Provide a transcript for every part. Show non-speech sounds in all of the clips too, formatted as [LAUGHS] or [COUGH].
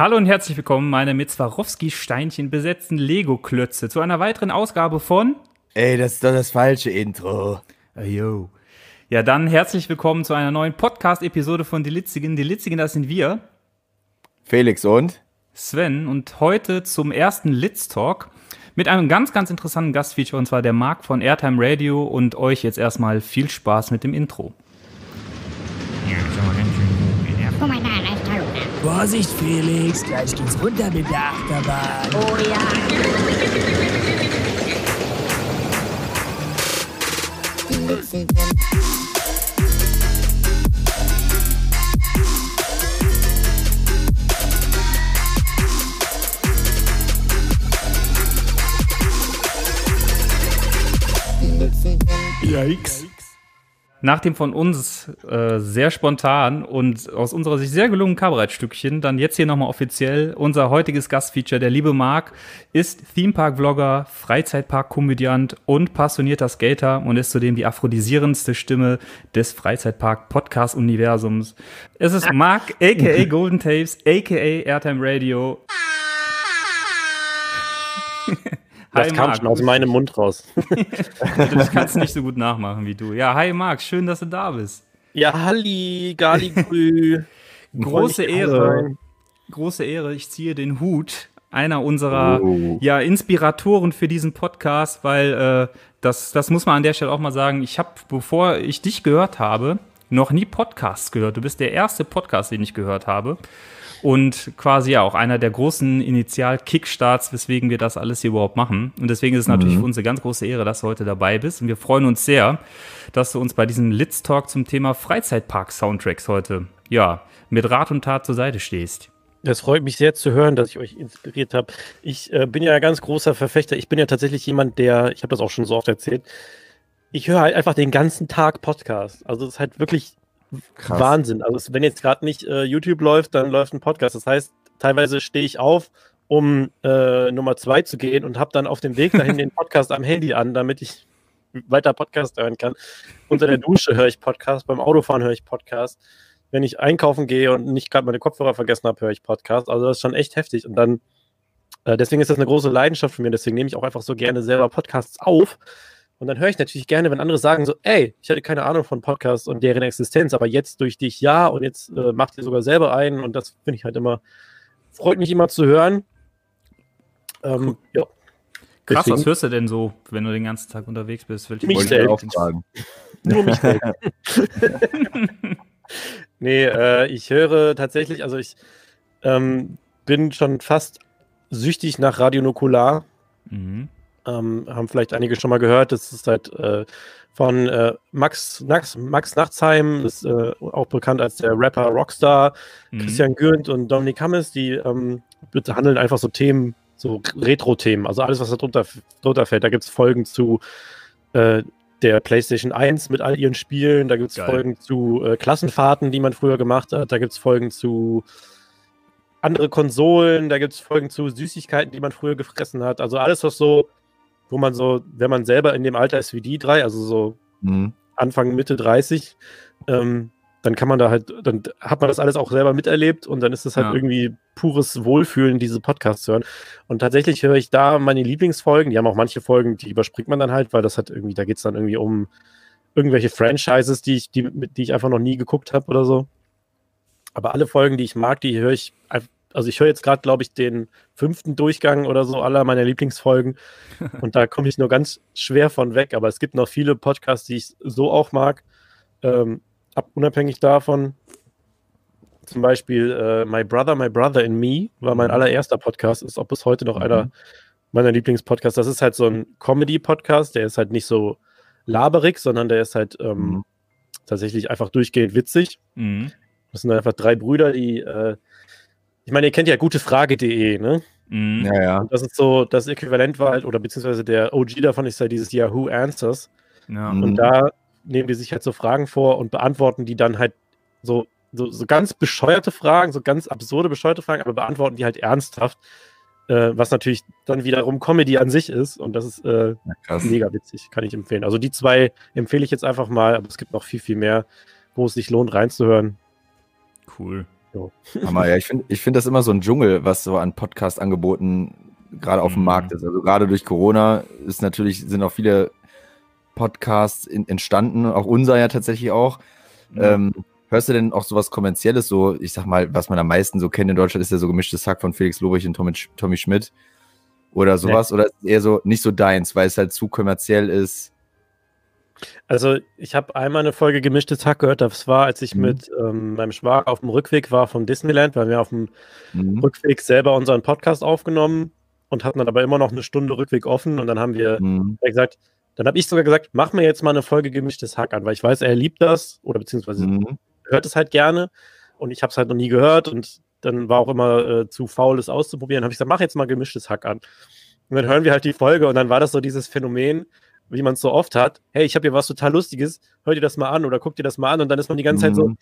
Hallo und herzlich willkommen, meine mit Swarovski-Steinchen besetzten Lego-Klötze, zu einer weiteren Ausgabe von. Ey, das ist doch das falsche Intro. Yo. Ja, dann herzlich willkommen zu einer neuen Podcast-Episode von Die Litzigen. Die Litzigen, das sind wir. Felix und? Sven. Und heute zum ersten Litz-Talk mit einem ganz, ganz interessanten Gastfeature, und zwar der Marc von Airtime Radio. Und euch jetzt erstmal viel Spaß mit dem Intro. Ja, Vorsicht, Felix, gleich geht's runter mit der Achterbahn. Oh ja. Yikes. Nach dem von uns äh, sehr spontan und aus unserer Sicht sehr gelungenen Kabarettstückchen, dann jetzt hier nochmal offiziell unser heutiges Gastfeature. Der liebe Marc ist Themepark-Vlogger, Freizeitpark-Komödiant und passionierter Skater und ist zudem die aphrodisierendste Stimme des Freizeitpark-Podcast-Universums. Es ist Marc, aka [LAUGHS] Golden Tapes, aka Airtime Radio. [LAUGHS] Das Hi, kam Marc. schon aus meinem Mund raus. [LAUGHS] Das kannst du nicht so gut nachmachen wie du. Ja, hi Marc, schön, dass du da bist. Ja, Halli, Galigrü. [LAUGHS] Große ich Ehre. Große Ehre. Ich ziehe den Hut einer unserer Oh. ja, Inspiratoren für diesen Podcast, weil äh, das, das muss man an der Stelle auch mal sagen. Ich habe, bevor ich dich gehört habe, noch nie Podcasts gehört. Du bist der erste Podcast, den ich gehört habe. Und quasi ja auch einer der großen Initial-Kickstarts, weswegen wir das alles hier überhaupt machen. Und deswegen ist es natürlich für uns eine ganz große Ehre, dass du heute dabei bist. Und wir freuen uns sehr, dass du uns bei diesem Litz Talk zum Thema Freizeitpark-Soundtracks heute, ja, mit Rat und Tat zur Seite stehst. Das freut mich sehr zu hören, dass ich euch inspiriert habe. Ich äh, bin ja ein ganz großer Verfechter. Ich bin ja tatsächlich jemand, der, ich habe das auch schon so oft erzählt, ich höre halt einfach den ganzen Tag Podcast. Also es ist halt wirklich Krass. Wahnsinn. Also wenn jetzt gerade nicht äh, YouTube läuft, dann läuft ein Podcast. Das heißt, teilweise stehe ich auf, um äh, Nummer zwei zu gehen und habe dann auf dem Weg dahin den Podcast am Handy an, damit ich weiter Podcast hören kann. Unter der Dusche höre ich Podcast, beim Autofahren höre ich Podcast. Wenn ich einkaufen gehe und nicht gerade meine Kopfhörer vergessen habe, höre ich Podcast. Also das ist schon echt heftig. Und dann, äh, deswegen ist das eine große Leidenschaft von mir. Deswegen nehme ich auch einfach so gerne selber Podcasts auf. Und dann höre ich natürlich gerne, wenn andere sagen so, ey, ich hatte keine Ahnung von Podcasts und deren Existenz, aber jetzt durch dich ja und jetzt äh, macht ihr sogar selber einen und das finde ich halt immer, freut mich immer zu hören. Ähm, ja. Krass, Deswegen- was hörst du denn so, wenn du den ganzen Tag unterwegs bist? Welche Mich Wollte ich auch selbst. fragen. [LAUGHS] [LAUGHS] Nur mich selbst. [LAUGHS] nee, äh, ich höre tatsächlich, also ich ähm, bin schon fast süchtig nach Radio Nukular. Mhm. Ähm, haben vielleicht einige schon mal gehört. Das ist halt äh, von äh, Max, Nax, Max Nachtsheim, ist äh, auch bekannt als der Rapper Rockstar, Mhm. Christian Gürnt und Dominik Hammes, die ähm, behandeln einfach so Themen, so Retro-Themen, also alles, was da drunter, drunter fällt. Da gibt es Folgen zu äh, der PlayStation 1 mit all ihren Spielen, da gibt es. Folgen zu äh, Klassenfahrten, die man früher gemacht hat, da gibt es Folgen zu andere Konsolen, da gibt es Folgen zu Süßigkeiten, die man früher gefressen hat. Also alles, was so, wo man so, wenn man selber in dem Alter ist wie die drei, also so Mhm. Anfang, Mitte 30, ähm, dann kann man da halt, dann hat man das alles auch selber miterlebt und dann ist es halt Ja. irgendwie pures Wohlfühlen, diese Podcasts zu hören. Und tatsächlich höre ich da meine Lieblingsfolgen. Die haben auch manche Folgen, die überspringt man dann halt, weil das halt irgendwie, da geht es dann irgendwie um irgendwelche Franchises, die ich, die, die ich einfach noch nie geguckt habe oder so. Aber alle Folgen, die ich mag, die höre ich, also ich höre jetzt gerade, glaube ich, den fünften Durchgang oder so aller meiner Lieblingsfolgen. [LAUGHS] Und da komme ich nur ganz schwer von weg. Aber es gibt noch viele Podcasts, die ich so auch mag. Ähm, ab, unabhängig davon. Zum Beispiel äh, My Brother, My Brother in Me war mein Mhm. allererster Podcast. Ist auch bis heute noch Mhm. einer meiner Lieblingspodcasts. Das ist halt so ein Comedy-Podcast. Der ist halt nicht so laberig, sondern der ist halt ähm, Mhm. tatsächlich einfach durchgehend witzig. Mhm. Das sind einfach drei Brüder, die, äh, ich meine, ihr kennt ja gutefrage.de, ne? Mhm. Ja, ja. Und das ist so, das Äquivalent war halt, oder beziehungsweise der OG davon ist halt dieses Yahoo Answers. Ja. Mhm. Und da nehmen die sich halt so Fragen vor und beantworten die dann halt so, so, so ganz bescheuerte Fragen, so ganz absurde, bescheuerte Fragen, aber beantworten die halt ernsthaft. Äh, was natürlich dann wiederum Comedy an sich ist. Und das ist äh, Ja, mega witzig, kann ich empfehlen. Also die zwei empfehle ich jetzt einfach mal, aber es gibt noch viel, viel mehr, wo es sich lohnt, reinzuhören. Cool. Hammer, [LAUGHS] ja, ich finde ich find das immer so ein Dschungel, was so an Podcast-Angeboten gerade auf dem Mhm. Markt ist. Also gerade durch Corona ist natürlich, sind auch viele Podcasts in, entstanden, auch unser ja tatsächlich auch. Ähm, hörst du denn auch sowas Kommerzielles, so, ich sag mal, was man am meisten so kennt in Deutschland, ist ja so gemischtes Hack von Felix Lobrecht und Tommy, Tommy Schmidt oder sowas? Oder ist es eher so nicht so deins, weil es halt zu kommerziell ist? Also ich habe einmal eine Folge gemischtes Hack gehört, das war, als ich Mhm. mit ähm, meinem Schwager auf dem Rückweg war vom Disneyland, weil wir auf dem Mhm. Rückweg selber unseren Podcast aufgenommen und hatten dann aber immer noch eine Stunde Rückweg offen und dann haben wir Mhm. gesagt, dann habe ich sogar gesagt, mach mir jetzt mal eine Folge gemischtes Hack an, weil ich weiß, er liebt das oder beziehungsweise Mhm. hört es halt gerne und ich habe es halt noch nie gehört und dann war auch immer äh, zu faul, es auszuprobieren. Habe ich gesagt, mach jetzt mal gemischtes Hack an. Und dann hören wir halt die Folge und dann war das so dieses Phänomen, wie man es so oft hat. Hey, ich habe hier was total Lustiges, hör dir das mal an oder guck dir das mal an und dann ist man die ganze Zeit so, Mhm.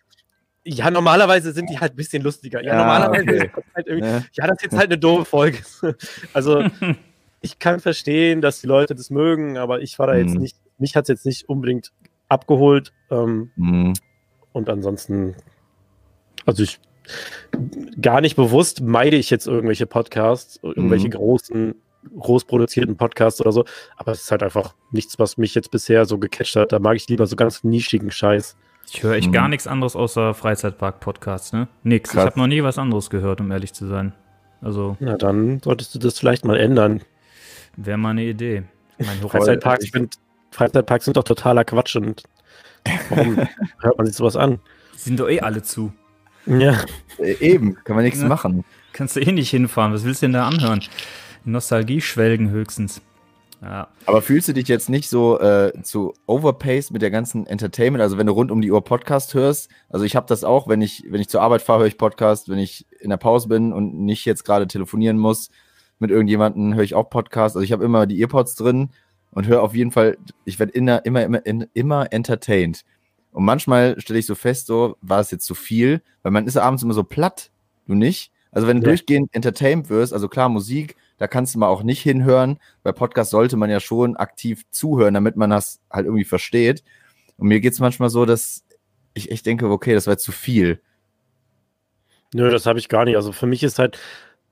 ja, normalerweise sind die halt ein bisschen lustiger. Ja, Ja, normalerweise okay. ist das halt irgendwie, Ne? ja, das ist jetzt halt eine doofe Folge. [LAUGHS] Also [LAUGHS] ich kann verstehen, dass die Leute das mögen, aber ich war da jetzt Mhm. nicht, mich hat es jetzt nicht unbedingt abgeholt. Ähm, Mhm. und ansonsten, also ich gar nicht bewusst meide ich jetzt irgendwelche Podcasts, irgendwelche Mhm. großen, groß produzierten Podcasts oder so, aber es ist halt einfach nichts, was mich jetzt bisher so gecatcht hat. Da mag ich lieber so ganz nischigen Scheiß. Ich höre echt Mhm. gar nichts anderes außer Freizeitpark-Podcasts, ne? Nix. Krass. Ich habe noch nie was anderes gehört, um ehrlich zu sein. Also, Na, dann solltest du das vielleicht mal ändern. wäre mal eine Idee. Mein [LAUGHS] Freizeitparks ich- sind, Freizeitparks sind doch totaler Quatsch und warum [LAUGHS] hört man sich sowas an? Die sind doch eh alle zu. Ja, Äh, Eben, kann man nichts Ja. machen. Kannst du eh nicht hinfahren. Was willst du denn da anhören? Nostalgie schwelgen höchstens. Ja. Aber fühlst du dich jetzt nicht so äh, zu overpaced mit der ganzen Entertainment? Also wenn du rund um die Uhr Podcast hörst, also ich habe das auch, wenn ich wenn ich zur Arbeit fahre, höre ich Podcast, wenn ich in der Pause bin und nicht jetzt gerade telefonieren muss mit irgendjemandem, höre ich auch Podcast. Also ich habe immer die Earpods drin und höre auf jeden Fall, ich werde immer immer immer immer entertained. Und manchmal stelle ich so fest, so war es jetzt zu viel, weil man ist abends immer so platt, du nicht? Also wenn du Ja. durchgehend entertained wirst, also klar Musik, da kannst du mal auch nicht hinhören. Bei Podcast sollte man ja schon aktiv zuhören, damit man das halt irgendwie versteht. Und mir geht es manchmal so, dass ich echt denke, okay, das war jetzt zu viel. Nö, das habe ich gar nicht. Also für mich ist halt,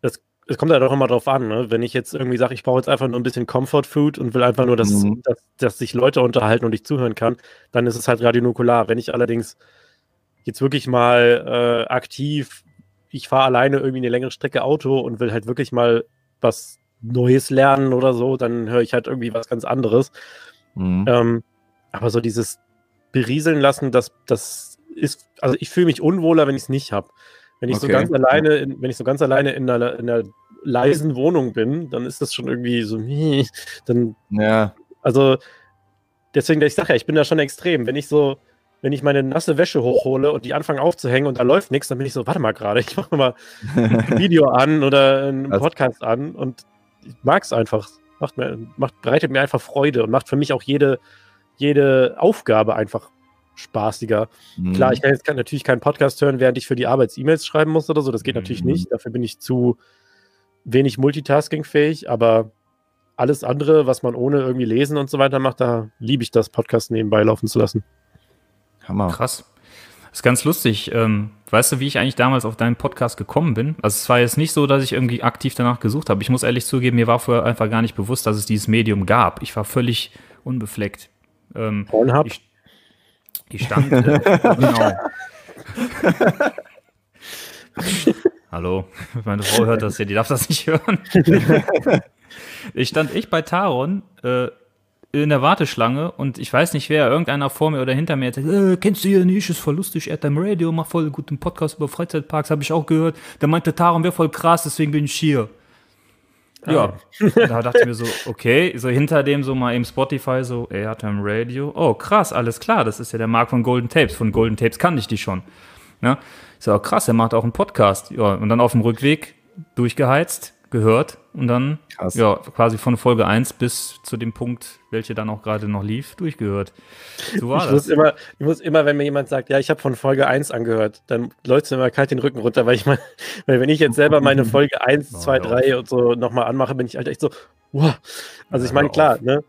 das, es kommt halt auch immer drauf an, ne? wenn ich jetzt irgendwie sage, ich brauche jetzt einfach nur ein bisschen Comfort Food und will einfach nur, dass, Mhm. dass, dass sich Leute unterhalten und ich zuhören kann, dann ist es halt Radio Nukular. Wenn ich allerdings jetzt wirklich mal äh, aktiv, ich fahre alleine irgendwie eine längere Strecke Auto und will halt wirklich mal was Neues lernen oder so, dann höre ich halt irgendwie was ganz anderes. Mhm. Ähm, aber so dieses Berieseln lassen, das, das ist, also ich fühle mich unwohler, wenn ich es nicht habe. Wenn ich so Okay. ganz alleine, in, wenn ich so ganz alleine in einer, in einer leisen Wohnung bin, dann ist das schon irgendwie so, [LAUGHS] dann, Ja, also deswegen, ich sage ja, ich bin da schon extrem. Wenn ich so, wenn ich meine nasse Wäsche hochhole und die anfange aufzuhängen und da läuft nichts, dann bin ich so, warte mal gerade, ich mache mal ein [LAUGHS] Video an oder einen Podcast an und ich mag es einfach. Macht mir, macht, bereitet mir einfach Freude und macht für mich auch jede, jede Aufgabe einfach spaßiger. Mhm. Klar, ich kann jetzt kein, natürlich keinen Podcast hören, während ich für die Arbeit E-Mails schreiben muss oder so. Das geht natürlich Mhm. nicht. Dafür bin ich zu wenig multitaskingfähig, aber alles andere, was man ohne irgendwie lesen und so weiter macht, da liebe ich das, Podcast nebenbei laufen zu lassen. Hammer. Krass. Das ist ganz lustig. Ähm, weißt du, wie ich eigentlich damals auf deinen Podcast gekommen bin? Also es war jetzt nicht so, dass ich irgendwie aktiv danach gesucht habe. Ich muss ehrlich zugeben, mir war vorher einfach gar nicht bewusst, dass es dieses Medium gab. Ich war völlig unbefleckt. Ähm, Pornhub? ich, ich stand. Äh, [LAUGHS] genau. [LAUGHS] Hallo, meine Frau hört das ja, die darf das nicht hören. [LAUGHS] ich stand ich bei Taron äh, in der Warteschlange und ich weiß nicht wer, irgendeiner vor mir oder hinter mir hat gesagt, äh, kennst du hier nicht, ist voll lustig, er hat im Radio, macht voll guten Podcast über Freizeitparks, habe ich auch gehört. Da meinte Taron wäre voll krass, deswegen bin ich hier. Ja, da dachte ich mir so, okay, so hinter dem so mal eben Spotify so, er hat im Radio. Oh, krass, alles klar, das ist ja der Marc von Golden Tapes. Von Golden Tapes kannte ich die schon. Ne? Ich so, krass, er macht auch einen Podcast. Ja, und dann auf dem Rückweg durchgeheizt, gehört und dann Krass. ja quasi von Folge 1 bis zu dem Punkt, welche dann auch gerade noch lief, durchgehört. So war Ich muss, das. immer, ich muss immer, wenn mir jemand sagt, ja, ich habe von Folge 1 angehört, dann läuft es mir immer kalt den Rücken runter, weil ich mal, [LAUGHS] weil wenn ich jetzt selber meine Folge 1, Oh, 2, hör 3 und so nochmal anmache, bin ich halt echt so, wow. Also Ja, ich meine, klar, ne?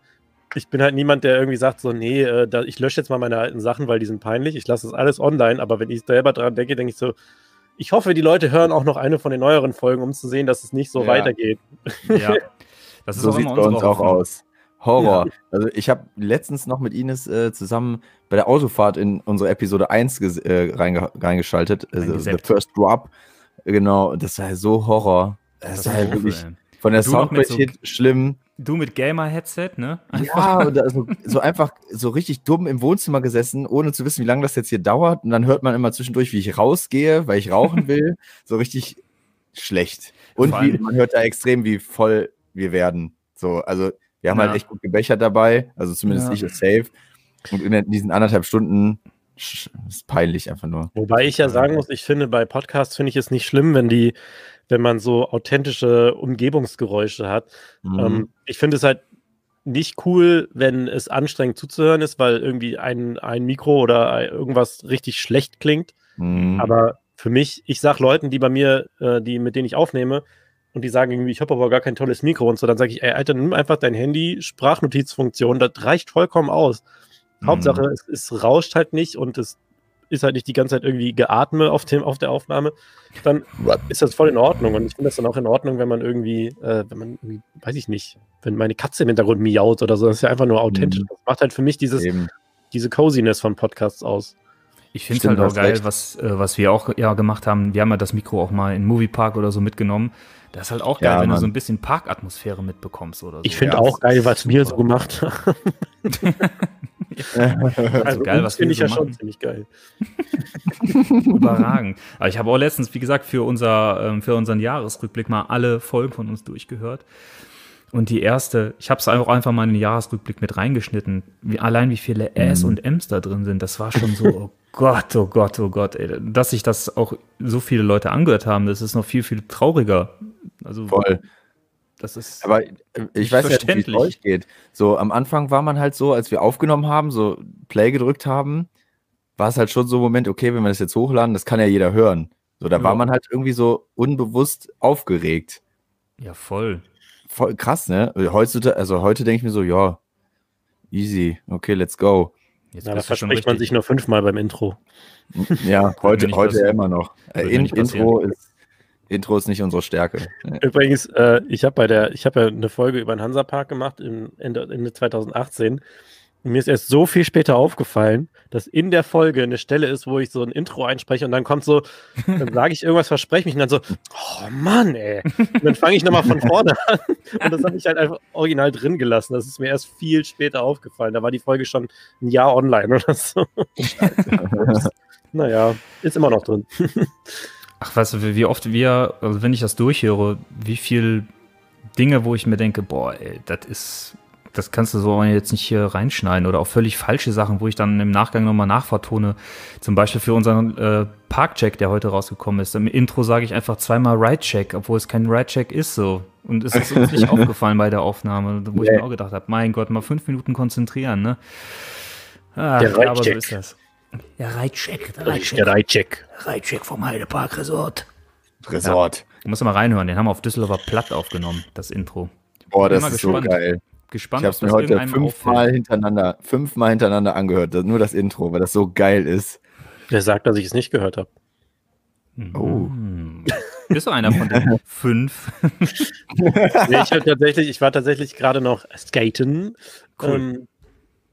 Ich bin halt niemand, der irgendwie sagt, so, nee, äh, da, ich lösche jetzt mal meine alten Sachen, weil die sind peinlich. Ich lasse das alles online, aber wenn ich selber dran denke, denke ich so, ich hoffe, die Leute hören auch noch eine von den neueren Folgen, um zu sehen, dass es nicht so Ja. weitergeht. Ja. Das ist So sieht bei uns auch Hoffnung. aus. Horror. Also ich habe letztens noch mit Ines äh, zusammen bei der Autofahrt in unsere Episode 1 ges- äh, reinge reingeschaltet. Also The. First Drop. Genau, das war so Horror. Das, Das war ist halt wirklich ey. von der mit so- Soundqualität schlimm. Du mit Gamer-Headset, ne? Ja, und da so, so einfach so richtig dumm im Wohnzimmer gesessen, ohne zu wissen, wie lange das jetzt hier dauert. Und dann hört man immer zwischendurch, wie ich rausgehe, weil ich rauchen [LAUGHS] will. so richtig schlecht. Und wie, man hört da extrem, wie voll wir werden. So, also wir haben Ja. halt echt gut gebechert dabei. Also zumindest Ja. ich ist safe. Und in diesen anderthalb Stunden ist peinlich einfach nur. Wobei ich ja sagen muss, ich finde, bei Podcasts finde ich es nicht schlimm, wenn die, wenn man so authentische Umgebungsgeräusche hat. Mhm. Ähm, ich finde es halt nicht cool, wenn es anstrengend zuzuhören ist, weil irgendwie ein, ein Mikro oder irgendwas richtig schlecht klingt. Mhm. Aber für mich, ich sag Leuten, die bei mir, äh, die, mit denen ich aufnehme, und die sagen irgendwie, ich habe aber gar kein tolles Mikro und so, dann sage ich, ey, Alter, nimm einfach dein Handy, Sprachnotizfunktion, das reicht vollkommen aus. Mhm. Hauptsache, es, es rauscht halt nicht und es ist halt nicht die ganze Zeit irgendwie Geatme auf, dem, auf der Aufnahme, dann ist das voll in Ordnung. Und ich finde das dann auch in Ordnung, wenn man irgendwie, äh, wenn man irgendwie, weiß ich nicht, wenn meine Katze im Hintergrund miaut oder so, das ist ja einfach nur authentisch. Mhm. Das macht halt für mich dieses, Eben. diese Coziness von Podcasts aus. Ich finde es halt auch geil, recht. was, äh, was wir auch ja gemacht haben. Wir haben ja das Mikro auch mal in den Moviepark oder so mitgenommen. Das ist halt auch geil, Ja, wenn du so ein bisschen Parkatmosphäre mitbekommst oder so. Ich finde ja, auch geil, was wir so gemacht haben. [LAUGHS] Also geil, uns was wir finde ich so ja schon machen. ziemlich geil. [LAUGHS] [LAUGHS] Überragend. Aber ich habe auch letztens, wie gesagt, für, unser, ähm, für unseren Jahresrückblick mal alle Folgen von uns durchgehört. Und die erste, ich habe es auch einfach mal in den Jahresrückblick mit reingeschnitten. Wie, allein wie viele Äs und Ms da drin sind, das war schon so, [LAUGHS] oh Gott, oh Gott, oh Gott. Ey. Dass sich das auch so viele Leute angehört haben, das ist noch viel, viel trauriger. Also, Voll. das ist. Aber ich weiß ja nicht, wie es euch geht. So, am Anfang war man halt so, als wir aufgenommen haben, so Play gedrückt haben, war es halt schon so ein Moment, okay, wenn wir das jetzt hochladen, das kann ja jeder hören. So, da Ja. war man halt irgendwie so unbewusst aufgeregt. ja, voll. Voll krass, ne? Heutzutage, also heute denke ich mir so, ja, easy, okay, let's go. Jetzt Ja, da bist du schon verspricht man sich nur fünfmal beim Intro. Ja, [LAUGHS] heute, heute passieren. immer noch. Äh, in, Intro, ist, Intro ist nicht unsere Stärke. Nee. Übrigens, äh, ich habe bei der, ich habe ja eine Folge über den Hansapark gemacht im Ende, Ende 2018. Mir ist erst so viel später aufgefallen, dass in der Folge eine Stelle ist, wo ich so ein Intro einspreche und dann kommt so, dann sage ich irgendwas, verspreche mich und dann so, oh Mann, ey. Und dann fange ich nochmal von vorne an. Und das habe ich halt einfach original drin gelassen. Das ist mir erst viel später aufgefallen. Da war die Folge schon ein Jahr online oder so. naja, ist immer noch drin. Ach, weißt du, wie wie oft wir, also wenn ich das durchhöre, wie viel Dinge, wo ich mir denke, boah, ey, das ist, das kannst du so jetzt nicht hier reinschneiden oder auch völlig falsche Sachen, wo ich dann im Nachgang nochmal nachvertone. Zum Beispiel für unseren äh, Parkcheck, der heute rausgekommen ist. Im Intro sage ich einfach zweimal Ride-Check, obwohl es kein Ride-Check ist so. Und es ist uns nicht [LAUGHS] aufgefallen bei der Aufnahme, wo ich Nee. mir auch gedacht habe, mein Gott, mal fünf Minuten konzentrieren, ne? Ah, Der ja, aber so Ride-Check. ist das. Der Reitscheck, der Der Reitscheck, Reitcheck. Reitscheck vom Heidepark Resort. Resort. Du musst mal reinhören, den haben wir auf Düsseldorfer Platt aufgenommen, das Intro. Boah, das mal ist gespannt. so geil. Gespannt, Ich habe es ob mir das heute irgendeinem fünfmal hintereinander, fünfmal hintereinander angehört. Nur das Intro, weil das so geil ist. Wer sagt, dass ich es nicht gehört habe? Oh. Hm. [LAUGHS] Bist du einer von den [LAUGHS] fünf? nee, ich, tatsächlich, ich war tatsächlich gerade noch skaten Cool. ähm,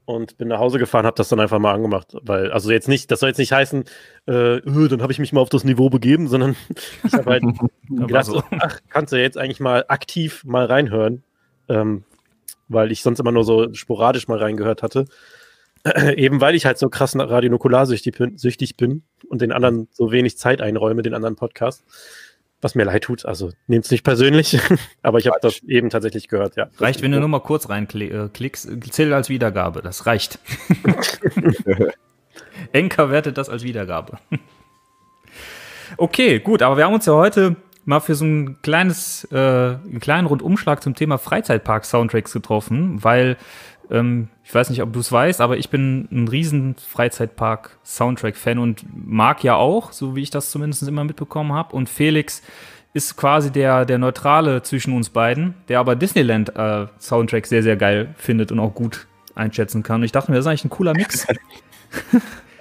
und bin nach Hause gefahren, habe das dann einfach mal angemacht. Weil, also jetzt nicht, das soll jetzt nicht heißen, äh, dann habe ich mich mal auf das Niveau begeben, sondern [LAUGHS] ich habe halt gedacht, so, ach, kannst du jetzt eigentlich mal aktiv mal reinhören, ähm, weil ich sonst immer nur so sporadisch mal reingehört hatte. [CLEARS THROAT] Eben weil ich halt so krass Radionukularsüchtig bin, süchtig bin und den anderen so wenig Zeit einräume, den anderen Podcast. Was mir leid tut, also nehmt es nicht persönlich, [LAUGHS] aber ich habe das eben tatsächlich gehört, ja. Reicht, wenn du nur mal kurz reinklickst, zählt als Wiedergabe. Das reicht. [LAUGHS] Enker wertet das als Wiedergabe. okay, gut, aber wir haben uns ja heute mal für so ein kleines, äh, einen kleinen Rundumschlag zum Thema Freizeitpark-Soundtracks getroffen, weil ähm, ich weiß nicht, ob du es weißt, aber ich bin ein riesen Freizeitpark-Soundtrack-Fan und mag ja auch, so wie ich das zumindest immer mitbekommen habe. Und Felix ist quasi der, der Neutrale zwischen uns beiden, der aber Disneyland-Soundtrack sehr, sehr geil findet und auch gut einschätzen kann. Und ich dachte mir, das ist eigentlich ein cooler Mix. [LAUGHS]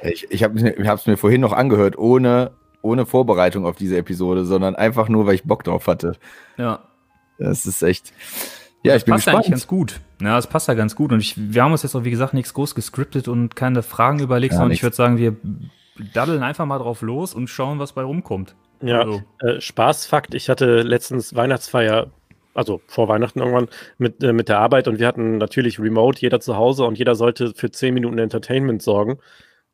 Ich, ich habe es mir vorhin noch angehört, ohne ohne Vorbereitung auf diese Episode, sondern einfach nur, weil ich Bock drauf hatte. Ja. Das ist echt. Ja, ich bin passt eigentlich gespannt. ganz gut. Ja, es passt ja ganz gut. Und ich, wir haben uns jetzt auch, wie gesagt, nichts groß gescriptet und keine Fragen überlegt, sondern nichts. ich würde sagen, wir daddeln einfach mal drauf los und schauen, was bei rumkommt. Ja, Also, äh, Spaßfakt, ich hatte letztens Weihnachtsfeier, also vor Weihnachten irgendwann, mit, äh, mit der Arbeit und wir hatten natürlich Remote, jeder zu Hause und jeder sollte für 10 Minuten Entertainment sorgen.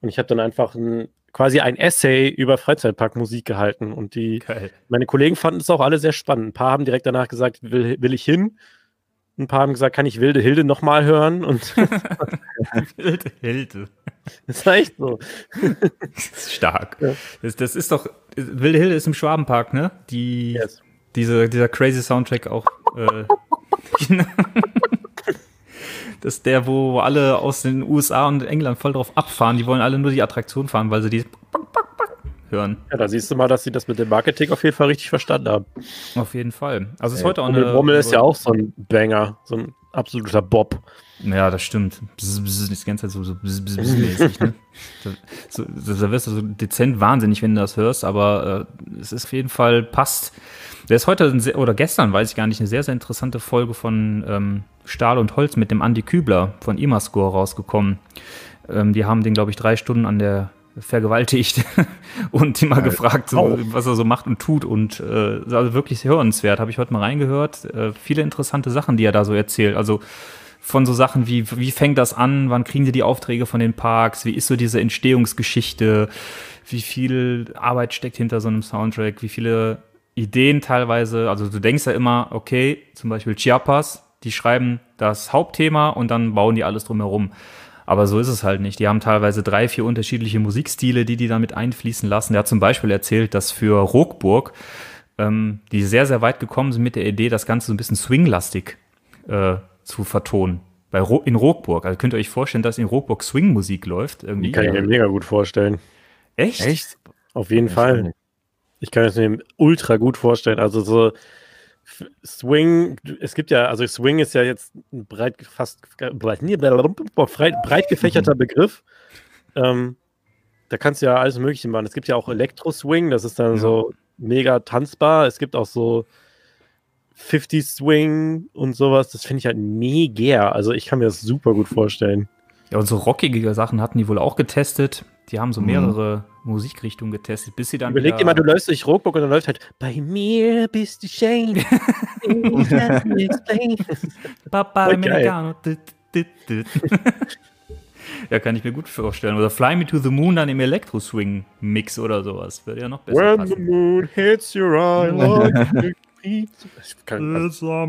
Und ich habe dann einfach ein, quasi ein Essay über Freizeitparkmusik gehalten und die, geil. meine Kollegen fanden es auch alle sehr spannend. Ein paar haben direkt danach gesagt, will, will ich hin? Ein paar haben gesagt, kann ich Wilde Hilde nochmal hören? Und [LAUGHS] Hilde, Hilde. [LAUGHS] das ist echt so. Das ist stark. Ja. Das, das ist doch, Wilde Hilde ist im Schwabenpark, ne? Die, Yes. diese, dieser crazy Soundtrack auch. Äh, [LAUGHS] das ist der, wo alle aus den USA und England voll drauf abfahren. Die wollen alle nur die Attraktion fahren, weil sie die hören. Ja, da siehst du mal, dass sie das mit dem Marketing auf jeden Fall richtig verstanden haben. Auf jeden Fall. Also es ist Ey, heute auch eine. Rummel ist ja auch so ein Banger, so ein absoluter Bob. Ja, das stimmt. Bzz, bzz, die ganze Zeit so, so bzz, bzz, mäßig, ne? [LAUGHS] So, da wirst du so dezent wahnsinnig, wenn du das hörst, aber äh, es ist auf jeden Fall passt. Der ist heute, sehr, oder gestern, weiß ich gar nicht, eine sehr, sehr interessante Folge von ähm, Stahl und Holz mit dem Andy Kübler von Imascore rausgekommen. Ähm, die haben den, glaube ich, drei Stunden an der vergewaltigt [LAUGHS] und ihn mal gefragt, so, was er so macht und tut. Und äh, also wirklich hörenswert. Habe ich heute mal reingehört. Äh, viele interessante Sachen, die er da so erzählt. Also von so Sachen wie, wie fängt das an, wann kriegen die die Aufträge von den Parks, wie ist so diese Entstehungsgeschichte, wie viel Arbeit steckt hinter so einem Soundtrack, wie viele Ideen teilweise, also du denkst ja immer, okay, zum Beispiel Chiapas, die schreiben das Hauptthema und dann bauen die alles drumherum. Aber so ist es halt nicht. Die haben teilweise drei, vier unterschiedliche Musikstile, die die damit einfließen lassen. Der hat zum Beispiel erzählt, dass für Rockburg, ähm, die sehr, sehr weit gekommen sind mit der Idee, das Ganze so ein bisschen swinglastig äh, zu vertonen. Bei Ro in Rockburg. Also könnt ihr euch vorstellen, dass in Rockburg Swingmusik läuft irgendwie. Kann ich mir mega gut vorstellen. Echt? Echt? Auf jeden Fall. Ich kann es mir ultra gut vorstellen. Also so Swing, es gibt ja, also Swing ist ja jetzt ein breit fast breit, breit, gefächerter [LAUGHS] Begriff. Ähm, da kannst du ja alles Mögliche machen. Es gibt ja auch Elektro-Swing, das ist dann Ja. so mega tanzbar. Es gibt auch so 50 Swing und sowas. Das finde ich halt mega. Also ich kann mir das super gut vorstellen. Ja, und so rockige Sachen hatten die wohl auch getestet. Die haben so Mhm. mehrere Musikrichtungen getestet, bis sie dann. Überleg dir mal, du läufst durch Rockburg und dann läuft halt bei mir bist du Shane. [LAUGHS] [LAUGHS] Papa. Americano. [LAUGHS] Ja, kann ich mir gut vorstellen. Oder Fly Me to the Moon dann im Elektro-Swing-Mix oder sowas. Würde ja noch besser When the passen. moon hits your eye like kann, also,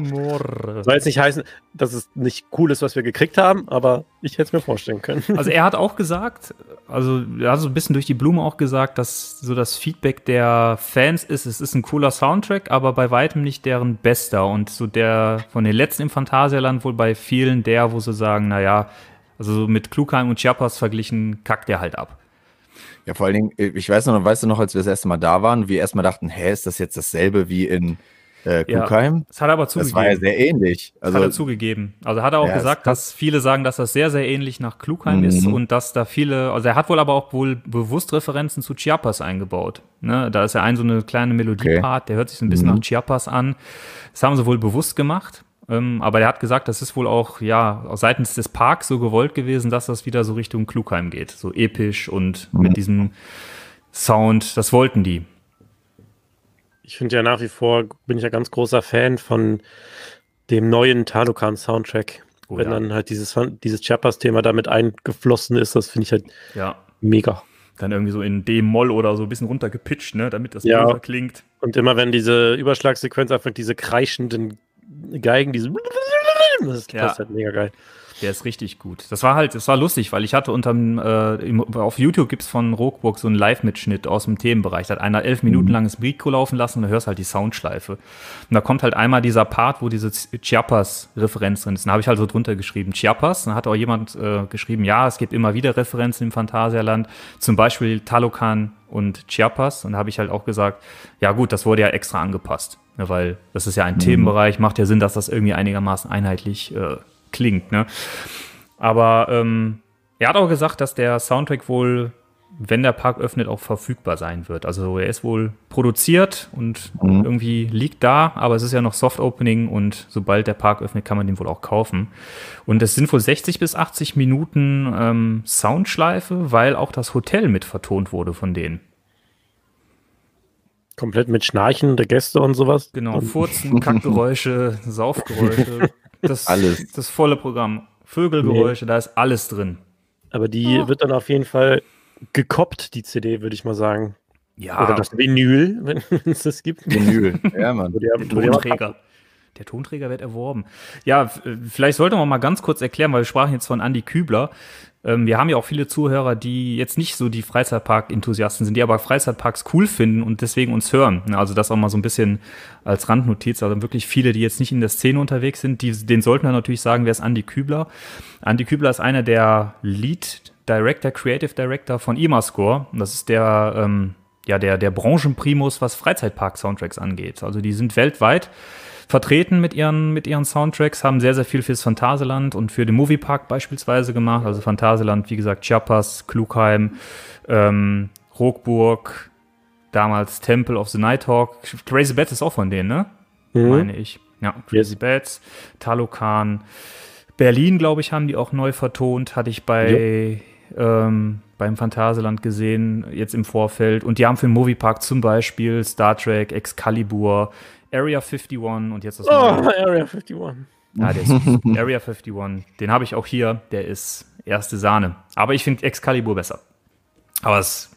soll jetzt nicht heißen, dass es nicht cool ist, was wir gekriegt haben, aber ich hätte es mir vorstellen können. Also er hat auch gesagt, also er hat so ein bisschen durch die Blume auch gesagt, dass so das Feedback der Fans ist, es ist ein cooler Soundtrack, aber bei weitem nicht deren bester. Und so der von den letzten im Phantasialand wohl bei vielen der, wo sie sagen, naja, also so mit Klugheim und Chiapas verglichen, kackt der halt ab. Ja, vor allen Dingen, äh, ich weiß noch, weißt du noch, als wir das erste Mal da waren, wir erstmal dachten, hä, ist das jetzt dasselbe wie in äh, Ja. Klugheim? Das hat er aber Das zugegeben. war ja sehr ähnlich. Das hat er Also, zugegeben. Also hat er auch Ja, gesagt, dass viele sagen, dass das sehr, sehr ähnlich nach Klugheim Mhm. ist und dass da viele, also er hat wohl aber auch wohl bewusst Referenzen zu Chiapas eingebaut. Ne? Da ist ja ein so eine kleine Melodiepart, der hört sich so ein bisschen Mhm. nach Chiapas an. Das haben sie wohl bewusst gemacht. Ähm, aber der hat gesagt, das ist wohl auch, ja, seitens des Parks so gewollt gewesen, dass das wieder so Richtung Klugheim geht. So episch und Mhm. mit diesem Sound, das wollten die. Ich finde ja nach wie vor, bin ich ja ganz großer Fan von dem neuen Talokan-Soundtrack. Oh Wenn ja. dann halt dieses, dieses Chiapas-Thema damit eingeflossen ist, das finde ich halt Ja. mega. Dann irgendwie so in D-Moll oder so ein bisschen runtergepitcht, ne, damit das Ja. klingt. Und immer wenn diese Überschlagssequenz einfach diese kreischenden Geigen, diese das ist Ja. halt mega geil. Der ist richtig gut. Das war halt, das war lustig, weil ich hatte unterm, äh, auf YouTube gibt's von Rockburg so einen Live-Mitschnitt aus dem Themenbereich. Da hat einer elf Minuten langes Mikro laufen lassen und da hörst halt die Soundschleife. Und da kommt halt einmal dieser Part, wo diese Chiapas-Referenz drin ist. Dann habe ich halt so drunter geschrieben, Chiapas. Dann hat auch jemand äh, geschrieben, ja, es gibt immer wieder Referenzen im Phantasialand, zum Beispiel Talokan und Chiapas. Und da habe ich halt auch gesagt, ja gut, das wurde ja extra angepasst. Ja, weil das ist ja ein Themenbereich, macht ja Sinn, dass das irgendwie einigermaßen einheitlich äh, klingt. Ne? Aber ähm, er hat auch gesagt, dass der Soundtrack wohl wenn der Park öffnet, auch verfügbar sein wird. Also er ist wohl produziert und Mhm. irgendwie liegt da, aber es ist ja noch Soft Opening und sobald der Park öffnet, kann man den wohl auch kaufen. Und es sind wohl 60 bis 80 Minuten ähm, Soundschleife, weil auch das Hotel mit vertont wurde von denen. Komplett mit Schnarchen der Gäste und sowas. Genau, Furzen, Kackgeräusche, [LAUGHS] Saufgeräusche, das, Alles. das volle Programm. Vögelgeräusche, da ist alles drin. aber die wird dann auf jeden Fall gekoppt, die CD, würde ich mal sagen. Ja, Oder das Vinyl, [LAUGHS] wenn es das gibt. Vinyl. [LAUGHS] ja, Mann. Der Tonträger. Der Tonträger wird erworben. Ja, äh, vielleicht sollte man mal ganz kurz erklären, weil wir sprachen jetzt von Andy Kübler. Ähm, wir haben ja auch viele Zuhörer, die jetzt nicht so die Freizeitpark-Enthusiasten sind, die aber Freizeitparks cool finden und deswegen uns hören. Also das auch mal so ein bisschen als Randnotiz. Also wirklich viele, die jetzt nicht in der Szene unterwegs sind, die, den sollten wir natürlich sagen, wer ist Andy Kübler. Andy Kübler ist einer der Lead Director, Creative Director von Imascore. Das ist der, ähm, ja, der, der Branchenprimus, was Freizeitpark-Soundtracks angeht. Also die sind weltweit vertreten mit ihren, mit ihren Soundtracks, haben sehr, sehr viel fürs Phantasialand und für den Moviepark beispielsweise gemacht. Also Phantasialand, wie gesagt, Chiapas, Klugheim, ähm, Rockburg, damals Temple of the Nighthawk. Crazy Bats ist auch von denen, ne? Mhm. Meine ich. Ja, Crazy Bats, Talokan. Berlin, glaube ich, haben die auch neu vertont, hatte ich bei ähm, beim Phantasialand gesehen, jetzt im Vorfeld. Und die haben für den Moviepark zum Beispiel Star Trek, Excalibur, Area 51 und jetzt das Oh, neue. Area 51. Ja, der ist [LAUGHS] Area 51. Den habe ich auch hier. Der ist erste Sahne. Aber ich finde Excalibur besser. Aber es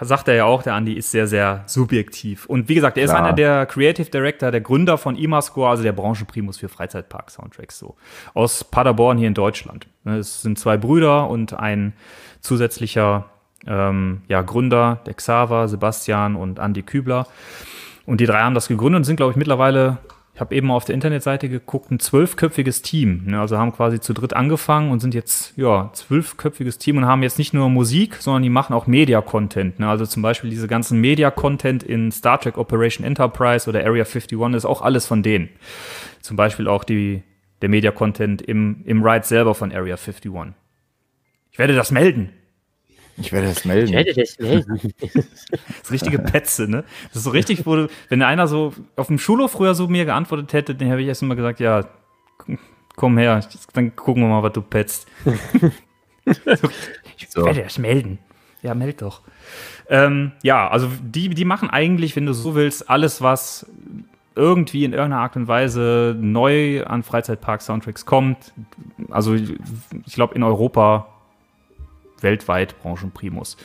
sagt er ja auch, der Andi ist sehr, sehr subjektiv. Und wie gesagt, er ist Klar. einer der Creative Director, der Gründer von Imascore, also der Branchenprimus für Freizeitpark-Soundtracks, so. Aus Paderborn hier in Deutschland. Ne, Es sind zwei Brüder und ein zusätzlicher ähm, ja, Gründer, der Xaver, Sebastian und Andi Kübler. Und die drei haben das gegründet und sind, glaube ich, mittlerweile, ich habe eben auf der Internetseite geguckt, ein zwölfköpfiges Team. Ne? Also haben quasi zu dritt angefangen und sind jetzt, ja, zwölfköpfiges Team und haben jetzt nicht nur Musik, sondern die machen auch Media-Content. Ne? Also zum Beispiel diese ganzen Media-Content in Star Trek Operation Enterprise oder Area 51 ist auch alles von denen. Zum Beispiel auch die, der Media-Content im, im Ride selber von Area 51. Ich werde das melden. Ich werde das melden. das [LAUGHS] melden. Das richtige Petze, ne? Das ist so richtig, wo wenn einer so auf dem Schulhof früher so mir geantwortet hätte, dann hätte ich erst mal gesagt, ja, komm her, dann gucken wir mal, was du petzt. [LAUGHS] so, ich So. werde das melden. Ja, meld doch. Ähm, ja, also die, die machen eigentlich, wenn du so willst, alles, was irgendwie in irgendeiner Art und Weise neu an Freizeitpark-Soundtracks kommt. Also ich glaube in Europa weltweit Branchenprimus.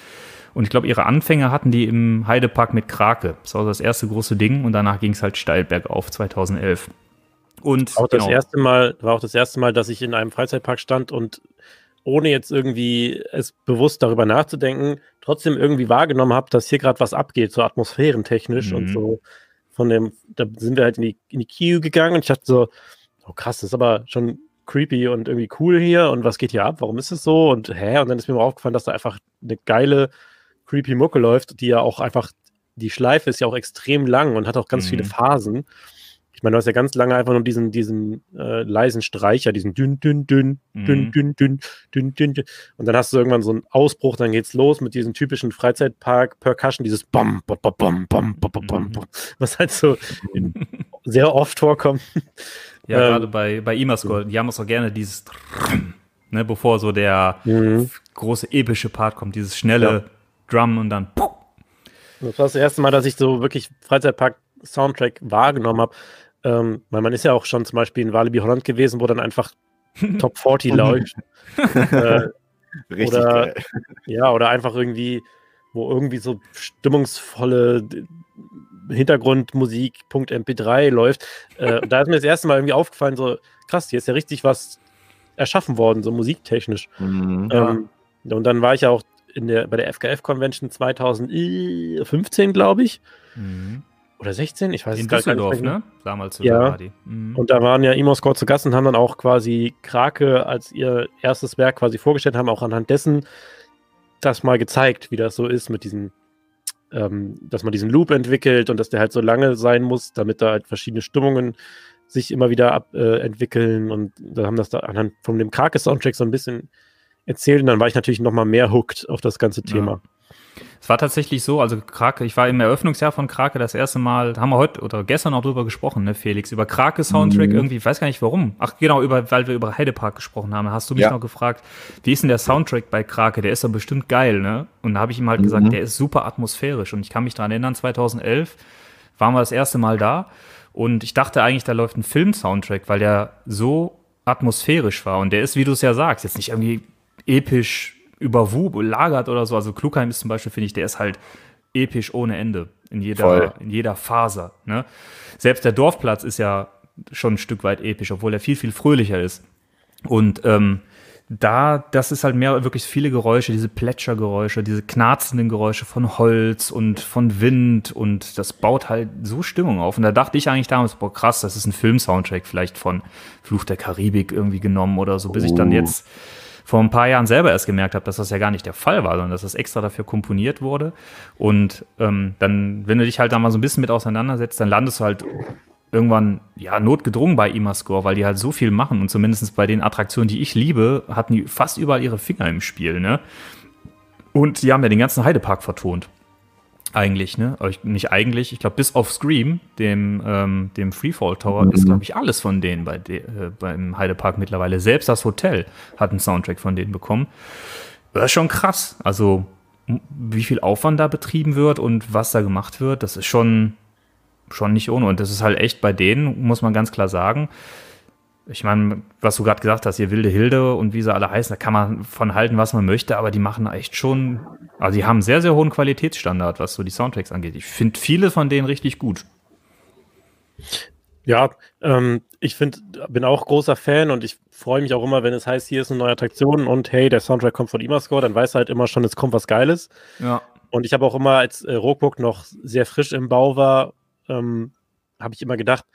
Und ich glaube, ihre Anfänge hatten die im Heidepark mit Krake. Das war so das erste große Ding und danach ging es halt steil bergauf 2011. Und Auch das genau, erste Mal, war auch das erste Mal, dass ich in einem Freizeitpark stand und ohne jetzt irgendwie es bewusst darüber nachzudenken, trotzdem irgendwie wahrgenommen habe, dass hier gerade was abgeht, so atmosphärentechnisch Mhm. und so von dem, da sind wir halt in die, in die Queue gegangen und ich dachte so, oh krass, das ist aber schon creepy und irgendwie cool hier und was geht hier ab, warum ist es so und hä, und dann ist mir mal aufgefallen, dass da einfach eine geile creepy Mucke läuft, die ja auch einfach, die Schleife ist ja auch extrem lang und hat auch ganz Mhm. viele Phasen. Ich meine, du hast ja ganz lange einfach nur diesen, diesen äh, leisen Streicher, diesen dünn, dünn, dünn, dünn, Mhm. dünn, dünn, dünn, dünn, dünn. Und dann hast du irgendwann so einen Ausbruch, dann geht's los mit diesem typischen Freizeitpark-Percussion, dieses Bom, Bom, Bom, Bom, Bom, Bom, Bom, Bom, was halt so [LAUGHS] sehr oft vorkommt. Ja, ähm, gerade bei, bei Imascore, die haben auch so gerne dieses, ne, bevor so der Mhm. große epische Part kommt, dieses schnelle Drum und dann Das war das erste Mal, dass ich so wirklich Freizeitpark-Soundtrack wahrgenommen habe. Ähm, weil man ist ja auch schon zum Beispiel in Walibi Holland gewesen, wo dann einfach Top 40 läuft. äh, Richtig Oder- geil. Ja, oder einfach irgendwie, wo irgendwie so stimmungsvolle Hintergrundmusik.mp3 läuft. Äh, da ist mir das erste Mal irgendwie aufgefallen, so krass, hier ist ja richtig was erschaffen worden, so musiktechnisch. Mhm. Ähm, und dann war ich ja auch in der, bei der FKF-Convention 2015, glaube ich. Oder 16, ich weiß in es gar nicht Düsseldorf, mehr. ne? Damals Ja. die. Mhm. Und da waren ja Imoscore zu Gast und haben dann auch quasi Krake als ihr erstes Werk quasi vorgestellt, haben auch anhand dessen das mal gezeigt, wie das so ist mit diesen, ähm, dass man diesen Loop entwickelt und dass der halt so lange sein muss, damit da halt verschiedene Stimmungen sich immer wieder ab, äh, entwickeln. Und da haben das da anhand von dem Krake-Soundtrack so ein bisschen erzählt. Und dann war ich natürlich noch mal mehr hooked auf das ganze Thema. Es war tatsächlich so, also Krake, ich war im Eröffnungsjahr von Krake das erste Mal, da haben wir heute oder gestern auch drüber gesprochen, ne, Felix, über Krake Soundtrack Mhm. irgendwie, ich weiß gar nicht warum. Ach, genau, über, weil wir über Heidepark gesprochen haben. Hast du mich Ja. noch gefragt, wie ist denn der Soundtrack bei Krake? Der ist doch bestimmt geil, ne? Und da habe ich ihm halt Mhm. gesagt, der ist super atmosphärisch. Und ich kann mich daran erinnern, 2011 waren wir das erste Mal da und ich dachte eigentlich, da läuft ein Film-Soundtrack, weil der so atmosphärisch war. Und der ist, wie du es ja sagst, jetzt nicht irgendwie episch überlagert oder so. Also Klugheim ist zum Beispiel, finde ich, der ist halt episch ohne Ende in jeder, Voll. in jeder Faser. Ne? Selbst der Dorfplatz ist ja schon ein Stück weit episch, obwohl er viel, viel fröhlicher ist. Und ähm, da, das ist halt mehr wirklich viele Geräusche, diese Plätschergeräusche, diese knarzenden Geräusche von Holz und von Wind und das baut halt so Stimmung auf. Und da dachte ich eigentlich damals, boah, krass, das ist ein Film-Soundtrack vielleicht von Fluch der Karibik irgendwie genommen oder so, bis ich dann Oh. jetzt vor ein paar Jahren selber erst gemerkt habe, dass das ja gar nicht der Fall war, sondern dass das extra dafür komponiert wurde. Und ähm, dann, wenn du dich halt da mal so ein bisschen mit auseinandersetzt, dann landest du halt irgendwann ja notgedrungen bei IMA-Score, weil die halt so viel machen und zumindest bei den Attraktionen, die ich liebe, hatten die fast überall ihre Finger im Spiel, ne? Und die haben ja den ganzen Heidepark vertont. Eigentlich, ne? Aber ich, nicht eigentlich, ich glaube, bis auf Scream, dem, ähm, dem Freefall Tower, ist, glaube ich, alles von denen bei de, äh, beim Heidepark mittlerweile. Selbst das Hotel hat einen Soundtrack von denen bekommen. Das ist schon krass. Also, wie viel Aufwand da betrieben wird und was da gemacht wird, das ist schon, schon nicht ohne. Und das ist halt echt bei denen, muss man ganz klar sagen. Ich meine, was du gerade gesagt hast, hier Wilde Hilde und wie sie alle heißen, da kann man von halten, was man möchte, aber die machen echt schon, also die haben einen sehr, sehr hohen Qualitätsstandard, was so die Soundtracks angeht. Ich finde viele von denen richtig gut. Ja, ähm, ich find, bin auch großer Fan und ich freue mich auch immer, wenn es heißt, hier ist eine neue Attraktion und hey, der Soundtrack kommt von Imascore, dann weiß halt immer schon, es kommt was Geiles. Ja. Und ich habe auch immer, als äh, Rockburg noch sehr frisch im Bau war, ähm, habe ich immer gedacht,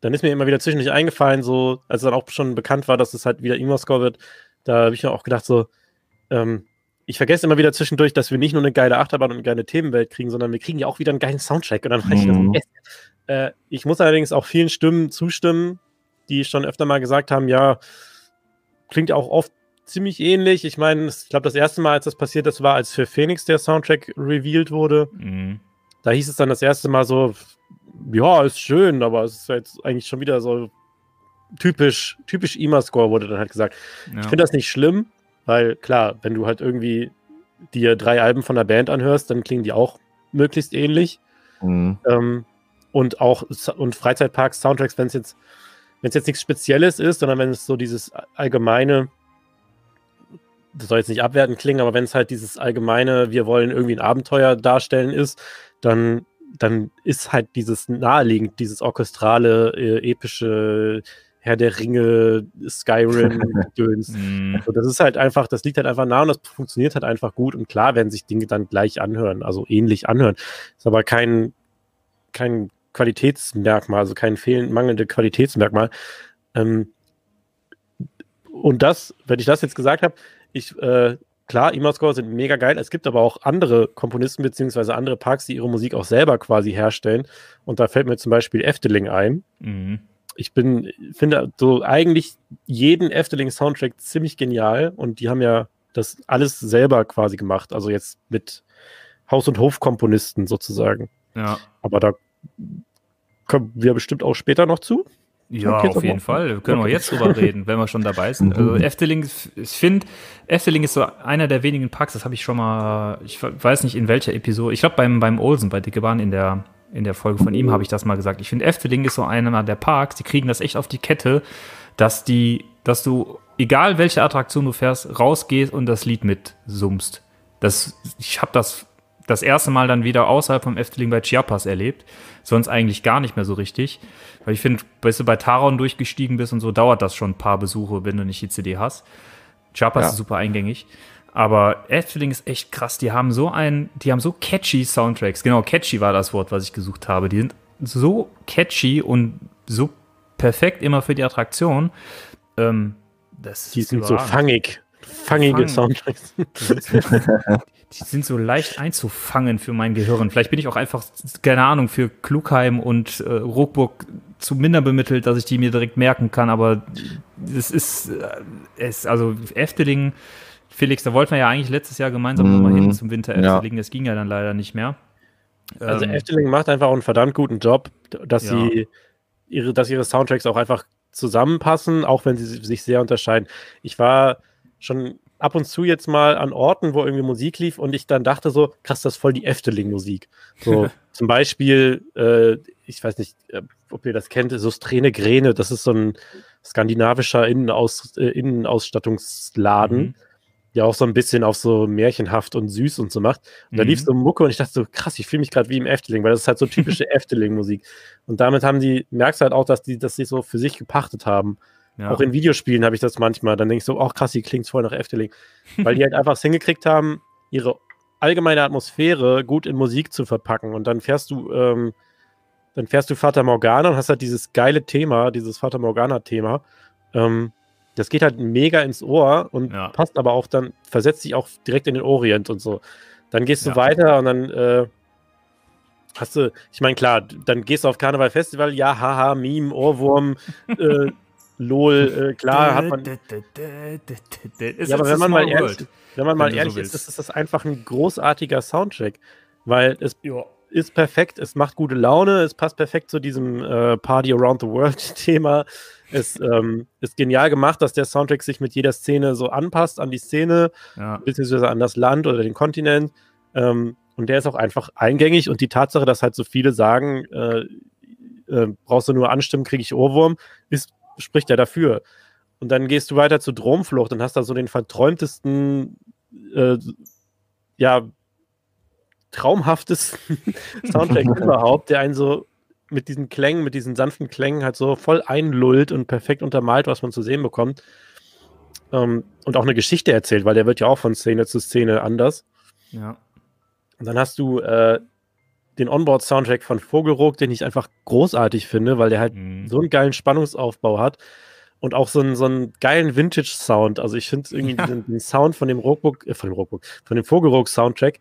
dann ist mir immer wieder zwischendurch eingefallen, so, als dann auch schon bekannt war, dass es halt wieder Imascore wird, da habe ich mir auch gedacht, so, ähm, ich vergesse immer wieder zwischendurch, dass wir nicht nur eine geile Achterbahn und eine geile Themenwelt kriegen, sondern wir kriegen ja auch wieder einen geilen Soundtrack. Und dann war ich Mhm. yes. äh, ich muss allerdings auch vielen Stimmen zustimmen, die schon öfter mal gesagt haben, ja, klingt auch oft ziemlich ähnlich. Ich meine, ich glaube, das erste Mal, als das passiert ist, war, als für Phoenix der Soundtrack revealed wurde. Mhm. Da hieß es dann das erste Mal so, ja, ist schön, aber es ist jetzt eigentlich schon wieder so typisch, typisch IMA-Score, wurde dann halt gesagt. Ja. Ich finde das nicht schlimm, weil klar, wenn du halt irgendwie dir drei Alben von der Band anhörst, dann klingen die auch möglichst ähnlich. Mhm. Ähm, und auch und Freizeitparks, Soundtracks, wenn es jetzt, wenn es jetzt nichts Spezielles ist, sondern wenn es so dieses allgemeine, das soll jetzt nicht abwertend klingen, aber wenn es halt dieses allgemeine, wir wollen irgendwie ein Abenteuer darstellen ist, dann, dann ist halt dieses naheliegend, dieses orchestrale, äh, epische Herr der Ringe, Skyrim-Gedöns. [LAUGHS] Mhm. Also das ist halt einfach, das liegt halt einfach nah und das funktioniert halt einfach gut und klar werden sich Dinge dann gleich anhören, also ähnlich anhören. Ist aber kein, kein Qualitätsmerkmal, also kein fehlend mangelnde Qualitätsmerkmal. Ähm, und das, wenn ich das jetzt gesagt habe, ich, äh, klar, Imascore sind mega geil. Es gibt aber auch andere Komponisten beziehungsweise andere Parks, die ihre Musik auch selber quasi herstellen. Und da fällt mir zum Beispiel Efteling ein Mhm. ich bin, finde so eigentlich jeden Efteling-Soundtrack ziemlich genial und die haben ja das alles selber quasi gemacht, also jetzt mit Haus- und Hofkomponisten sozusagen. Ja. Aber da kommen wir bestimmt auch später noch zu. Ja, Okay, auf jeden mal. Fall. Wir können auch Okay. jetzt drüber reden, wenn wir schon dabei [LAUGHS] sind. Also Efteling, ich finde, Efteling ist so einer der wenigen Parks, das habe ich schon mal, ich weiß nicht in welcher Episode, ich glaube beim, beim Olsen, bei Dicke Bahn in der, in der Folge von ihm habe ich das mal gesagt. Ich finde, Efteling ist so einer der Parks, die kriegen das echt auf die Kette, dass die, dass du, egal welche Attraktion du fährst, rausgehst und das Lied mitsummst. Das, ich habe das das erste Mal dann wieder außerhalb vom Efteling bei Chiapas erlebt. Sonst eigentlich gar nicht mehr so richtig. Weil ich finde, bis du bei Taron durchgestiegen bist und so, dauert das schon ein paar Besuche, wenn du nicht die CD hast. Chiapas Ja. ist super eingängig. Aber Efteling ist echt krass. Die haben so ein, die haben so catchy Soundtracks. Genau, catchy war das Wort, was ich gesucht habe. Die sind so catchy und so perfekt immer für die Attraktion. Ähm, das Die sind so fangig. Fangige Fang. Soundtracks. Die sind so, die sind so leicht einzufangen für mein Gehirn. Vielleicht bin ich auch einfach, keine Ahnung, für Klugheim und äh, Ruckburg zu minder bemittelt, dass ich die mir direkt merken kann, aber es ist, äh, es, also Efteling, Felix, da wollten wir ja eigentlich letztes Jahr gemeinsam Mhm. nochmal hin zum Winter Ja. Efteling, das ging ja dann leider nicht mehr. Also Ähm, Efteling macht einfach auch einen verdammt guten Job, dass Ja. sie ihre, dass ihre Soundtracks auch einfach zusammenpassen, auch wenn sie sich sehr unterscheiden. Ich war schon ab und zu jetzt mal an Orten, wo irgendwie Musik lief und ich dann dachte so, krass, das ist voll die Efteling-Musik. So [LAUGHS] zum Beispiel, äh, ich weiß nicht, äh, ob ihr das kennt, Sustrene Grene, das ist so ein skandinavischer Innenaus, äh, Innenausstattungsladen, Mhm. der auch so ein bisschen auf so märchenhaft und süß und so macht. Und da Mhm. lief so Mucke und ich dachte so, krass, ich fühle mich gerade wie im Efteling, weil das ist halt so typische [LAUGHS] Efteling-Musik. Und damit haben die, merkst halt auch, dass die, dass sie so für sich gepachtet haben. Ja. Auch in Videospielen habe ich das manchmal. Dann denke ich so, ach krass, die klingt voll nach Efteling. Weil die [LAUGHS] halt einfach es hingekriegt haben, ihre allgemeine Atmosphäre gut in Musik zu verpacken. Und dann fährst du, ähm, dann fährst du Fata Morgana und hast halt dieses geile Thema, dieses Fata Morgana-Thema. Ähm, das geht halt mega ins Ohr und Ja. passt aber auch dann, versetzt sich auch direkt in den Orient und so. Dann gehst du Ja. weiter und dann äh, hast du, ich meine, klar, dann gehst du auf Karneval Festival, ja, haha, Meme, Ohrwurm, äh, [LAUGHS] LOL, äh, klar, hat man. Ja, aber wenn man mal ehrlich, wenn man mal ehrlich ist, ist das einfach ein großartiger Soundtrack, weil es ist perfekt, es macht gute Laune, es passt perfekt zu diesem äh, Party Around the World [LAUGHS] Thema. Es ähm, ist genial gemacht, dass der Soundtrack sich mit jeder Szene so anpasst an die Szene, Ja. beziehungsweise an das Land oder den Kontinent. Ähm, und der ist auch einfach eingängig und die Tatsache, dass halt so viele sagen, äh, äh, brauchst du nur anstimmen, kriege ich Ohrwurm, ist, spricht ja dafür. Und dann gehst du weiter zu Dromflucht und hast da so den verträumtesten, äh, ja, traumhaftesten [LAUGHS] Soundtrack [LAUGHS] überhaupt, der einen so mit diesen Klängen, mit diesen sanften Klängen halt so voll einlullt und perfekt untermalt, was man zu sehen bekommt. Ähm, und auch eine Geschichte erzählt, weil der wird ja auch von Szene zu Szene anders. ja. Und dann hast du äh, den Onboard-Soundtrack von Vogelruck, den ich einfach großartig finde, weil der halt Mhm. so einen geilen Spannungsaufbau hat und auch so einen, so einen geilen Vintage-Sound. Also ich finde irgendwie Ja. den, den Sound von dem Ruckbuck, äh, von dem Ruckbuck, von dem Vogelruck-Soundtrack,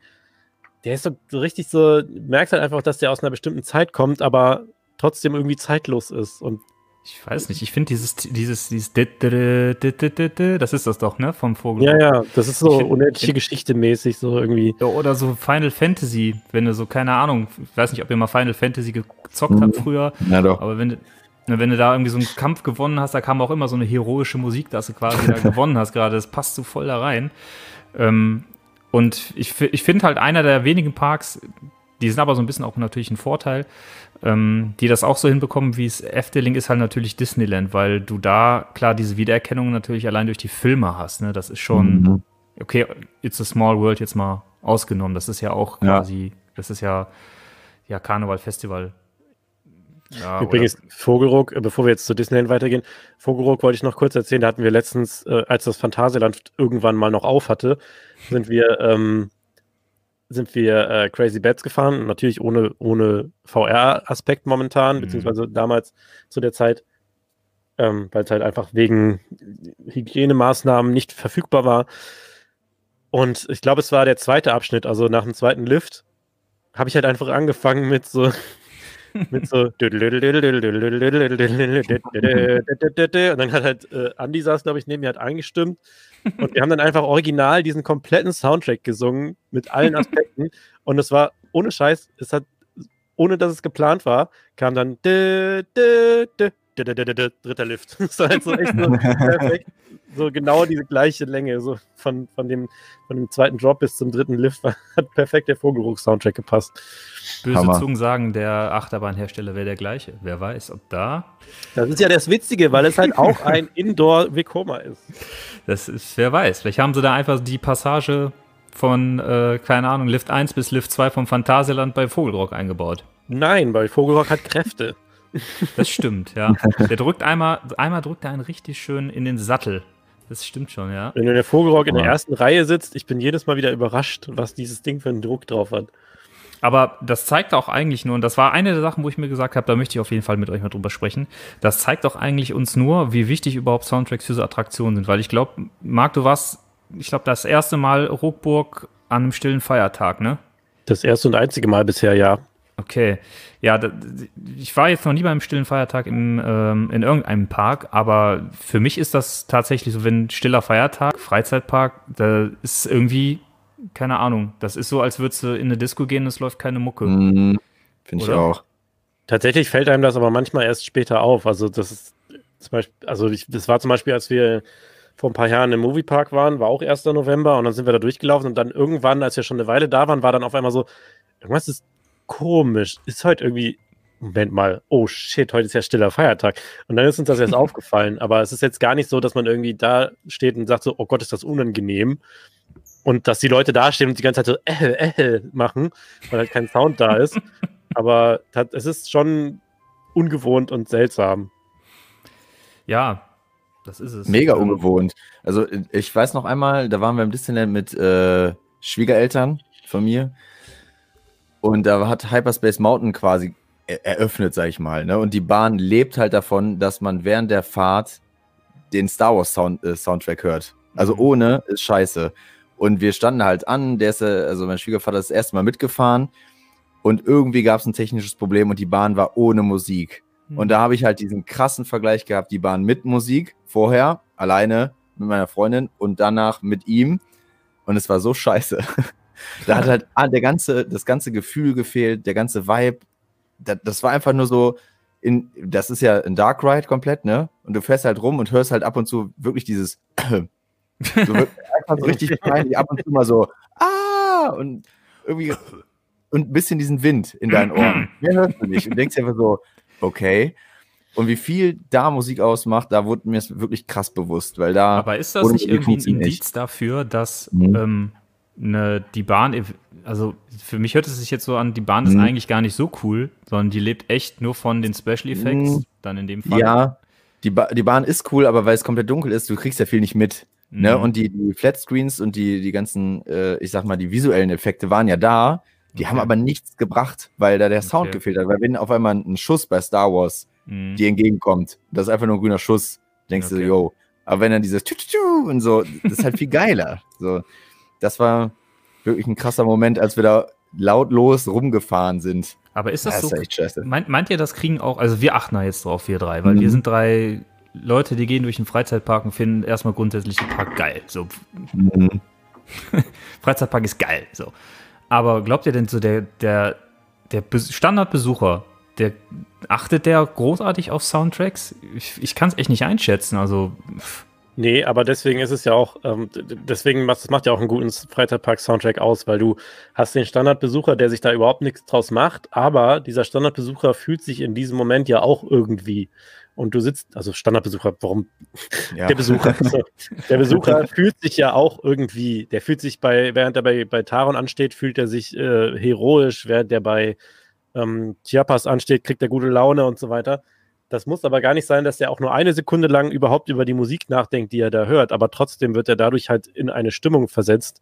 der ist so, so richtig so, merkt halt einfach, dass der aus einer bestimmten Zeit kommt, aber trotzdem irgendwie zeitlos ist. Und Ich weiß nicht, ich finde dieses, dieses, dieses, das ist das doch, ne, vom Vogel. ja, ja, das ist so find- unendliche Geschichte mäßig, so irgendwie. Oder so Final Fantasy, wenn du so, keine Ahnung, ich weiß nicht, ob ihr mal Final Fantasy gezockt Mhm. habt früher, Na doch. aber wenn du, wenn du da irgendwie so einen Kampf gewonnen hast, da kam auch immer so eine heroische Musik, dass du quasi da [LAUGHS] gewonnen hast gerade, das passt so voll da rein. Ähm, und ich, ich finde halt einer der wenigen Parks, die sind aber so ein bisschen auch natürlich ein Vorteil, ähm, die das auch so hinbekommen, wie es Efteling ist halt natürlich Disneyland, weil du da klar diese Wiedererkennung natürlich allein durch die Filme hast. Ne? Das ist schon, Mhm. okay, It's a Small World jetzt mal ausgenommen. Das ist ja auch Ja. quasi, das ist ja, ja Karneval, Festival. Ja, Übrigens, Vogelruck, äh, bevor wir jetzt zu Disneyland weitergehen, Vogelruck wollte ich noch kurz erzählen, da hatten wir letztens, äh, als das Phantasialand irgendwann mal noch auf hatte, sind wir, ähm, sind wir äh, Crazy Bats gefahren, natürlich ohne, ohne VR-Aspekt momentan, Mhm. beziehungsweise damals zu der Zeit, ähm, weil es halt einfach wegen Hygienemaßnahmen nicht verfügbar war. Und ich glaube, es war der zweite Abschnitt, also nach dem zweiten Lift, habe ich halt einfach angefangen mit so [LAUGHS] mit so und dann hat halt äh, Andy saß, glaube ich, neben mir hat eingestimmt und wir haben dann einfach original diesen kompletten Soundtrack gesungen mit allen Aspekten. [LAUGHS] Und es war ohne Scheiß, es hat ohne dass es geplant war, kam dann dä, dä, dä, dritter Lift. [LAUGHS] Das war halt so echt so perfekt, so genau diese gleiche Länge, so von, von, dem, von dem zweiten Drop bis zum dritten Lift war, hat perfekt der Vogelruck-Soundtrack gepasst. Böse Hammer. Zungen sagen, der Achterbahnhersteller wäre der gleiche. Wer weiß, ob da. Das ist ja das Witzige, weil es halt auch ein Indoor-Vekoma ist. Das ist, wer weiß. Vielleicht haben sie da einfach die Passage von, äh, keine Ahnung, Lift 1 bis Lift 2 vom Phantasialand bei Vogelrock eingebaut. Nein, weil Vogelrock hat Kräfte. Das stimmt, ja. [LAUGHS] Der drückt einmal, einmal drückt er einen richtig schön in den Sattel. Das stimmt schon, ja. Wenn du in der Vogelrock in der ersten Reihe sitzt, ich bin jedes Mal wieder überrascht, was dieses Ding für einen Druck drauf hat. Aber das zeigt auch eigentlich nur, und das war eine der Sachen, wo ich mir gesagt habe, da möchte ich auf jeden Fall mit euch mal drüber sprechen. Das zeigt auch eigentlich uns nur, wie wichtig überhaupt Soundtracks für so Attraktionen sind. Weil ich glaube, Marc, du warst, ich glaube, das erste Mal Ruckburg an einem stillen Feiertag, ne? Das erste und einzige Mal bisher, ja. Okay. Ja, da, ich war jetzt noch nie beim stillen Feiertag im, ähm, in irgendeinem Park, aber für mich ist das tatsächlich so, wenn stiller Feiertag, Freizeitpark, da ist irgendwie, keine Ahnung, das ist so, als würdest du in eine Disco gehen es läuft keine Mucke. Mhm. Finde ich auch. Tatsächlich fällt einem das aber manchmal erst später auf. Also das ist zum Beispiel, also ich, das war zum Beispiel, als wir vor ein paar Jahren im Moviepark waren, war auch 1. November und dann sind wir da durchgelaufen und dann irgendwann, als wir schon eine Weile da waren, war dann auf einmal so, irgendwas ist komisch. Ist heute irgendwie, Moment mal, oh shit, heute ist ja stiller Feiertag. Und dann ist uns das erst [LAUGHS] aufgefallen. Aber es ist jetzt gar nicht so, dass man irgendwie da steht und sagt so, oh Gott, ist das unangenehm. Und dass die Leute da stehen und die ganze Zeit so äh, äh machen, weil halt kein Sound da ist. [LAUGHS] Aber tat- es ist schon ungewohnt und seltsam. Ja, das ist es. Mega ungewohnt. Also ich weiß noch einmal, da waren wir im Disneyland mit äh, Schwiegereltern von mir und da hat Hyperspace Mountain quasi er eröffnet, sag ich mal. Ne? Und die Bahn lebt halt davon, dass man während der Fahrt den Star Wars Sound, äh, Soundtrack hört. Also Mhm. ohne ist scheiße. Und wir standen halt an, der ist, äh, also mein Schwiegervater ist das erste Mal mitgefahren und irgendwie gab es ein technisches Problem und die Bahn war ohne Musik. Und da habe ich halt diesen krassen Vergleich gehabt, die Bahn mit Musik vorher, alleine mit meiner Freundin und danach mit ihm. Und es war so scheiße. [LAUGHS] da hat halt ah, der ganze, das ganze Gefühl gefehlt, der ganze Vibe. Das, das war einfach nur so, in, das ist ja ein Dark Ride komplett, ne? Und du fährst halt rum und hörst halt ab und zu wirklich dieses, [CLEARS THROAT] so einfach so richtig [LAUGHS] peinlich, ab und zu mal so, ah, und irgendwie, und ein bisschen diesen Wind in deinen Ohren. Mehr hörst du nicht und denkst einfach so, okay. Und wie viel da Musik ausmacht, da wurde mir es wirklich krass bewusst, weil da. Aber ist das nicht irgendwie ein Indiz dafür, dass Mhm. ähm, ne, die Bahn, also für mich hört es sich jetzt so an, die Bahn ist Mhm. eigentlich gar nicht so cool, sondern die lebt echt nur von den Special Effects, Mhm. dann in dem Fall. Ja, die, ba die Bahn ist cool, aber weil es komplett dunkel ist, du kriegst ja viel nicht mit. Ne? Mhm. Und die, die Flatscreens und die, die ganzen, äh, ich sag mal, die visuellen Effekte waren ja da, die haben Okay. aber nichts gebracht, weil da der Sound Okay. gefehlt hat. Weil wenn auf einmal ein Schuss bei Star Wars Mhm. dir entgegenkommt, das ist einfach nur ein grüner Schuss, denkst Okay. du, yo. Aber wenn dann dieses Tü -tü -tü und so, das ist halt viel [LAUGHS] geiler. So, das war wirklich ein krasser Moment, als wir da lautlos rumgefahren sind. Aber ist das Das so? ist echt scheiße. Meint, meint ihr, das kriegen auch, also wir achten da jetzt drauf, wir drei, weil Mhm. wir sind drei Leute, die gehen durch den Freizeitpark und finden erstmal grundsätzlich den Park geil. So, Mhm. [LAUGHS] Freizeitpark ist geil. So. Aber glaubt ihr denn so, der, der, der Bes- Standardbesucher, der achtet der großartig auf Soundtracks? Ich, ich kann es echt nicht einschätzen. Also, pff, Nee, aber deswegen ist es ja auch, ähm, deswegen macht das macht ja auch einen guten Freizeitpark-Soundtrack aus, weil du hast den Standardbesucher, der sich da überhaupt nichts draus macht, aber dieser Standardbesucher fühlt sich in diesem Moment ja auch irgendwie. Und du sitzt, also Standardbesucher, warum? Ja. Der Besucher. so. Der Besucher [LAUGHS] fühlt sich ja auch irgendwie, der fühlt sich bei, während er bei, bei Taron ansteht, fühlt er sich äh, heroisch, während er bei ähm, Chiapas ansteht, kriegt er gute Laune und so weiter. Das muss aber gar nicht sein, dass er auch nur eine Sekunde lang überhaupt über die Musik nachdenkt, die er da hört, aber trotzdem wird er dadurch halt in eine Stimmung versetzt.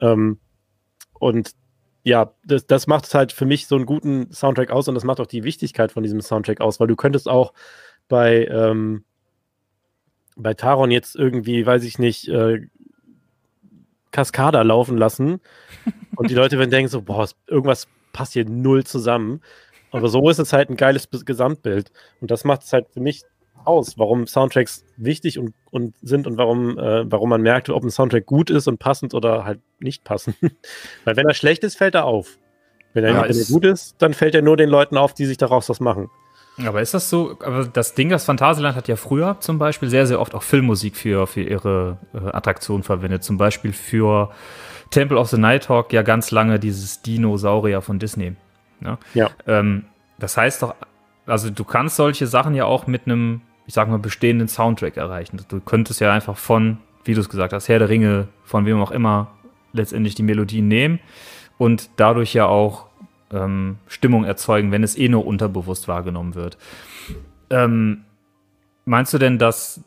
Ähm, und ja, das, das macht halt für mich so einen guten Soundtrack aus und das macht auch die Wichtigkeit von diesem Soundtrack aus, weil du könntest auch bei, ähm, bei Taron jetzt irgendwie, weiß ich nicht, äh, Cascada laufen lassen und die Leute werden denken so, boah, irgendwas passt hier null zusammen. Aber so ist es halt ein geiles Gesamtbild. Und das macht es halt für mich aus, warum Soundtracks wichtig und, und sind und warum, äh, warum man merkt, ob ein Soundtrack gut ist und passend oder halt nicht passend. [LAUGHS] Weil wenn er schlecht ist, fällt er auf. Wenn er, Ja, wenn er gut ist, dann fällt er nur den Leuten auf, die sich daraus was machen. aber ist das so? Aber das Ding, das Phantasialand hat ja früher zum Beispiel sehr, sehr oft auch Filmmusik für, für ihre äh, Attraktion verwendet. Zum Beispiel für Temple of the Nighthawk ja ganz lange dieses Dinosaurier von Disney. Ne? Ja. Ähm, das heißt doch, also du kannst solche Sachen ja auch mit einem, ich sag mal, bestehenden Soundtrack erreichen. Du könntest ja einfach von, wie du es gesagt hast, Herr der Ringe, von wem auch immer, letztendlich die Melodien nehmen und dadurch ja auch ähm, Stimmung erzeugen, wenn es eh nur unterbewusst wahrgenommen wird. Ähm, meinst du denn, dass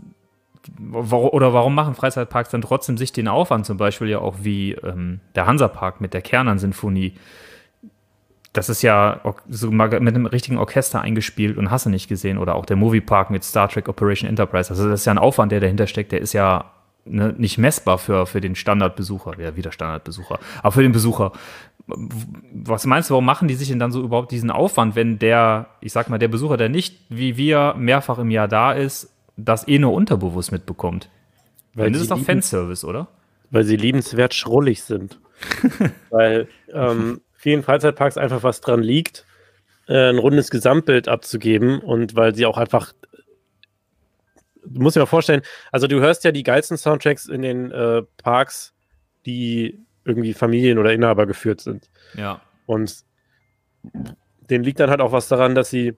oder warum machen Freizeitparks dann trotzdem sich den Aufwand, zum Beispiel ja auch wie ähm, der Hansapark mit der Kernern-Sinfonie? Das ist ja so mal mit einem richtigen Orchester eingespielt und hast du nicht gesehen. Oder auch der Moviepark mit Star Trek Operation Enterprise. Also das ist ja ein Aufwand, der dahinter steckt, der ist ja ne, nicht messbar für, für den Standardbesucher, ja wieder Standardbesucher, aber für den Besucher. was meinst du, warum machen die sich denn dann so überhaupt diesen Aufwand, wenn der, ich sag mal, der Besucher, der nicht wie wir mehrfach im Jahr da ist, das eh nur unterbewusst mitbekommt? Weil Dann ist es doch Fanservice, oder? weil sie liebenswert schrullig sind. [LAUGHS] weil ähm, vielen Freizeitparks einfach was dran liegt, äh, ein rundes Gesamtbild abzugeben und weil sie auch einfach, du musst dir mal vorstellen, also du hörst ja die geilsten Soundtracks in den äh, Parks, die irgendwie Familien oder Inhaber geführt sind. Ja. Und denen liegt dann halt auch was daran, dass sie,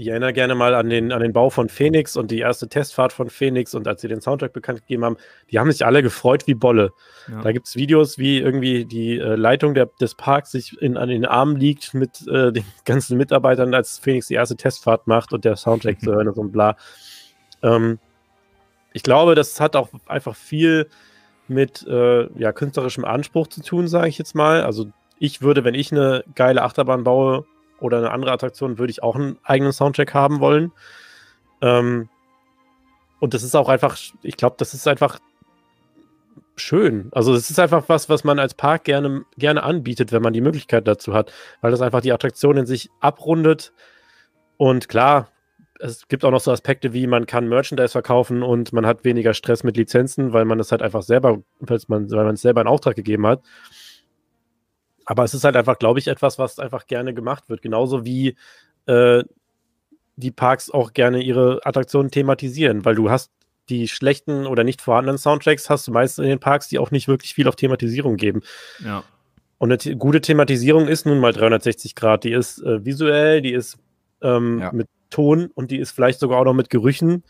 ich erinnere gerne mal an den, an den Bau von Phoenix und die erste Testfahrt von Phoenix und als sie den Soundtrack bekannt gegeben haben, die haben sich alle gefreut wie Bolle. ja. Da gibt es Videos, wie irgendwie die äh, Leitung der, des Parks sich in, an den Armen liegt mit äh, den [LAUGHS] ganzen Mitarbeitern, als Phoenix die erste Testfahrt macht und der Soundtrack zu [LAUGHS] hören und so ein bla. Ähm, ich glaube, das hat auch einfach viel mit äh, ja, künstlerischem Anspruch zu tun, sage ich jetzt mal. Also ich würde, wenn ich eine geile Achterbahn baue oder eine andere Attraktion, würde ich auch einen eigenen Soundtrack haben wollen. Ähm, und das ist auch einfach, ich glaube, das ist einfach schön. Also es ist einfach was, was man als Park gerne, gerne anbietet, wenn man die Möglichkeit dazu hat, weil das einfach die Attraktion in sich abrundet. Und klar, es gibt auch noch so Aspekte wie, man kann Merchandise verkaufen und man hat weniger Stress mit Lizenzen, weil man das halt einfach selber, weil man es selber in Auftrag gegeben hat. Aber es ist halt einfach, glaube ich, etwas, was einfach gerne gemacht wird. Genauso wie äh, die Parks auch gerne ihre Attraktionen thematisieren, weil du hast die schlechten oder nicht vorhandenen Soundtracks hast du meistens in den Parks, die auch nicht wirklich viel auf Thematisierung geben. ja. Und eine gute Thematisierung ist nun mal 360 Grad. Die ist äh, visuell, die ist ähm, Ja. mit Ton und die ist vielleicht sogar auch noch mit Gerüchen.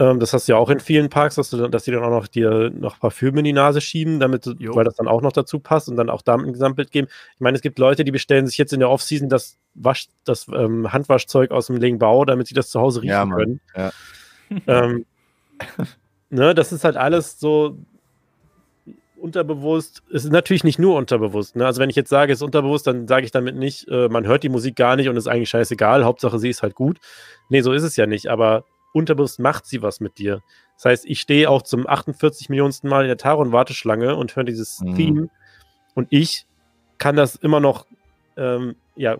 Ähm, das hast du ja auch in vielen Parks, dass, du, dann- dass die dann auch noch dir noch Parfüm in die Nase schieben, damit, du- Jo. weil das dann auch noch dazu passt und dann auch damit ein Gesamtbild geben. Ich meine, es gibt Leute, die bestellen sich jetzt in der Offseason das, Wasch, das ähm, Handwaschzeug aus dem Lingbau, damit sie das zu Hause riechen Ja, Mann. können. Ja. ähm, [LAUGHS] ne, das ist halt alles so unterbewusst. Es ist natürlich nicht nur unterbewusst. Ne? Also wenn ich jetzt sage, es ist unterbewusst, dann sage ich damit nicht, äh, man hört die Musik gar nicht und ist eigentlich scheißegal. Hauptsache, sie ist halt gut. Nee, so ist es ja nicht. Aber unterbewusst macht sie was mit dir. Das heißt, ich stehe auch zum 48 Millionsten Mal in der Taron-Warteschlange und höre dieses Mhm. Theme und ich kann das immer noch ähm, ja,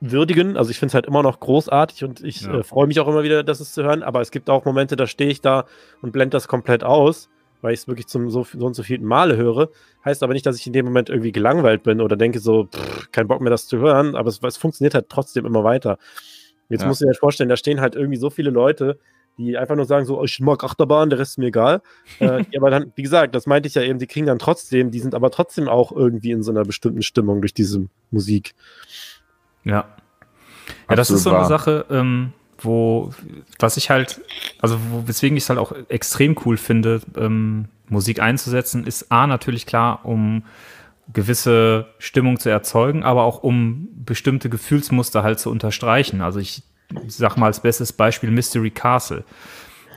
würdigen. Also ich finde es halt immer noch großartig und ich Ja. äh, freue mich auch immer wieder, das zu hören. Aber es gibt auch Momente, da stehe ich da und blende das komplett aus, weil ich es wirklich zum so, so und so vielen Male höre. Heißt aber nicht, dass ich in dem Moment irgendwie gelangweilt bin oder denke so, pff, kein Bock mehr, das zu hören. Aber es, es funktioniert halt trotzdem immer weiter. Jetzt Ja. musst du dir halt vorstellen, da stehen halt irgendwie so viele Leute, die einfach nur sagen so, oh, ich mag Achterbahn, der Rest ist mir egal. [LAUGHS] äh, die aber dann, wie gesagt, das meinte ich ja eben, die kriegen dann trotzdem, die sind aber trotzdem auch irgendwie in so einer bestimmten Stimmung durch diese Musik. Ja. Ja, das ist so eine wahr. Sache, ähm, wo, was ich halt, also wo, weswegen ich es halt auch extrem cool finde, ähm, Musik einzusetzen, ist A, natürlich klar, um gewisse Stimmung zu erzeugen, aber auch um bestimmte Gefühlsmuster halt zu unterstreichen. Also ich sag mal als bestes Beispiel Mystery Castle.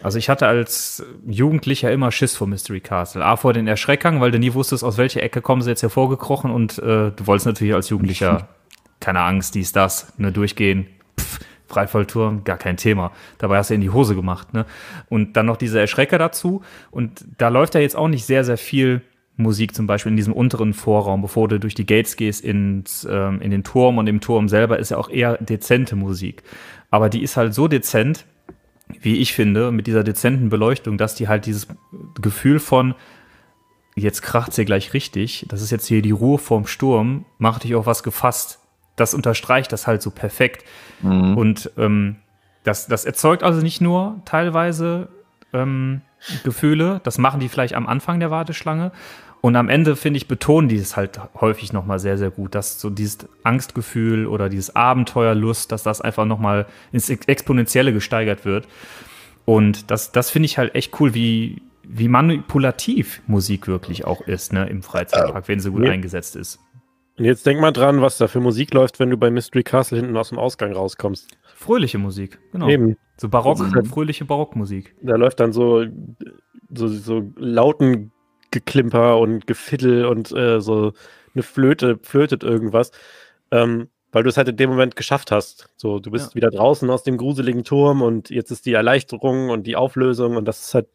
Also ich hatte als Jugendlicher immer Schiss vor Mystery Castle. A, vor den Erschreckern, weil du nie wusstest, aus welcher Ecke kommen sie jetzt hervorgekrochen und äh, du wolltest natürlich als Jugendlicher [LAUGHS] keine Angst, dies, das, ne, durchgehen, pff, Freifallturm, gar kein Thema. Dabei hast du in die Hose gemacht, ne? Und dann noch diese Erschrecker dazu. Und da läuft ja jetzt auch nicht sehr, sehr viel Musik, zum Beispiel in diesem unteren Vorraum, bevor du durch die Gates gehst ins, ähm, in den Turm und im Turm selber ist ja auch eher dezente Musik. Aber die ist halt so dezent, wie ich finde, mit dieser dezenten Beleuchtung, dass die halt dieses Gefühl von, jetzt kracht sie gleich richtig, das ist jetzt hier die Ruhe vorm Sturm, macht dich auf was gefasst. Das unterstreicht das halt so perfekt. Mhm. Und ähm, das, das erzeugt also nicht nur teilweise ähm, Gefühle, das machen die vielleicht am Anfang der Warteschlange. Und am Ende, finde ich, betonen die es halt häufig nochmal sehr, sehr gut, dass so dieses Angstgefühl oder dieses Abenteuerlust, dass das einfach nochmal ins Ex- Exponentielle gesteigert wird. Und das, das finde ich halt echt cool, wie, wie manipulativ Musik wirklich auch ist, ne, im Freizeitpark, wenn sie gut Ja. eingesetzt ist. Und jetzt denk mal dran, was da für Musik läuft, wenn du bei Mystery Castle hinten aus dem Ausgang rauskommst. Fröhliche Musik, genau. Eben. So barock, Mhm. fröhliche Barockmusik. Da läuft dann so, so, so lauten Geklimper und Gefiddel und äh, so eine Flöte flötet irgendwas. Ähm, weil du es halt in dem Moment geschafft hast. So, du bist Ja. wieder draußen aus dem gruseligen Turm und jetzt ist die Erleichterung und die Auflösung und das ist halt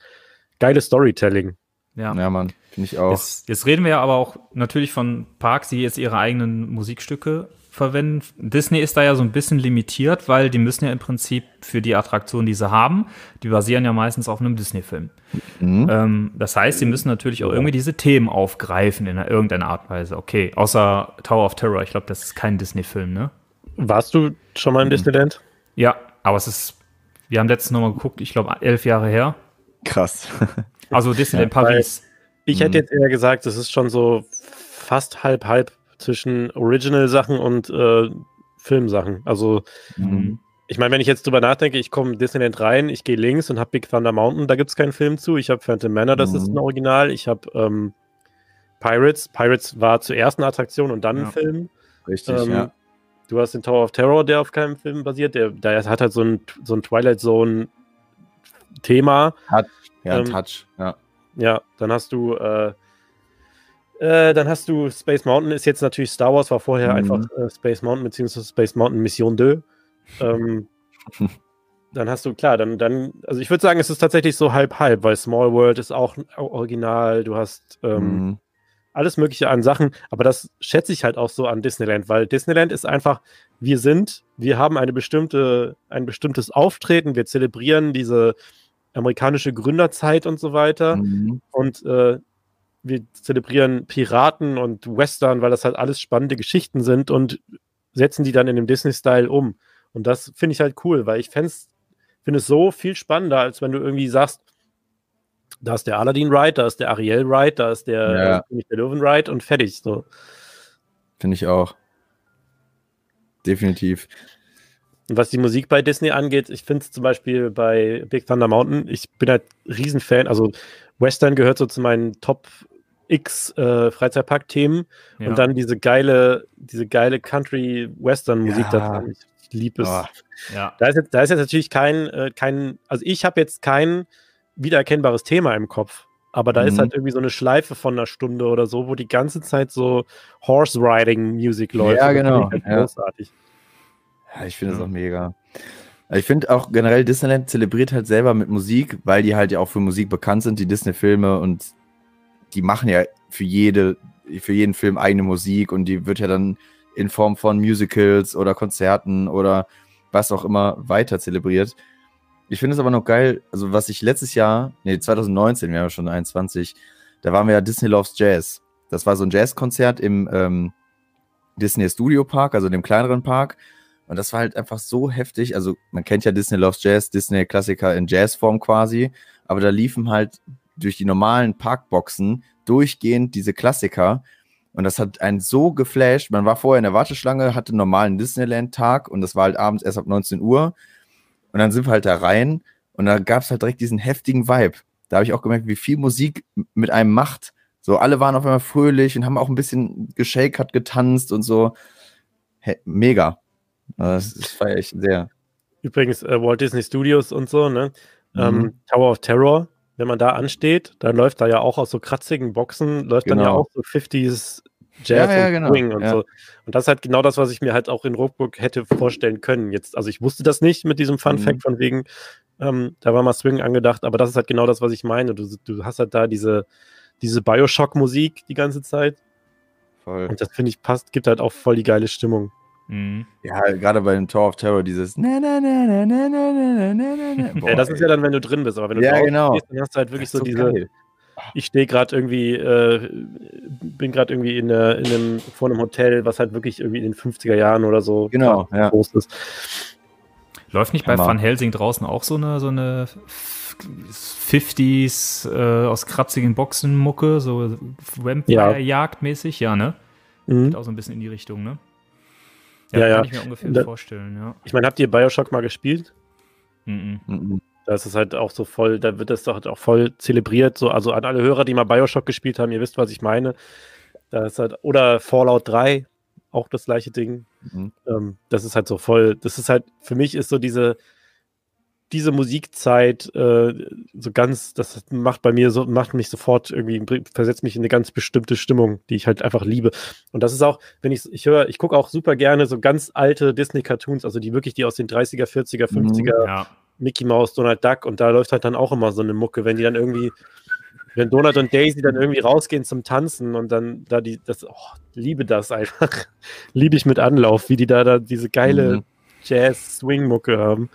geiles Storytelling. Ja. Ja, Mann, finde ich auch. Jetzt, jetzt reden wir ja aber auch natürlich von Parks, die jetzt ihre eigenen Musikstücke verwenden. Disney ist da ja so ein bisschen limitiert, weil die müssen ja im Prinzip für die Attraktionen, die sie haben, die basieren ja meistens auf einem Disney-Film. Mhm. Ähm, das heißt, sie müssen natürlich auch irgendwie diese Themen aufgreifen in irgendeiner Art und Weise. Okay, außer Tower of Terror, ich glaube, das ist kein Disney-Film, ne? Warst du schon mal im Disneyland? Ja, aber es ist, wir haben letztens nochmal geguckt, ich glaube, elf Jahre her. Krass. Also Disneyland Ja, Paris. Ich hätte jetzt eher gesagt, das ist schon so fast halb halb zwischen Original-Sachen und äh, Filmsachen. Also Mhm. ich meine, wenn ich jetzt drüber nachdenke, ich komme Disneyland rein, ich gehe links und habe Big Thunder Mountain, da gibt es keinen Film zu. Ich habe Phantom Manor, das ist Mhm. ein Original. Ich habe ähm, Pirates. Pirates war zuerst eine Attraktion und dann Ja. ein Film. Richtig, Ähm, ja. Du hast den Tower of Terror, der auf keinem Film basiert. Der, der hat halt so ein, so ein Twilight Zone-Thema. Ja, ähm, Touch. Ja. Ja, dann hast du, äh, äh, dann hast du Space Mountain, ist jetzt natürlich Star Wars, war vorher Mhm. einfach äh, Space Mountain beziehungsweise Space Mountain Mission 2. Ähm, [LAUGHS] dann hast du, klar, dann, dann, also ich würde sagen, es ist tatsächlich so halb-halb, weil Small World ist auch Original, du hast ähm, Mhm. alles Mögliche an Sachen, aber das schätze ich halt auch so an Disneyland, weil Disneyland ist einfach, wir sind, wir haben eine bestimmte, ein bestimmtes Auftreten, wir zelebrieren diese amerikanische Gründerzeit und so weiter Mhm. und äh, wir zelebrieren Piraten und Western, weil das halt alles spannende Geschichten sind und setzen die dann in dem Disney-Style um. Und das finde ich halt cool, weil ich finde es so viel spannender, als wenn du irgendwie sagst, da ist der Aladdin-Ride, da ist der Ariel-Ride, da ist der Ja. äh, der Löwen-Ride und fertig. So. Finde ich auch. Definitiv. Und was die Musik bei Disney angeht, ich finde es zum Beispiel bei Big Thunder Mountain, ich bin halt Riesenfan, also Western gehört so zu meinen Top X äh, Freizeitpark-Themen Ja. und dann diese geile, diese geile Country-Western-Musik Ja. da. Ich liebe es. Oh, ja. Da, ist jetzt, da ist jetzt natürlich kein, äh, kein, also ich habe jetzt kein wiedererkennbares Thema im Kopf. Aber da ist Mhm. halt irgendwie so eine Schleife von einer Stunde oder so, wo die ganze Zeit so Horse-Riding-Musik läuft. Ja, genau, finde ich halt ja. großartig. Ja, ich finde das Ja. auch mega. Also Ich finde auch generell Disneyland zelebriert halt selber mit Musik, weil die halt ja auch für Musik bekannt sind, die Disney-Filme und die machen ja für jede, für jeden Film eigene Musik und die wird ja dann in Form von Musicals oder Konzerten oder was auch immer weiter zelebriert. Ich finde es aber noch geil, also was ich letztes Jahr, nee, 2019, wir haben ja schon 21, da waren wir ja Disney Loves Jazz. Das war so ein Jazzkonzert im ähm, Disney Studio Park, also dem kleineren Park. Und das war halt einfach so heftig. Also, man kennt ja Disney Loves Jazz, Disney Klassiker in Jazzform quasi. Aber da liefen halt durch die normalen Parkboxen durchgehend diese Klassiker. Und das hat einen so geflasht. Man war vorher in der Warteschlange, hatte einen normalen Disneyland-Tag und das war halt abends erst ab 19 Uhr. Und dann sind wir halt da rein und da gab es halt direkt diesen heftigen Vibe. Da habe ich auch gemerkt, wie viel Musik mit einem macht. So, alle waren auf einmal fröhlich und haben auch ein bisschen geshakert, getanzt und so. Hey, mega. Das, das feiere ich sehr. Übrigens, äh, Walt Disney Studios und so, ne? Mhm. Ähm, Tower of Terror, wenn man da ansteht, dann läuft da ja auch aus so kratzigen Boxen, läuft dann ja Genau. auch so 50s Jazz Ja, ja, und genau, Swing und ja. so. Und das ist halt genau das, was ich mir halt auch in Rockburg hätte vorstellen können. Jetzt, also ich wusste das nicht mit diesem Fun Mhm. Fact von wegen, ähm, da war mal Swing angedacht, aber das ist halt genau das, was ich meine. Du, du hast halt da diese, diese Bioshock-Musik die ganze Zeit. Voll. Und das finde ich passt, gibt halt auch voll die geile Stimmung. Mhm. Ja, gerade bei dem Tower of Terror, dieses na, na, na, na, na, na, na, na, na, na. Boah, ja, das ist ja dann, wenn du drin bist, aber wenn du Ja, draußen genau. stehst, dann hast du halt wirklich so ist diese, geil. ich stehe gerade irgendwie, äh, bin gerade irgendwie in, der- in einem, vor einem Hotel, was halt wirklich irgendwie in den 50er Jahren oder so Genau, ja. groß ist. Läuft nicht bei Hammer. Van Helsing draußen auch so eine, so eine 50s äh, aus kratzigen Boxen Mucke, so Vampire-Jagd-mäßig? Ja, ne? Mhm. Geht auch so ein bisschen in die Richtung, ne? Ja, ja. Kann ich mir ungefähr Da- vorstellen, ja. Ich meine, habt ihr Bioshock mal gespielt? Mhm. Mhm. Da ist es halt auch so voll, da wird das doch halt auch voll zelebriert. So, also an alle Hörer, die mal Bioshock gespielt haben, ihr wisst, was ich meine. Da ist halt, oder Fallout 3, auch das gleiche Ding. Mhm. Ähm, das ist halt so voll, das ist halt, für mich ist so diese, diese Musikzeit äh, so ganz, das macht bei mir so, macht mich sofort irgendwie, versetzt mich in eine ganz bestimmte Stimmung, die ich halt einfach liebe. Und das ist auch, wenn ich, ich höre, ich gucke auch super gerne so ganz alte Disney-Cartoons, also die wirklich die aus den 30er, 40er, Mhm. 50er, Ja. Mickey Mouse, Donald Duck und da läuft halt dann auch immer so eine Mucke, wenn die dann irgendwie Wenn Donald und Daisy dann irgendwie rausgehen zum Tanzen und dann da die, das, oh, liebe das einfach. [LAUGHS] liebe ich mit Anlauf, wie die da, da diese geile Mhm. Jazz-Swing-Mucke haben.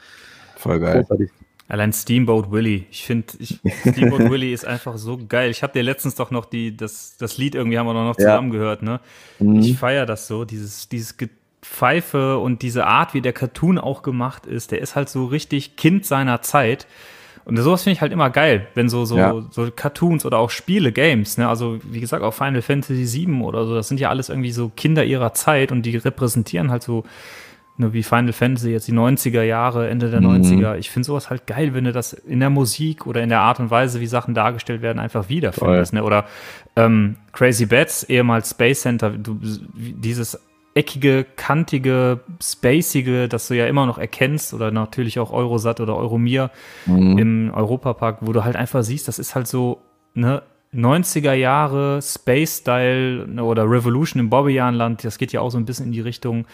Voll geil. Großartig. Allein Steamboat Willie. Ich finde, Steamboat [LAUGHS] Willie ist einfach so geil. Ich habe dir letztens doch noch die, das, das Lied irgendwie haben wir doch noch Ja. zusammen gehört, ne? Mhm. Ich feiere das so, dieses, dieses Pfeife und diese Art, wie der Cartoon auch gemacht ist, der ist halt so richtig Kind seiner Zeit. Und sowas finde ich halt immer geil, wenn so, so, Ja. so Cartoons oder auch Spiele, Games, ne? Also, wie gesagt, auch Final Fantasy VII oder so, das sind ja alles irgendwie so Kinder ihrer Zeit und die repräsentieren halt so, ne, wie Final Fantasy jetzt die 90er Jahre, Ende der Mhm. 90er. Ich finde sowas halt geil, wenn du das in der Musik oder in der Art und Weise, wie Sachen dargestellt werden, einfach wiederfindest. Ne? Oder ähm, Crazy Bats, ehemals Space Center, du, dieses eckige, kantige, spacige, das du ja immer noch erkennst, oder natürlich auch Eurosat oder Euromir Mhm. im Europapark, wo du halt einfach siehst, das ist halt so, ne, 90er Jahre Space-Style ne, oder Revolution im Bobbejahnland, das geht ja auch so ein bisschen in die Richtung.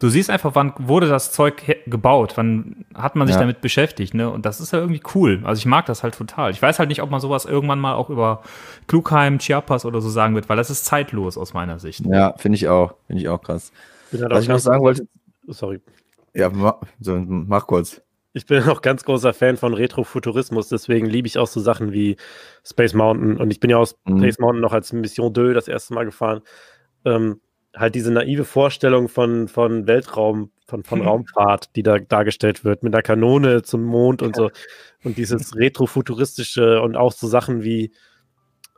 Du siehst einfach, wann wurde das Zeug gebaut, wann hat man sich Ja. damit beschäftigt, ne? Und das ist ja irgendwie cool. Also ich mag das halt total. Ich weiß halt nicht, ob man sowas irgendwann mal auch über Klugheim, Chiapas oder so sagen wird, weil das ist zeitlos aus meiner Sicht. Ja, finde ich auch. Finde ich auch krass. Bin halt Was auch ich noch sagen wollte, Sorry. ja, ma, so, mach kurz. Ich bin [LAUGHS] auch ganz großer Fan von Retrofuturismus, deswegen liebe ich auch so Sachen wie Space Mountain und ich bin ja aus Mhm. Space Mountain noch als Mission 2 das erste Mal gefahren. Ähm, halt diese naive Vorstellung von, von Weltraum, von, von Mhm. Raumfahrt, die da dargestellt wird, mit einer Kanone zum Mond und so. Und dieses Retrofuturistische und auch so Sachen wie,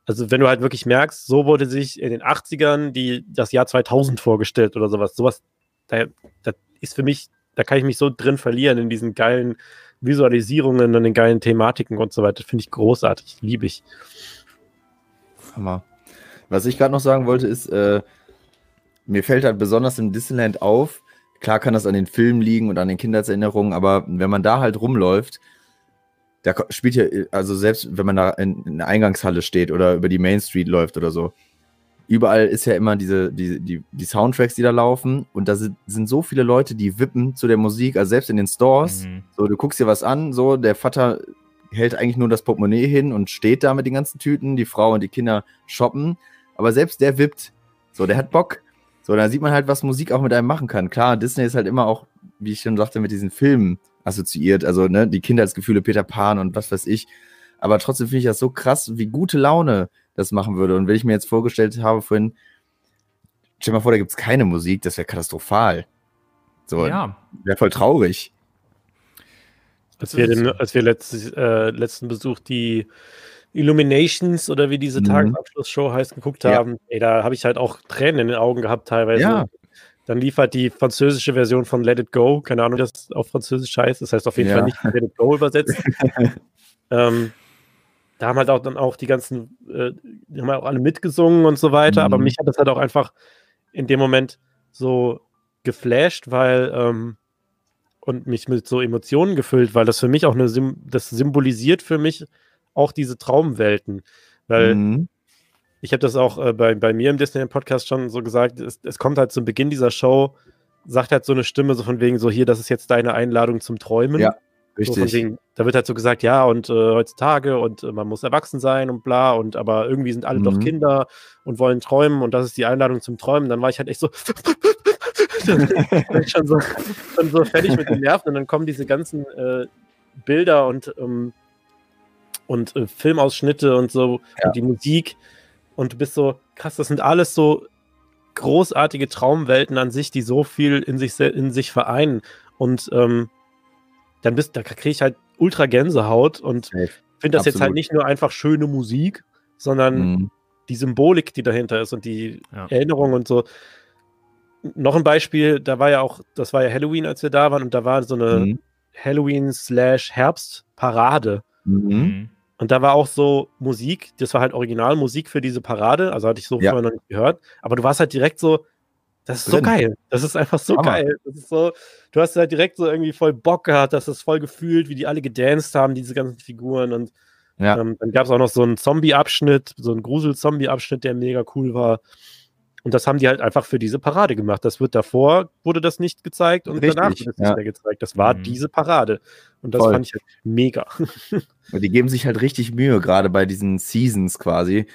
also wenn du halt wirklich merkst, so wurde sich in den 80ern die, das Jahr 2000 vorgestellt oder sowas. Sowas, da, das ist für mich, da kann ich mich so drin verlieren in diesen geilen Visualisierungen und den geilen Thematiken und so weiter. Finde ich großartig, liebe ich. Hammer. Was ich gerade noch sagen wollte, ist, äh, mir fällt halt besonders im Disneyland auf, klar kann das an den Filmen liegen und an den Kindheitserinnerungen, aber wenn man da halt rumläuft, da spielt ja, also selbst wenn man da in, in der Eingangshalle steht oder über die Main Street läuft oder so, überall ist ja immer diese, die, die, die Soundtracks, die da laufen und da sind, sind so viele Leute, die wippen zu der Musik, also selbst in den Stores, Mhm. so, du guckst dir was an, so, der Vater hält eigentlich nur das Portemonnaie hin und steht da mit den ganzen Tüten, die Frau und die Kinder shoppen, aber selbst der wippt, so, der hat Bock. So, da sieht man halt, was Musik auch mit einem machen kann. Klar, Disney ist halt immer auch, wie ich schon sagte, mit diesen Filmen assoziiert, also, ne, die Kindheitsgefühle Peter Pan und was weiß ich. Aber trotzdem finde ich das so krass, wie gute Laune das machen würde. Und wenn ich mir jetzt vorgestellt habe vorhin, stell dir mal vor, da gibt es keine Musik, das wäre katastrophal. So, Ja, wäre voll traurig. Als wir, den, als wir letztes, äh, letzten Besuch die Illuminations oder wie diese Mhm. Tagesabschlussshow heißt, geguckt Ja. haben, ey, da habe ich halt auch Tränen in den Augen gehabt teilweise. Ja. Dann lief halt die französische Version von Let It Go, keine Ahnung, wie das auf Französisch heißt, das heißt auf jeden Ja. Fall nicht Let It Go übersetzt. [LAUGHS] ähm, da haben halt auch dann auch die ganzen, äh, die haben halt auch alle mitgesungen und so weiter, aber Mhm. mich hat das halt auch einfach in dem Moment so geflasht, weil ähm, und mich mit so Emotionen gefüllt, weil das für mich auch eine, Sym das symbolisiert für mich auch diese Traumwelten, weil Mhm. ich habe das auch äh, bei, bei mir im Disney-Podcast schon so gesagt, es, es kommt halt zum Beginn dieser Show, sagt halt so eine Stimme so von wegen so, hier, das ist jetzt deine Einladung zum Träumen. Ja, So Richtig. wegen, da wird halt so gesagt, ja, und äh, heutzutage und äh, man muss erwachsen sein und bla, und aber irgendwie sind alle doch Mhm. Kinder und wollen träumen und das ist die Einladung zum Träumen. Dann war ich halt echt so, [LAUGHS] schon so, schon so fertig mit den Nerven und dann kommen diese ganzen äh, Bilder und, ähm, und äh, Filmausschnitte und so Ja. und die Musik und du bist so, krass, das sind alles so großartige Traumwelten an sich, die so viel in sich, in sich vereinen und ähm, dann bist, da kriege ich halt ultra Gänsehaut und finde das jetzt halt Absolut. nicht nur einfach schöne Musik, sondern Mhm. die Symbolik, die dahinter ist und die Ja. Erinnerung und so. Noch ein Beispiel, da war ja auch, das war ja Halloween, als wir da waren, und da war so eine Mhm. Halloween-Slash-Herbst-Parade. Mhm. Und da war auch so Musik, das war halt Originalmusik für diese Parade, also hatte ich so Ja. vorher noch nicht gehört, aber du warst halt direkt so, das ist so Drin. geil, das ist einfach so Hammer. geil, das ist so, du hast halt direkt so irgendwie voll Bock gehabt, hast das voll gefühlt, wie die alle gedanced haben, diese ganzen Figuren und Ja. ähm, dann gab es auch noch so einen Zombie-Abschnitt, so einen Grusel-Zombie-Abschnitt, der mega cool war. Und das haben die halt einfach für diese Parade gemacht. Das wird davor, wurde das nicht gezeigt und Richtig, danach wurde es ja. nicht mehr gezeigt. Das war Mhm. diese Parade. Und das Voll. fand ich halt mega. [LAUGHS] Und die geben sich halt richtig Mühe, gerade bei diesen Seasons quasi.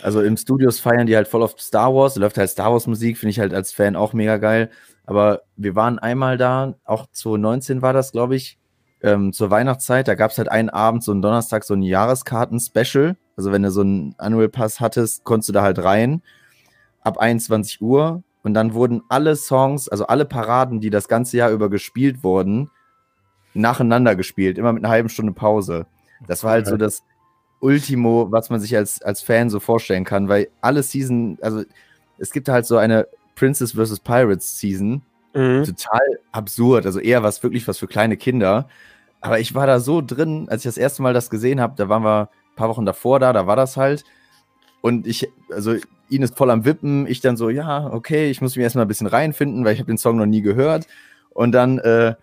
Also im Studios feiern die halt voll auf Star Wars, da läuft halt Star Wars Musik, finde ich halt als Fan auch mega geil. Aber wir waren einmal da, auch 2019 war das, glaube ich, ähm, zur Weihnachtszeit, da gab es halt einen Abend, so einen Donnerstag, so ein Jahreskarten-Special. Also wenn du so einen Annual Pass hattest, konntest du da halt rein. Ab 21 Uhr. Und dann wurden alle Songs, also alle Paraden, die das ganze Jahr über gespielt wurden, nacheinander gespielt, immer mit einer halben Stunde Pause. Das war halt so das Ultimo, was man sich als, als Fan so vorstellen kann, weil alle Season, also es gibt halt so eine Princess vs. Pirates Season, Mhm. total absurd, also eher was wirklich was für kleine Kinder. Aber ich war da so drin, als ich das erste Mal das gesehen habe, da waren wir ein paar Wochen davor da, da war das halt. Und ich, also ihn ist voll am Wippen, ich dann so, ja, okay, ich muss mich erstmal ein bisschen reinfinden, weil ich habe den Song noch nie gehört. Und dann äh,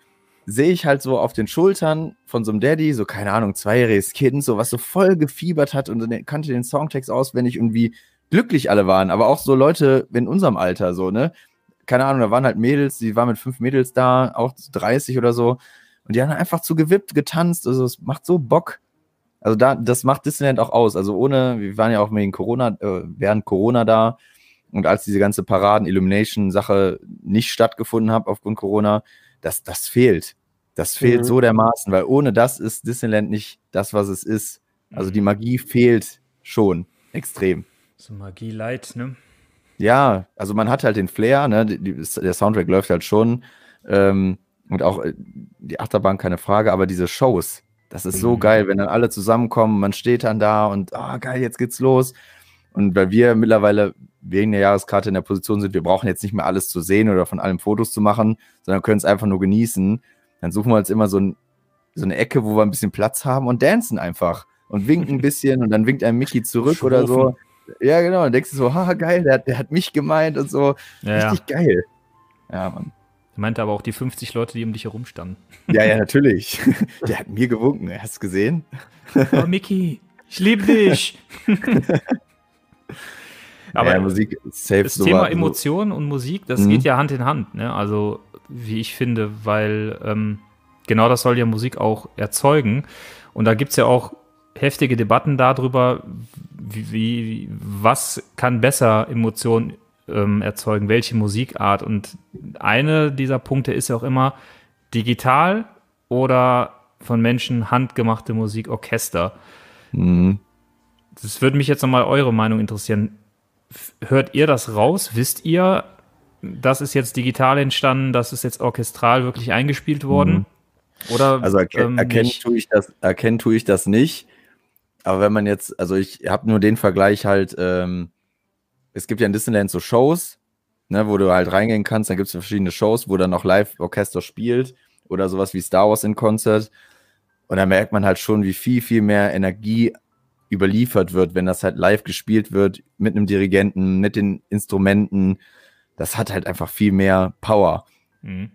sehe ich halt so auf den Schultern von so einem Daddy, so keine Ahnung, zweijähriges Kind, so was so voll gefiebert hat und dann kannte den Songtext auswendig und wie glücklich alle waren, aber auch so Leute in unserem Alter, so, ne? Keine Ahnung, da waren halt Mädels, die waren mit fünf Mädels da, auch 30 oder so. Und die haben einfach zu gewippt, getanzt, also es macht so Bock. Also da, das macht Disneyland auch aus. Also ohne, wir waren ja auch wegen Corona, äh, während Corona da und als diese ganze Paraden-Illumination-Sache nicht stattgefunden hat aufgrund Corona, das, das fehlt. Das fehlt Mhm. so dermaßen, weil ohne das ist Disneyland nicht das, was es ist. Also die Magie fehlt schon extrem. So Magie Light, ne? Ja, also man hat halt den Flair, ne? Die, die, der Soundtrack läuft halt schon. Ähm, und auch äh, die Achterbahn, keine Frage, aber diese Shows, das ist so Mhm. geil, wenn dann alle zusammenkommen, man steht dann da und ah, geil, jetzt geht's los. Und weil wir mittlerweile wegen der Jahreskarte in der Position sind, wir brauchen jetzt nicht mehr alles zu sehen oder von allem Fotos zu machen, sondern können es einfach nur genießen. Dann suchen wir uns immer so, ein, so eine Ecke, wo wir ein bisschen Platz haben und dancen einfach und winken ein [LAUGHS] bisschen und dann winkt ein Mickey zurück oder so. Ja, genau. Dann denkst du so, haha, geil, der, hat- der hat mich gemeint und so. Ja, ja. Richtig geil. Ja, Mann. Er meinte aber auch die 50 Leute, die um dich herum standen. Ja, ja, natürlich. [LAUGHS] Der hat mir gewunken. Hast du gesehen? Oh, Mickey, ich liebe dich. [LAUGHS] aber ja, Musik ist safe das so Thema was- Emotionen und Musik, das Mhm. geht ja Hand in Hand, ne? Also, wie ich finde, weil ähm, genau das soll ja Musik auch erzeugen. Und da gibt es ja auch heftige Debatten darüber, wie, wie, was kann besser Emotionen ähm, erzeugen, welche Musikart. Und eine dieser Punkte ist ja auch immer digital oder von Menschen handgemachte Musik, Orchester. Mhm. Das würde mich jetzt nochmal eure Meinung interessieren. Hört ihr das raus? Wisst ihr, das ist jetzt digital entstanden, das ist jetzt orchestral wirklich eingespielt worden? Oder Also erken ähm, erkennen, tue ich das, erkennen tue ich das nicht. Aber wenn man jetzt, also ich habe nur den Vergleich halt, ähm, es gibt ja in Disneyland so Shows, ne, wo du halt reingehen kannst, dann gibt es verschiedene Shows, wo dann auch Live-Orchester spielt oder sowas wie Star Wars in Concert. Und da merkt man halt schon, wie viel, viel mehr Energie überliefert wird, wenn das halt live gespielt wird, mit einem Dirigenten, mit den Instrumenten. Das hat halt einfach viel mehr Power. Mhm.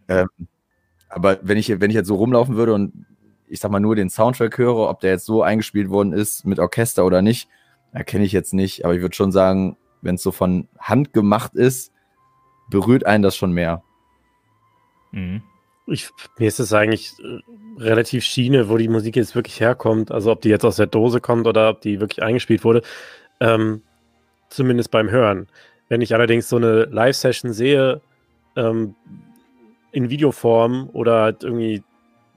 Aber wenn ich, wenn ich jetzt so rumlaufen würde und ich sag mal nur den Soundtrack höre, ob der jetzt so eingespielt worden ist mit Orchester oder nicht, erkenne ich jetzt nicht. Aber ich würde schon sagen, wenn es so von Hand gemacht ist, berührt einen das schon mehr. Mhm. Ich, mir ist es eigentlich äh, relativ Schiene, wo die Musik jetzt wirklich herkommt. Also ob die jetzt aus der Dose kommt oder ob die wirklich eingespielt wurde. Ähm, zumindest beim Hören. Wenn ich allerdings so eine Live-Session sehe, ähm, in Videoform oder halt irgendwie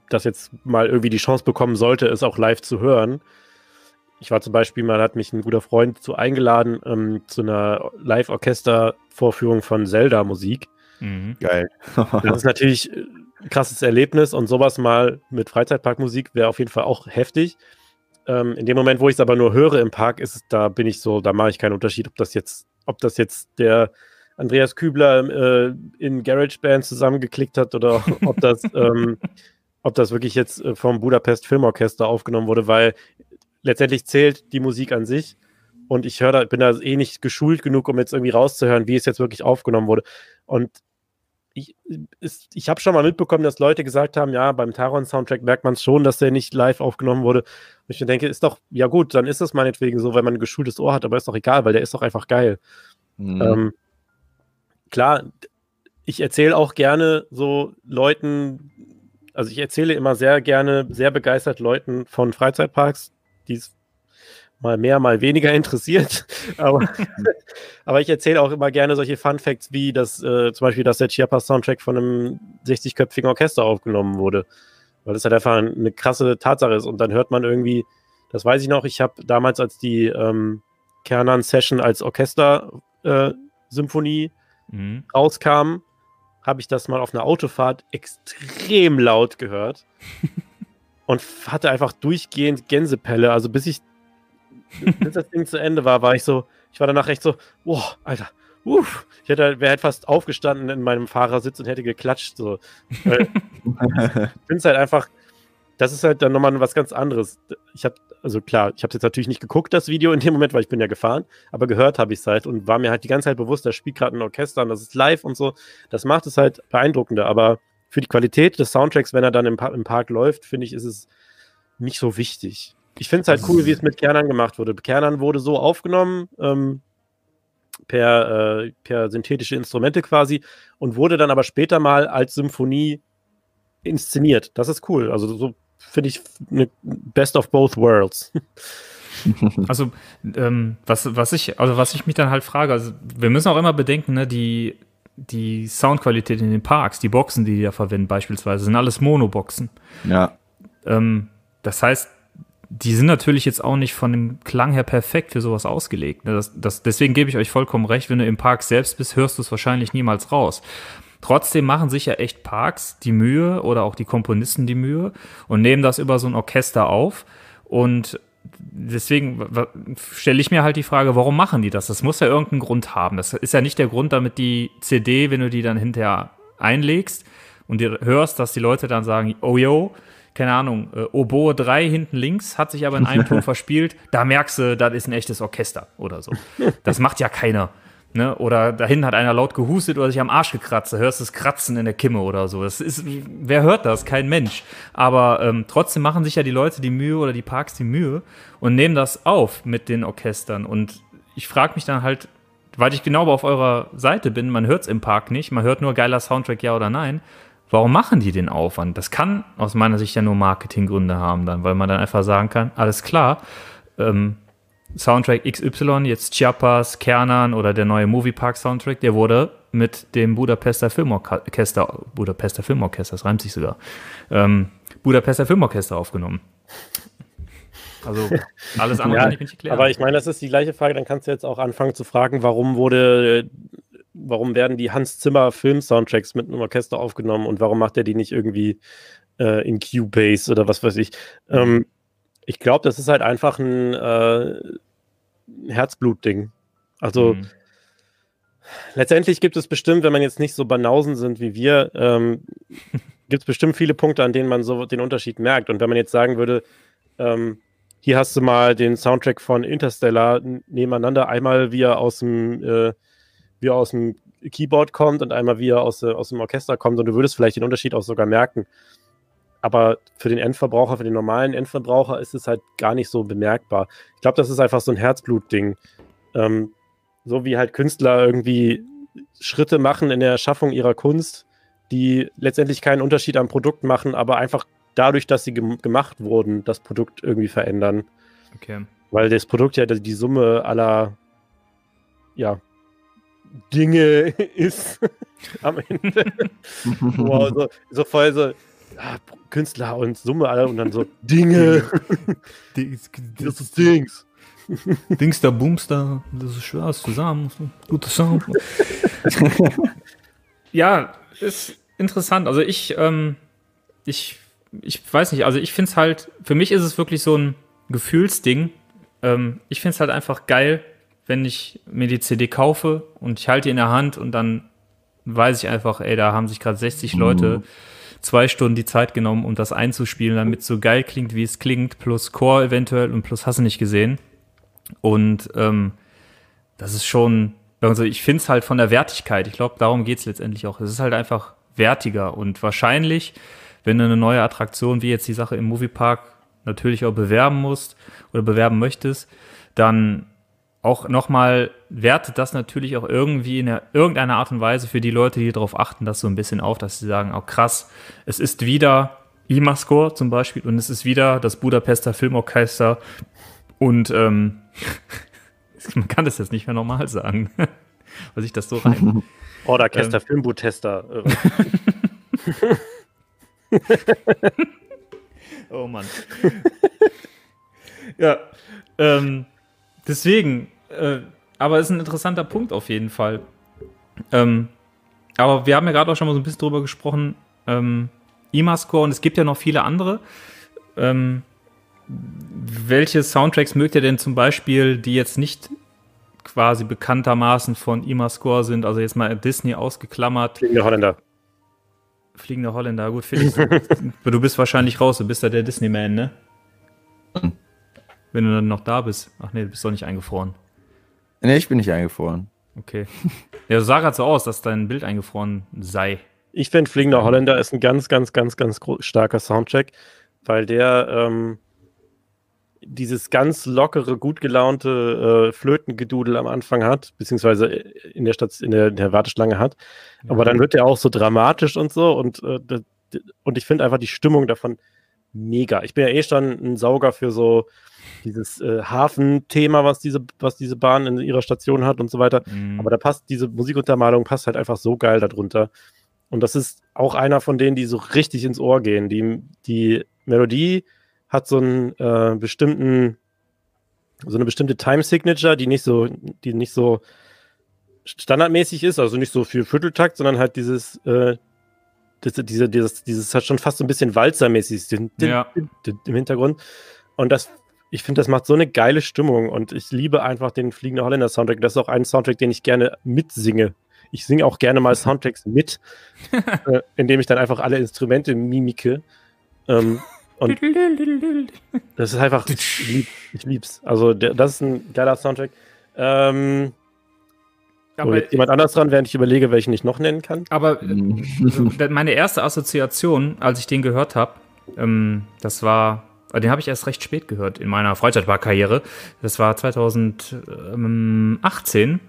das jetzt mal irgendwie die Chance bekommen sollte, es auch live zu hören. Ich war zum Beispiel mal, hat mich ein guter Freund zu eingeladen ähm, zu einer Live-Orchester-Vorführung von Zelda-Musik. Mhm. Geil. [LAUGHS] Das ist natürlich äh, ein krasses Erlebnis und sowas mal mit Freizeitparkmusik wäre auf jeden Fall auch heftig. Ähm, in dem Moment, wo ich es aber nur höre im Park, ist es, da bin ich so, da mache ich keinen Unterschied, ob das jetzt, ob das jetzt der Andreas Kübler äh, in GarageBand zusammengeklickt hat oder [LAUGHS] ob das, ähm, ob das wirklich jetzt äh, vom Budapest Filmorchester aufgenommen wurde, weil letztendlich zählt die Musik an sich und ich höre da, bin da eh nicht geschult genug, um jetzt irgendwie rauszuhören, wie es jetzt wirklich aufgenommen wurde. Und ich, ist, ich habe schon mal mitbekommen, dass Leute gesagt haben, ja, beim Taron-Soundtrack merkt man es schon, dass der nicht live aufgenommen wurde. Und ich mir denke, ist doch, ja gut, dann ist das meinetwegen so, weil man ein geschultes Ohr hat, aber ist doch egal, weil der ist doch einfach geil. Mhm. Ähm, klar, ich erzähle auch gerne so Leuten also ich erzähle immer sehr gerne, sehr begeistert Leuten von Freizeitparks, die es mal mehr, mal weniger interessiert. [LAUGHS] aber, [LAUGHS] aber ich erzähle auch immer gerne solche Fun Facts wie, dass äh, zum Beispiel, dass der Chiapas-Soundtrack von einem 60-köpfigen Orchester aufgenommen wurde. Weil das halt einfach eine krasse Tatsache ist. Und dann hört man irgendwie, das weiß ich noch, ich habe damals, als die ähm, Kernan-Session als Orchester-Symphonie Mhm. rauskam, habe ich das mal auf einer Autofahrt extrem laut gehört [LAUGHS] und hatte einfach durchgehend Gänsepelle. Also bis ich, [LAUGHS] bis das Ding zu Ende war, war ich so, ich war danach echt so, boah, Alter, uff. Ich hätte, wäre halt fast aufgestanden in meinem Fahrersitz und hätte geklatscht. So. [LAUGHS] Ich finde es halt einfach, das ist halt dann nochmal was ganz anderes. Ich habe, also klar, ich habe jetzt natürlich nicht geguckt, das Video in dem Moment, weil ich bin ja gefahren, aber gehört habe ich es halt und war mir halt die ganze Zeit bewusst, da spielt gerade ein Orchester und das ist live und so. Das macht es halt beeindruckender, aber für die Qualität des Soundtracks, wenn er dann im, im Park läuft, finde ich, ist es nicht so wichtig. Ich finde es halt cool, wie es mit Kernan gemacht wurde. Kernan wurde so aufgenommen, ähm, per, äh, per synthetische Instrumente quasi, und wurde dann aber später mal als Symphonie inszeniert. Das ist cool. Also so finde ich eine Best of both worlds. [LAUGHS] Also, ähm, was, was ich, also was ich mich dann halt frage, also wir müssen auch immer bedenken, ne, die, die Soundqualität in den Parks, die Boxen, die die da verwenden, beispielsweise, sind alles Monoboxen. ja. Ähm, das heißt, die sind natürlich jetzt auch nicht von dem Klang her perfekt für sowas ausgelegt. Ne? Das, das, deswegen gebe ich euch vollkommen recht, wenn du im Park selbst bist, hörst du es wahrscheinlich niemals raus. Trotzdem machen sich ja echt Parks die Mühe oder auch die Komponisten die Mühe und nehmen das über so ein Orchester auf. Und deswegen stelle ich mir halt die Frage, warum machen die das? Das muss ja irgendeinen Grund haben. Das ist ja nicht der Grund, damit die CD, wenn du die dann hinterher einlegst und dir hörst, dass die Leute dann sagen, oh yo, keine Ahnung, äh, Oboe 3 hinten links, hat sich aber in einem Ton [LAUGHS] verspielt, da merkst du, das ist ein echtes Orchester oder so. Das macht ja keiner. Ne? Oder da hinten hat einer laut gehustet oder sich am Arsch gekratzt, da hörst du das Kratzen in der Kimme oder so. Das ist, wer hört das? Kein Mensch. Aber ähm, trotzdem machen sich ja die Leute die Mühe oder die Parks die Mühe und nehmen das auf mit den Orchestern. Und ich frage mich dann halt, weil ich genau auf eurer Seite bin, man hört es im Park nicht, man hört nur geiler Soundtrack, ja oder nein. Warum machen die den Aufwand? Das kann aus meiner Sicht ja nur Marketinggründe haben dann, weil man dann einfach sagen kann, alles klar, ähm, Soundtrack XY, jetzt Chiapas, Kernan oder der neue Moviepark Soundtrack, der wurde mit dem Budapester Filmorchester, Budapester Filmorchester, das reimt sich sogar, ähm, Budapester Filmorchester aufgenommen. Also [LAUGHS] alles andere Ja, kann ich nicht erklären. Aber ich meine, das ist die gleiche Frage. Dann kannst du jetzt auch anfangen zu fragen, warum wurde, warum werden die Hans Zimmer Film-Soundtracks mit einem Orchester aufgenommen und warum macht er die nicht irgendwie äh, in Cubase oder was weiß ich? Ähm, ich glaube, das ist halt einfach ein, äh, Herzblut-Ding. Also Mhm. letztendlich gibt es bestimmt, wenn man jetzt nicht so Banausen sind wie wir, ähm, [LAUGHS] gibt es bestimmt viele Punkte, an denen man so den Unterschied merkt. Und wenn man jetzt sagen würde, ähm, hier hast du mal den Soundtrack von Interstellar nebeneinander, einmal wie er aus dem, äh, wie er aus dem Keyboard kommt und einmal wie er aus, äh, aus dem Orchester kommt und du würdest vielleicht den Unterschied auch sogar merken. Aber für den Endverbraucher, für den normalen Endverbraucher ist es halt gar nicht so bemerkbar. Ich glaube, das ist einfach so ein Herzblutding. Ähm, so wie halt Künstler irgendwie Schritte machen in der Erschaffung ihrer Kunst, die letztendlich keinen Unterschied am Produkt machen, aber einfach dadurch, dass sie gem gemacht wurden, das Produkt irgendwie verändern. Okay. Weil das Produkt ja die Summe aller ja, Dinge [LAUGHS] ist am Ende. [LAUGHS] wow, so, so voll so ah, Künstler und Summe aller und dann so [LAUGHS] Dinge. [LAUGHS] das ist Dings. [LAUGHS] Dingster, Boomster, das ist schwer, ist zusammen, guter Sound. ja, ist interessant. Also ich, ähm, ich, ich weiß nicht, also ich finde es halt, für mich ist es wirklich so ein Gefühlsding. Ähm, ich finde es halt einfach geil, wenn ich mir die CD kaufe und ich halte die in der Hand und dann weiß ich einfach, ey, da haben sich gerade 60 Leute zwei Stunden die Zeit genommen, um das einzuspielen, damit es so geil klingt, wie es klingt, plus Core eventuell und plus hast du nicht gesehen. Und ähm, das ist schon, also ich finde es halt von der Wertigkeit, ich glaube, darum geht es letztendlich auch. Es ist halt einfach wertiger und wahrscheinlich, wenn du eine neue Attraktion, wie jetzt die Sache im Moviepark, natürlich auch bewerben musst oder bewerben möchtest, dann auch nochmal wertet das natürlich auch irgendwie in irgendeiner Art und Weise für die Leute, die darauf achten, das so ein bisschen auf, dass sie sagen, oh krass, es ist wieder IMA-Score zum Beispiel und es ist wieder das Budapester Filmorchester und ähm, [LAUGHS] man kann das jetzt nicht mehr normal sagen, [LAUGHS] weil sich das so rein. [LAUGHS] Orderchester, ähm, Filmbutester. oh Mann. ja, ähm, deswegen, äh, aber es ist ein interessanter Punkt auf jeden Fall. Ähm, aber wir haben ja gerade auch schon mal so ein bisschen drüber gesprochen, ähm, IMA-Score und es gibt ja noch viele andere. Ähm, welche Soundtracks mögt ihr denn zum Beispiel, die jetzt nicht quasi bekanntermaßen von IMA-Score sind, also jetzt mal Disney ausgeklammert? Fliegende Holländer. Fliegende Holländer, gut, Felix. du bist [LAUGHS] wahrscheinlich raus, du bist ja der Disney-Man, ne? Wenn du dann noch da bist. Ach nee, du bist doch nicht eingefroren. Nee, ich bin nicht eingefroren. Okay. Ja, du sah gerade so aus, dass dein Bild eingefroren sei. Ich finde, Fliegender Holländer ist ein ganz, ganz, ganz, ganz starker Soundtrack, weil der ähm, dieses ganz lockere, gut gelaunte äh, Flötengedudel am Anfang hat, beziehungsweise in der, Stadt, in der, in der Warteschlange hat. Ja. Aber dann wird der auch so dramatisch und so und, äh, und ich finde einfach die Stimmung davon mega. Ich bin ja eh schon ein Sauger für so dieses äh, Hafenthema, was diese, was diese Bahn in ihrer Station hat und so weiter. Mhm. Aber da passt diese Musikuntermalung passt halt einfach so geil darunter. Und das ist auch einer von denen, die so richtig ins Ohr gehen. Die, die Melodie hat so einen äh, bestimmten, so eine bestimmte Time Signature, die nicht so, die nicht so standardmäßig ist, also nicht so für Vierteltakt, sondern halt dieses, äh, das, diese, dieses, dieses hat schon fast so ein bisschen Walzermäßig ja. im Hintergrund. Und das ich finde, das macht so eine geile Stimmung und ich liebe einfach den Fliegende Holländer Soundtrack. Das ist auch ein Soundtrack, den ich gerne mitsinge. Ich singe auch gerne mal [LAUGHS] Soundtracks mit, äh, indem ich dann einfach alle Instrumente mimike. Ähm, und [LAUGHS] das ist einfach, ich, lieb, ich lieb's. Also, der, das ist ein geiler Soundtrack. Ähm, aber jetzt jemand anders dran, während ich überlege, welchen ich noch nennen kann. Aber äh, [LAUGHS] meine erste Assoziation, als ich den gehört habe, ähm, das war den habe ich erst recht spät gehört in meiner Freizeitparkkarriere. Das war 2018.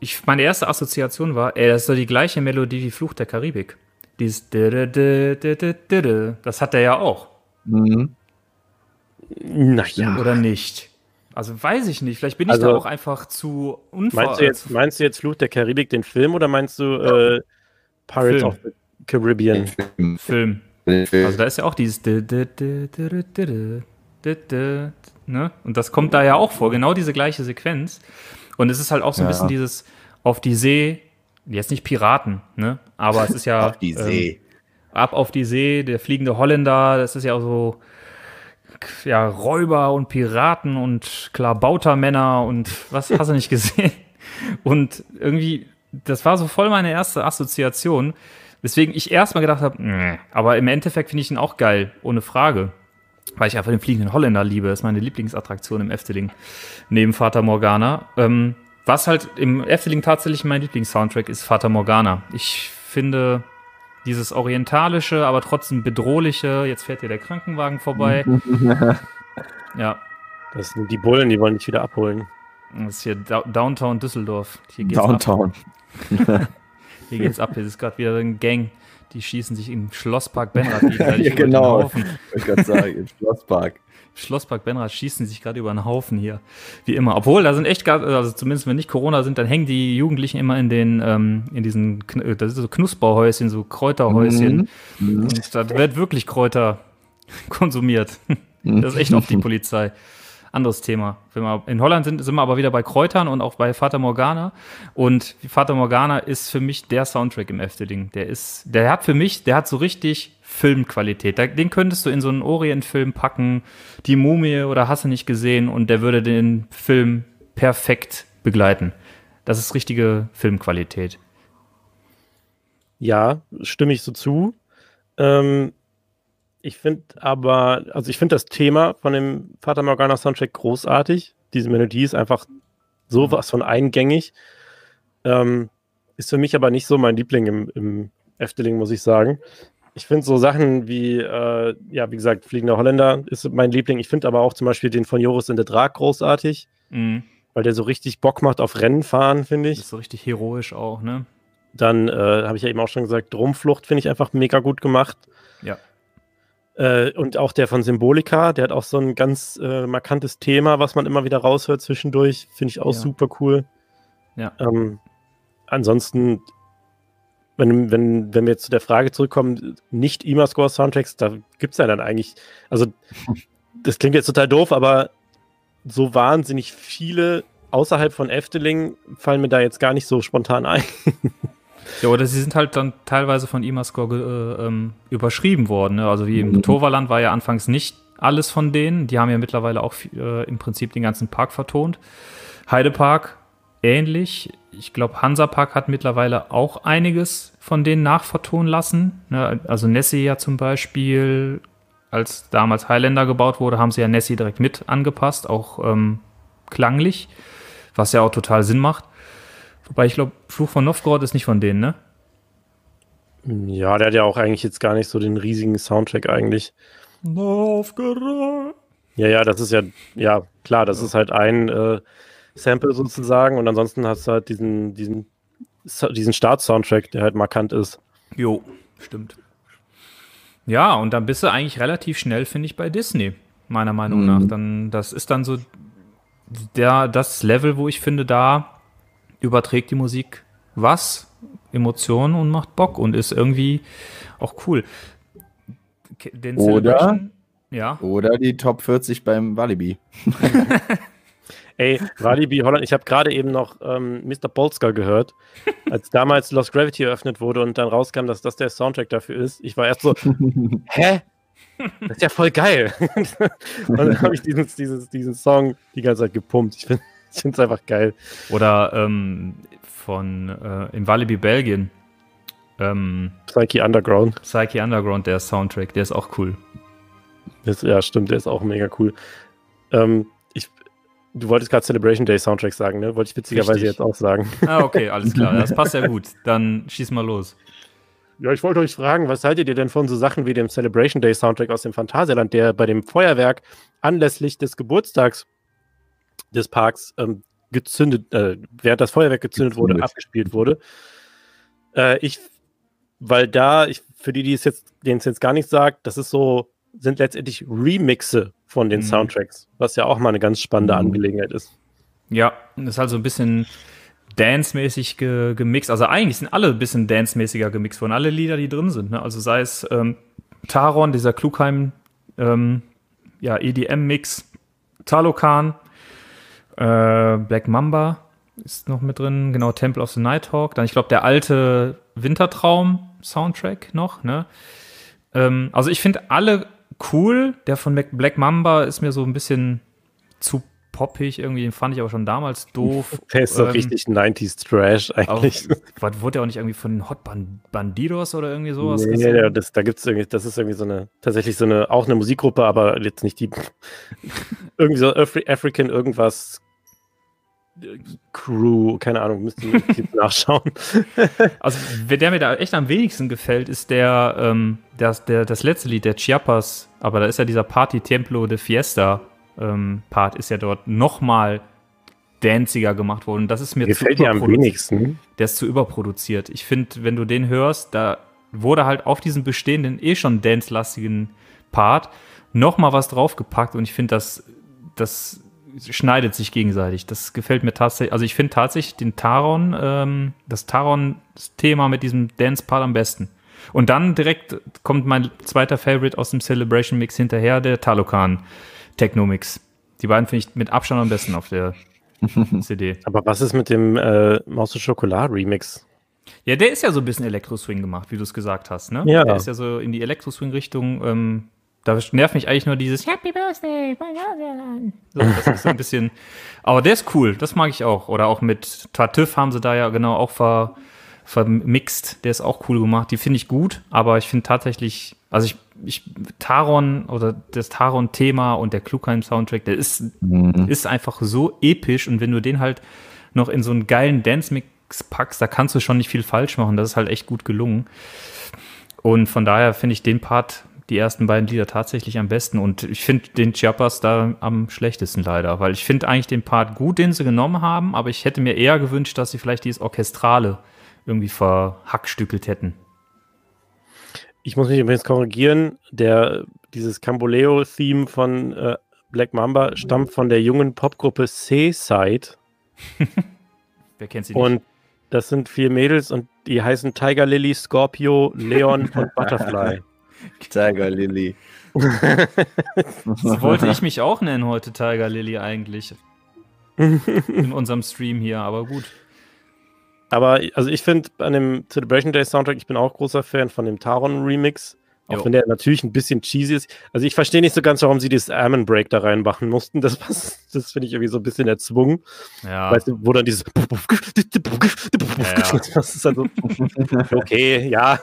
Ich, meine erste Assoziation war, ey, das ist doch die gleiche Melodie wie Fluch der Karibik. Dieses Das hat er ja auch. Mhm. Naja. Oder nicht? Also weiß ich nicht. Vielleicht bin ich also, da auch einfach zu unver... Meinst du, jetzt, meinst du jetzt Fluch der Karibik, den Film, oder meinst du äh, Pirates Film. of the Caribbean? Film. Also da ist ja auch dieses ne? Und das kommt da ja auch vor, genau diese gleiche Sequenz. Und es ist halt auch so ein ja. bisschen dieses auf die See, jetzt nicht Piraten, ne? Aber es ist ja. auf die See. Ähm, ab auf die See, der fliegende Holländer, das ist ja auch so ja, Räuber und Piraten und Klabautermänner und was [LAUGHS] hast du nicht gesehen? Und irgendwie, das war so voll meine erste Assoziation. Weswegen ich erstmal gedacht habe, nee. aber im Endeffekt finde ich ihn auch geil, ohne Frage. Weil ich einfach den fliegenden Holländer liebe. Das ist meine Lieblingsattraktion im Efteling. Neben Fata Morgana. Ähm, was halt im Efteling tatsächlich mein Lieblingssoundtrack ist, Fata Morgana. Ich finde dieses orientalische, aber trotzdem bedrohliche, jetzt fährt hier der Krankenwagen vorbei. [LAUGHS] ja. Das sind die Bullen, die wollen dich wieder abholen. Das ist hier Downtown Düsseldorf. Hier geht's Downtown. [LAUGHS] Hier geht's ab. Hier ist gerade wieder ein Gang. Die schießen sich im Schlosspark Benrad [LAUGHS] gegenseitig ja, genau. über den Haufen. Ich gerade sagen, im Schlosspark. [LAUGHS] Schlosspark Benrad schießen sich gerade über einen Haufen hier. Wie immer. Obwohl, da sind echt, also zumindest wenn nicht Corona sind, dann hängen die Jugendlichen immer in den, ähm, in diesen, das ist so Knusperhäuschen, so Kräuterhäuschen. Mhm. Und da wird wirklich Kräuter [LAUGHS] konsumiert. Das ist echt auf die Polizei anderes Thema. Wir, in Holland sind, sind wir aber wieder bei Kräutern und auch bei Fata Morgana. Und Fata Morgana ist für mich der Soundtrack im Efteling. Der ist, der hat für mich, der hat so richtig Filmqualität. Den könntest du in so einen Orient-Film packen, die Mumie oder hast du nicht gesehen und der würde den Film perfekt begleiten. Das ist richtige Filmqualität. Ja, stimme ich so zu. Ähm, ich finde aber, also ich finde das Thema von dem Fata Morgana Soundtrack großartig. Diese Melodie ist einfach sowas von eingängig. Ähm, ist für mich aber nicht so mein Liebling im, im Efteling, muss ich sagen. Ich finde so Sachen wie, äh, ja, wie gesagt, Fliegender Holländer ist mein Liebling. Ich finde aber auch zum Beispiel den von Joris in der Drag großartig, mhm. weil der so richtig Bock macht auf Rennen fahren, finde ich. Das ist so richtig heroisch auch, ne? Dann äh, habe ich ja eben auch schon gesagt, Drumflucht finde ich einfach mega gut gemacht. Ja. Äh, und auch der von Symbolika, der hat auch so ein ganz äh, markantes Thema, was man immer wieder raushört zwischendurch. Finde ich auch Ja. super cool. Ja. Ähm, ansonsten, wenn, wenn, wenn wir jetzt zu der Frage zurückkommen, nicht IMA-Score-Soundtracks, da gibt es ja dann eigentlich, also [LAUGHS] das klingt jetzt total doof, aber so wahnsinnig viele außerhalb von Efteling fallen mir da jetzt gar nicht so spontan ein. [LAUGHS] Ja, oder sie sind halt dann teilweise von IMAScore äh, ähm, überschrieben worden. Ne? Also wie im Mhm. Toverland war ja anfangs nicht alles von denen. Die haben ja mittlerweile auch äh, im Prinzip den ganzen Park vertont. Heidepark ähnlich. Ich glaube, Hansapark hat mittlerweile auch einiges von denen nachvertonen lassen. Ne? Also Nessie ja zum Beispiel, als damals Highlander gebaut wurde, haben sie ja Nessie direkt mit angepasst, auch ähm, klanglich, was ja auch total Sinn macht. Wobei ich glaube, Fluch von Novgorod ist nicht von denen, ne? Ja, der hat ja auch eigentlich jetzt gar nicht so den riesigen Soundtrack eigentlich. Novgorod. Ja, ja, das ist ja, ja, klar, das ist halt ein äh, Sample sozusagen und ansonsten hast du halt diesen, diesen, diesen Start-Soundtrack, der halt markant ist. Jo, stimmt. Ja, und dann bist du eigentlich relativ schnell, finde ich, bei Disney, meiner Meinung Mhm. nach. Dann, das ist dann so der, das Level, wo ich finde, da überträgt die Musik was, Emotionen und macht Bock und ist irgendwie auch cool. Den Oder- Ja. Oder die Top 40 beim Walibi. [LAUGHS] Ey, Walibi Holland, ich habe gerade eben noch ähm, Mr. Polska gehört, [LAUGHS] als damals Lost Gravity eröffnet wurde und dann rauskam, dass das der Soundtrack dafür ist. Ich war erst so, [LAUGHS] hä? Das ist ja voll geil. und dann habe ich diesen, dieses, diesen Song die ganze Zeit gepumpt. Ich finde [LAUGHS] es einfach geil. Oder ähm, von äh, in Walibi, Belgien. Ähm, Psyche Underground. Psyche Underground, der Soundtrack, der ist auch cool. Das, ja, stimmt, der ist auch mega cool. Ähm, ich, du wolltest gerade Celebration Day Soundtrack sagen, ne? Wollte ich witzigerweise Richtig. jetzt auch sagen. Ah, okay, alles klar. [LAUGHS] Das passt ja gut. Dann schieß mal los. Ja, ich wollte euch fragen, was haltet ihr denn von so Sachen wie dem Celebration Day Soundtrack aus dem Phantasialand, der bei dem Feuerwerk anlässlich des Geburtstags des Parks ähm, gezündet, äh, während das Feuerwerk gezündet, wurde, Gezündet. abgespielt wurde. Äh, ich, weil da, ich, für die, die es jetzt, denen es jetzt gar nicht sagt, das ist so, sind letztendlich Remixe von den Mhm. Soundtracks, was ja auch mal eine ganz spannende Mhm. Angelegenheit ist. Ja, das ist halt so ein bisschen dance-mäßig ge gemixt. Also eigentlich sind alle ein bisschen dance-mäßiger gemixt worden. Alle Lieder, die drin sind. Ne? Also sei es ähm, Taron, dieser Klugheim ähm, ja, EDM-Mix, Talokan, äh, Black Mamba ist noch mit drin, genau, Temple of the Nighthawk. Dann, ich glaube, der alte Wintertraum-Soundtrack noch, ne? Ähm, also ich finde alle cool. Der von Black Mamba ist mir so ein bisschen zu poppig irgendwie. Den fand ich aber schon damals doof. [LAUGHS] Der ist so Ähm, richtig 90s Trash eigentlich. [LAUGHS] was, wurde der auch nicht irgendwie von Hot Ban Bandidos oder irgendwie sowas? Nee, gesungen? ja, das, da gibt's irgendwie, das ist irgendwie so eine, tatsächlich so eine, auch eine Musikgruppe, aber jetzt nicht die, [LAUGHS] irgendwie so Afri African irgendwas Crew, keine Ahnung, müsste ich jetzt nachschauen. Also, wer der mir da echt am wenigsten gefällt, ist der, ähm, das, der, das letzte Lied, der Chiapas. Aber da ist ja dieser Party Templo de Fiesta ähm, Part, ist ja dort nochmal danciger gemacht worden. Das ist mir Gefällt dir am wenigsten. Der ist zu überproduziert. Ich finde, wenn du den hörst, da wurde halt auf diesen bestehenden, eh schon dance-lastigen Part nochmal was draufgepackt und ich finde, das, das schneidet sich gegenseitig. Das gefällt mir tatsächlich. Also ich finde tatsächlich den Taron, ähm, das Taron-Thema mit diesem Dance-Part am besten. Und dann direkt kommt mein zweiter Favorite aus dem Celebration Mix hinterher, der Talokan Techno Mix. Die beiden finde ich mit Abstand am besten auf der [LAUGHS] CD. Aber was ist mit dem äh, Maus und Schokolade Remix? Ja, der ist ja so ein bisschen Elektro-Swing gemacht, wie du es gesagt hast, ne? Ja. Der ist ja so in die Elektro-Swing-Richtung. Ähm, da nervt mich eigentlich nur dieses Happy Birthday, Phantasialand. so, Das ist so ein bisschen. Aber der ist cool, das mag ich auch. Oder auch mit Tartüff haben sie da ja genau auch ver, vermixt. Der ist auch cool gemacht. Die finde ich gut, aber ich finde tatsächlich, also ich, ich, Taron oder das Taron-Thema und der Klugheim-Soundtrack, der ist ist einfach so episch und wenn du den halt noch in so einen geilen Dance-Mix packst, da kannst du schon nicht viel falsch machen. Das ist halt echt gut gelungen. Und von daher finde ich den Part, die ersten beiden Lieder tatsächlich am besten und ich finde den Chiapas da am schlechtesten leider, weil ich finde eigentlich den Part gut, den sie genommen haben, aber ich hätte mir eher gewünscht, dass sie vielleicht dieses Orchestrale irgendwie verhackstückelt hätten. Ich muss mich übrigens korrigieren, der dieses Camboleo-Theme von äh, Black Mamba stammt von der jungen Popgruppe Seaside. [LAUGHS] Wer kennt sie nicht? Und das sind vier Mädels und die heißen Tiger Lily, Scorpio, Leon und [LAUGHS] Butterfly. Tiger Lily. so wollte ich mich auch nennen heute, Tiger Lily, eigentlich. In unserem Stream hier, aber gut. Aber also ich finde an dem Celebration Day Soundtrack, ich bin auch großer Fan von dem Taron Remix. Auch Jo. wenn der natürlich ein bisschen cheesy ist. Also ich verstehe nicht so ganz, warum sie dieses Ammon Break da reinmachen mussten. Das, das finde ich irgendwie so ein bisschen erzwungen. Ja, Weißt du, wo dann dieses Ja, [LAUGHS] Das ist also okay, ja.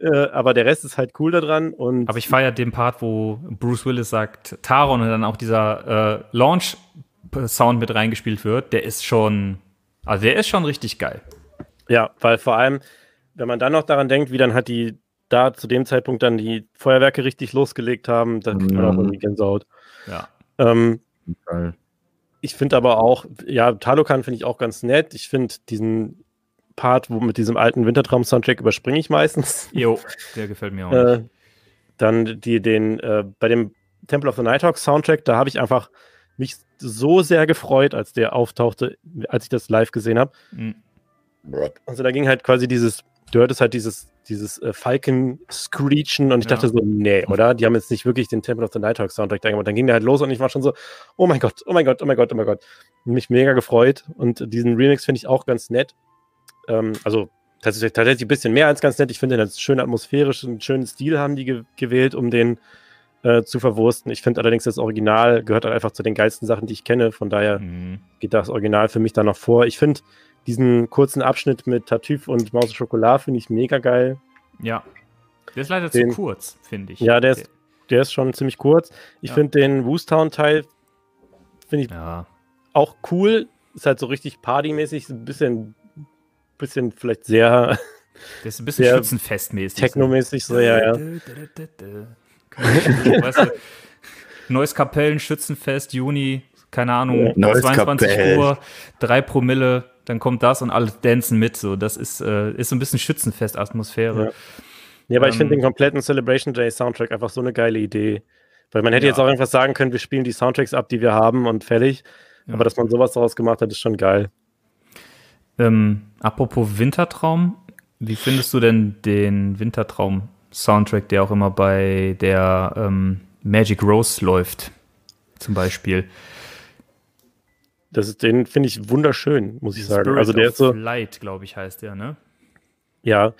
Äh, aber der Rest ist halt cool daran und aber ich feiere den Part, wo Bruce Willis sagt Taron und dann auch dieser äh, Launch-Sound mit reingespielt wird. Der ist schon, also der ist schon richtig geil. Ja, weil vor allem, wenn man dann noch daran denkt, wie dann halt die da zu dem Zeitpunkt dann die Feuerwerke richtig losgelegt haben, dann kriegt man auch Mhm. irgendwie Gänsehaut. Ja. Ähm, Geil. ich finde aber auch, ja, Talokan finde ich auch ganz nett. Ich finde diesen Part, wo mit diesem alten Wintertraum-Soundtrack überspringe ich meistens. Jo, der gefällt mir auch. nicht. Äh, dann die, den, äh, bei dem Temple of the Nighthawk Soundtrack, da habe ich einfach mich so sehr gefreut, als der auftauchte, als ich das live gesehen habe. Mhm. Also da ging halt quasi dieses, du hörtest halt dieses, dieses äh, Falken-Screechen und ich Ja. dachte so, nee, oder? Die haben jetzt nicht wirklich den Temple of the Nighthawk Soundtrack da gemacht. Dann ging der halt los und ich war schon so, oh mein Gott, oh mein Gott, oh mein Gott, oh mein Gott. Mich mega gefreut und diesen Remix finde ich auch ganz nett. Ähm, also tatsächlich, tatsächlich ein bisschen mehr als ganz nett. Ich finde, ist schön atmosphärisch, einen schönen Stil haben die ge gewählt, um den äh, zu verwursten. Ich finde allerdings, das Original gehört halt einfach zu den geilsten Sachen, die ich kenne. Von daher Mhm. geht das Original für mich da noch vor. Ich finde diesen kurzen Abschnitt mit Tartuffe und Maus und Schokolade finde ich mega geil. Ja. Der ist leider Den- zu kurz, finde ich. Ja, der ist, der ist schon ziemlich kurz. Ich Ja. finde den Woostown-Teil finde ich Ja. auch cool. Ist halt so richtig partymäßig, ein bisschen, bisschen vielleicht sehr Der ist ein bisschen schützenfestmäßig. technomäßig, so, ja, ja. weißt du, Neues Kapellen, Schützenfest, Juni, keine Ahnung, Ja. Neues 22 Kapell. Uhr, drei Promille, dann kommt das und alle dancen mit. So, das ist, äh, ist so ein bisschen Schützenfest-Atmosphäre. Ja. Ja, aber ich finde Ähm, den kompletten Celebration Day Soundtrack einfach so eine geile Idee. Weil man hätte Ja. jetzt auch irgendwas sagen können, wir spielen die Soundtracks ab, die wir haben und fertig. Ja. Aber dass man sowas daraus gemacht hat, ist schon geil. Ähm, apropos Wintertraum, wie findest du denn den Wintertraum-Soundtrack, der auch immer bei der ähm, Magic Rose läuft, zum Beispiel? Das ist, den finde ich wunderschön, muss ich sagen. Spirit also der ist so, Light, glaube ich, heißt der, ne? ja,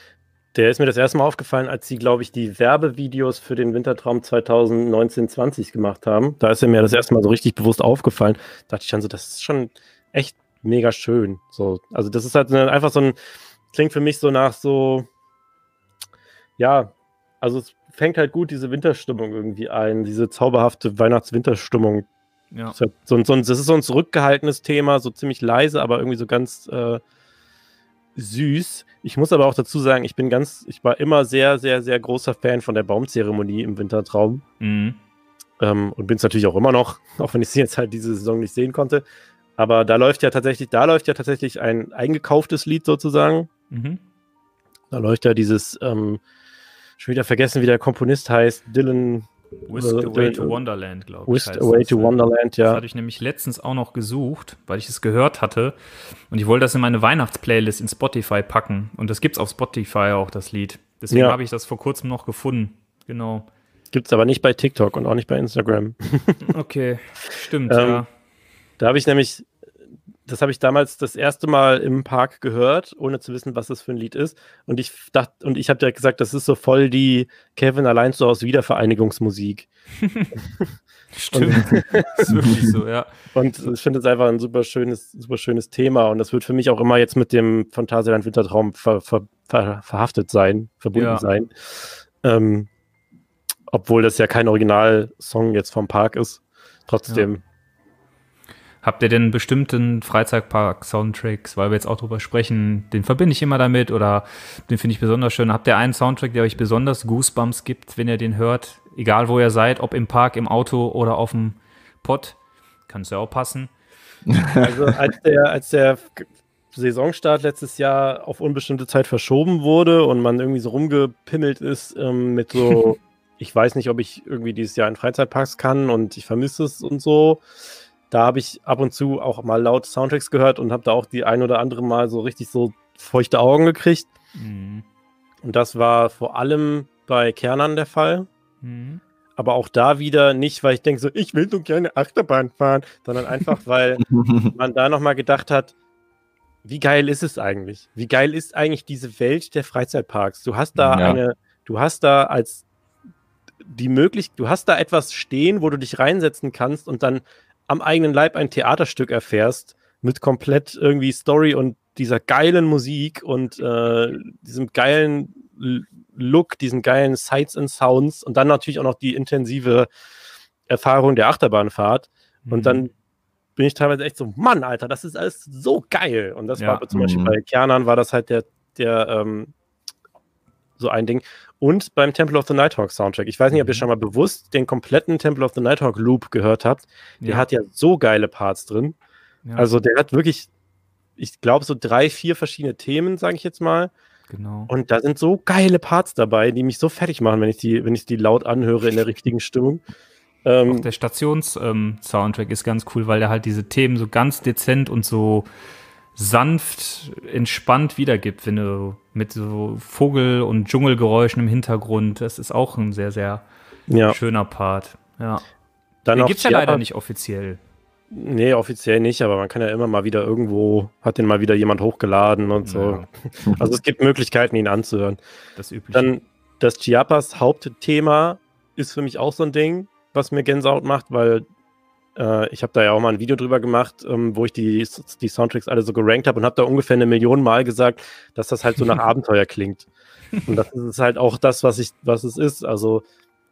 der ist mir das erste Mal aufgefallen, als sie, glaube ich, die Werbevideos für den Wintertraum 2019-20 gemacht haben. Da ist er mir das erste Mal so richtig bewusst aufgefallen. Da dachte ich dann so, das ist schon echt mega schön. So, also das ist halt eine, einfach so ein, klingt für mich so nach so, ja, also es fängt halt gut diese Winterstimmung irgendwie ein, diese zauberhafte Weihnachts-Winterstimmung Ja. Das ist, halt so, ein- so ein, das ist so ein zurückgehaltenes Thema, so ziemlich leise, aber irgendwie so ganz äh, süß. Ich muss aber auch dazu sagen, ich bin ganz, ich war immer sehr, sehr, sehr großer Fan von der Baumzeremonie im Wintertraum. Mhm. Ähm, und bin es natürlich auch immer noch, [LAUGHS] auch wenn ich sie jetzt halt diese Saison nicht sehen konnte. Aber da läuft ja tatsächlich, da läuft ja tatsächlich ein eingekauftes Lied sozusagen. Mhm. Da läuft ja dieses, ähm, schon wieder vergessen, wie der Komponist heißt, Dylan Whisked Äh, Away to Wonderland, glaube ich. Whisked Away das, to ne? Wonderland, Das ja. hatte ich nämlich letztens auch noch gesucht, weil ich es gehört hatte. Und ich wollte das in meine Weihnachtsplaylist in Spotify packen. Und das gibt's auf Spotify auch, das Lied. Deswegen Ja. habe ich das vor kurzem noch gefunden. Genau. Gibt's aber nicht bei TikTok und auch nicht bei Instagram. [LAUGHS] Okay, stimmt, Ähm, ja. Da habe ich nämlich, das habe ich damals das erste Mal im Park gehört, ohne zu wissen, was das für ein Lied ist. Und ich dachte, und ich habe ja gesagt, das ist so voll die Kevin allein so aus Wiedervereinigungsmusik. [LAUGHS] Stimmt. ist wirklich so, ja. Und ich finde es einfach ein super schönes, super schönes Thema. Und das wird für mich auch immer jetzt mit dem Phantasialand Wintertraum ver, ver, ver, verhaftet sein, verbunden Ja. sein. Ähm, obwohl das ja kein Originalsong jetzt vom Park ist. Trotzdem. Habt ihr denn bestimmten Freizeitpark-Soundtracks, weil wir jetzt auch drüber sprechen, den verbinde ich immer damit oder den finde ich besonders schön. Habt ihr einen Soundtrack, der euch besonders Goosebumps gibt, wenn ihr den hört? Egal wo ihr seid, ob im Park, im Auto oder auf dem Pott. Kann es ja auch passen. [LAUGHS] Also als der, als der Saisonstart letztes Jahr auf unbestimmte Zeit verschoben wurde und man irgendwie so rumgepimmelt ist ähm, mit so [LAUGHS] ich weiß nicht, ob ich irgendwie dieses Jahr in Freizeitparks kann und ich vermisse es und so. Da habe ich ab und zu auch mal laut Soundtracks gehört und habe da auch die ein oder andere Mal so richtig so feuchte Augen gekriegt. Mhm. Und das war vor allem bei Kernern der Fall. Mhm. Aber auch da wieder nicht, weil ich denke so, ich will so gerne Achterbahn fahren, sondern einfach, weil [LAUGHS] man da nochmal gedacht hat, wie geil ist es eigentlich? Wie geil ist eigentlich diese Welt der Freizeitparks? Du hast da Ja. eine, du hast da als die Möglichkeit, du hast da etwas stehen, wo du dich reinsetzen kannst und dann am eigenen Leib ein Theaterstück erfährst mit komplett irgendwie Story und dieser geilen Musik und äh, diesem geilen Look, diesen geilen Sights and Sounds und dann natürlich auch noch die intensive Erfahrung der Achterbahnfahrt. Mhm. Und dann bin ich teilweise echt so, Mann, Alter, das ist alles so geil. Und das Ja. war zum Beispiel Mhm. bei Kernern war das halt der, der ähm, so ein Ding. Und beim Temple of the Nighthawk Soundtrack. Ich weiß nicht, ob ihr Mhm. schon mal bewusst den kompletten Temple of the Nighthawk Loop gehört habt. Der ja. hat ja so geile Parts drin. ja, Also der hat wirklich, ich glaube, so drei, vier verschiedene Themen, sage ich jetzt mal. genau. Und da sind so geile Parts dabei, die mich so fertig machen, wenn ich die, wenn ich die laut anhöre in der richtigen Stimmung. Auch Ähm, der Stations-Soundtrack ist ganz cool, weil der halt diese Themen so ganz dezent und so sanft, entspannt wiedergibt, wenn du mit so Vogel- und Dschungelgeräuschen im Hintergrund. Das ist auch ein sehr, sehr ja, schöner Part. Ja. dann Den noch gibt's ja leider nicht offiziell. Nee, offiziell nicht, aber man kann ja immer mal wieder irgendwo, hat den mal wieder jemand hochgeladen und so. Ja, [LAUGHS] Also es gibt Möglichkeiten, ihn anzuhören. das übliche. Dann das Chiapas Hauptthema ist für mich auch so ein Ding, was mir Gänsehaut macht, weil äh, ich habe da ja auch mal ein Video drüber gemacht, ähm, wo ich die, die Soundtracks alle so gerankt habe und habe da ungefähr eine Million Mal gesagt, dass das halt so nach [LAUGHS] Abenteuer klingt. Und das ist halt auch das, was ich, was es ist. Also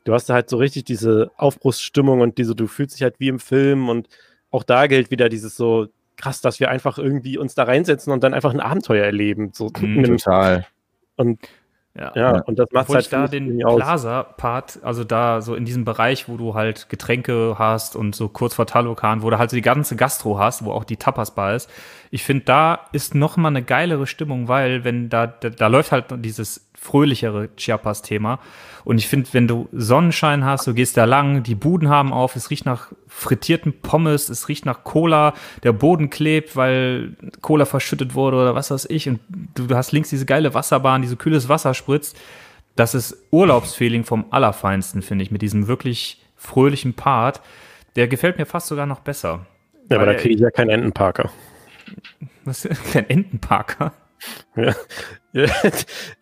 du hast da halt so richtig diese Aufbruchsstimmung und diese, du fühlst dich halt wie im Film und auch da gilt wieder dieses so krass, dass wir einfach irgendwie uns da reinsetzen und dann einfach ein Abenteuer erleben. So Mhm, Total. und ja. ja, und das macht Obwohl halt ich da den. Plaza-Part, also da so in diesem Bereich, wo du halt Getränke hast und so kurz vor Talokan, wo du halt so die ganze Gastro hast, wo auch die Tapas-Bar ist. Ich finde, da ist noch mal eine geilere Stimmung, weil wenn da, da, da läuft halt dieses fröhlichere Chiapas-Thema. Und ich finde, wenn du Sonnenschein hast, du gehst da lang, die Buden haben auf, es riecht nach frittierten Pommes, es riecht nach Cola, der Boden klebt, weil Cola verschüttet wurde oder was weiß ich. Und du, hast links diese geile Wasserbahn, diese kühles Wasser spritzt. Das ist Urlaubsfeeling vom Allerfeinsten, finde ich, mit diesem wirklich fröhlichen Part. Der gefällt mir fast sogar noch besser. Ja, aber da kriege ich ja keinen Entenparker. Was, [LAUGHS] kein Entenparker. Ja. [LAUGHS]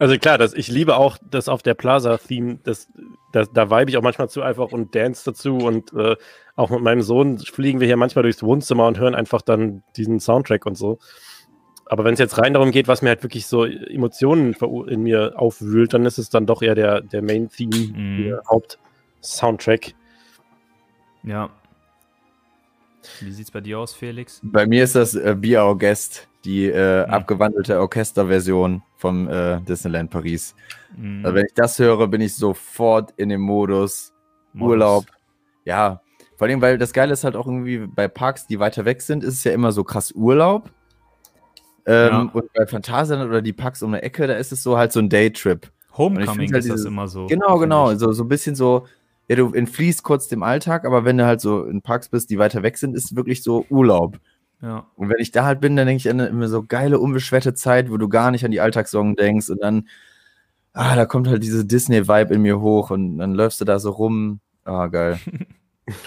Also klar, das, ich liebe auch das auf der Plaza-Theme, das, das, da vibe ich auch manchmal zu einfach und dance dazu und äh, auch mit meinem Sohn fliegen wir hier manchmal durchs Wohnzimmer und hören einfach dann diesen Soundtrack und so. Aber wenn es jetzt rein darum geht, was mir halt wirklich so Emotionen in mir aufwühlt, dann ist es dann doch eher der, der Main-Theme, Mhm. der Haupt-Soundtrack. Ja. Wie sieht's bei dir aus, Felix? Bei mir ist das äh, Be Our Guest, die äh, Mhm. abgewandelte Orchesterversion vom äh, Disneyland Paris. Mhm. Also wenn ich das höre, bin ich sofort in dem Modus Urlaub. Ja, vor allem, weil das Geile ist halt auch irgendwie bei Parks, die weiter weg sind, ist es ja immer so krass Urlaub. Ähm, Ja. Und bei Phantasialand oder die Parks um die Ecke, da ist es so halt so ein Daytrip. Homecoming halt ist das dieses- immer so. Genau, genau. So, so ein bisschen so, ja, du entfliehst kurz dem Alltag, aber wenn du halt so in Parks bist, die weiter weg sind, ist es wirklich so Urlaub. Ja. Und wenn ich da halt bin, dann denke ich an eine immer so geile, unbeschwerte Zeit, wo du gar nicht an die Alltagssorgen denkst und dann, ah, da kommt halt diese Disney-Vibe in mir hoch und dann läufst du da so rum. Ah, geil. [LAUGHS]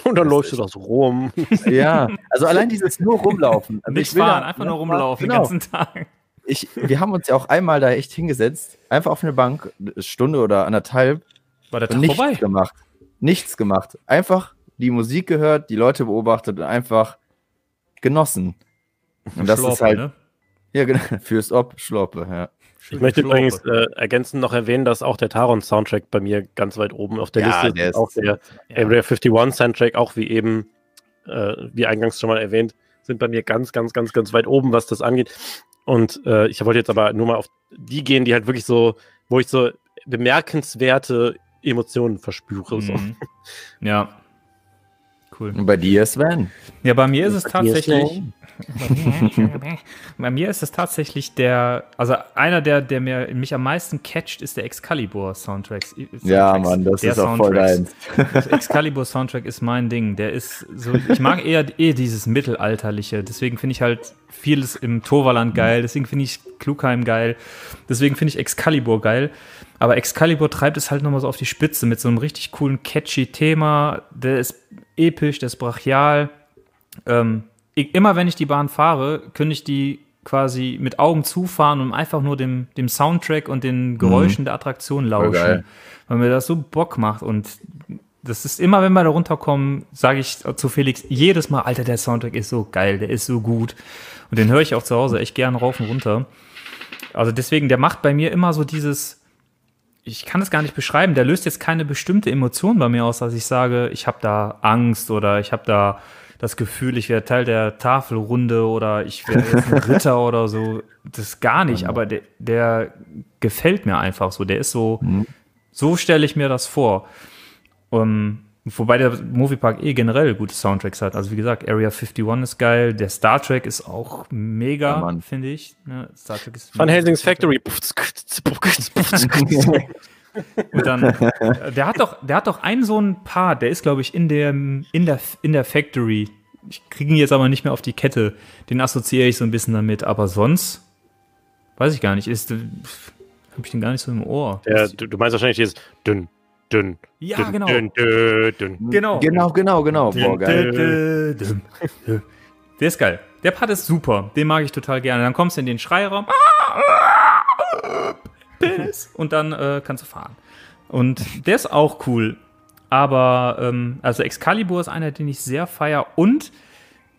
Und dann Das läufst du doch so rum. [LAUGHS] ja, also allein dieses nur rumlaufen. Also Nichts ich will da- fahren, einfach nur rumlaufen Genau. den ganzen Tag. Ich, wir haben uns ja auch einmal da echt hingesetzt, einfach auf eine Bank, eine Stunde oder anderthalb, War der und Tag nichts vorbei? gemacht. Nichts gemacht. Einfach die Musik gehört, die Leute beobachtet und einfach genossen. Und das ist Schlorpe, halt, ne? ja, genau, [LAUGHS] fürs Ob, Schloppe, ja. Ich möchte Schlorpe. übrigens äh, ergänzend noch erwähnen, dass auch der Taron-Soundtrack bei mir ganz weit oben auf der Ja, Liste der ist. Auch ist- der Ja. Area 51 Soundtrack, auch wie eben, äh, wie eingangs schon mal erwähnt, sind bei mir ganz, ganz, ganz, ganz weit oben, was das angeht. Und äh, ich wollte jetzt aber nur mal auf die gehen, die halt wirklich so, wo ich so bemerkenswerte Emotionen verspüre. So. Mhm. Ja. Cool. Und bei dir, Sven? Ja, bei mir ist es tatsächlich. Bei mir ist es tatsächlich der, also einer, der, der mir, mich am meisten catcht, ist der Excalibur Soundtrack. Ja, Mann, das Der ist auch voll deins. [LAUGHS] Excalibur Soundtrack ist mein Ding. Der ist so, ich mag eher eh dieses Mittelalterliche. Deswegen finde ich halt vieles im Toverland geil. Deswegen finde ich Klugheim geil. Deswegen finde ich Excalibur geil. Aber Excalibur treibt es halt nochmal so auf die Spitze mit so einem richtig coolen, catchy Thema. Der ist episch, der ist brachial. Ähm, ich, immer wenn ich die Bahn fahre, könnte ich die quasi mit Augen zufahren und einfach nur dem, dem Soundtrack und den Geräuschen der Attraktion lauschen. Weil mir das so Bock macht. Und das ist immer, wenn wir da runterkommen, sage ich zu Felix jedes Mal, Alter, der Soundtrack ist so geil, der ist so gut. Und den höre ich auch zu Hause echt gern rauf und runter. Also deswegen, der macht bei mir immer so dieses, ich kann es gar nicht beschreiben, der löst jetzt keine bestimmte Emotion bei mir aus, dass ich sage, ich habe da Angst oder ich habe da das Gefühl, ich wäre Teil der Tafelrunde oder ich wäre jetzt ein [LAUGHS] Ritter oder so. Das gar nicht, aber der, der gefällt mir einfach so. Der ist so, so stelle ich mir das vor. Um, wobei der Moviepark eh generell gute Soundtracks hat. Also wie gesagt, Area 51 ist geil, der Star Trek ist auch Ja, mega, Mann. finde ich. Ne, Star Trek ist Van Helsing's Factory. [LAUGHS] Und dann, äh, der hat doch, der hat doch einen so einen Part, der ist, glaube ich, in der, in der, in der Factory. Ich kriege ihn jetzt aber nicht mehr auf die Kette. Den assoziiere ich so ein bisschen damit, aber sonst weiß ich gar nicht. Ist, habe ich den gar nicht so im Ohr. Der, du, du meinst wahrscheinlich dieses dünn, dünn, Ja, genau. dünn, dünn, dünn. Genau. Genau, genau, genau. Boah, geil. Der ist geil. Der Part ist super. Den mag ich total gerne. Dann kommst du in den Schreiraum. Piss. Und dann äh, kannst du fahren. Und der ist auch cool. Aber, ähm, also Excalibur ist einer, den ich sehr feier und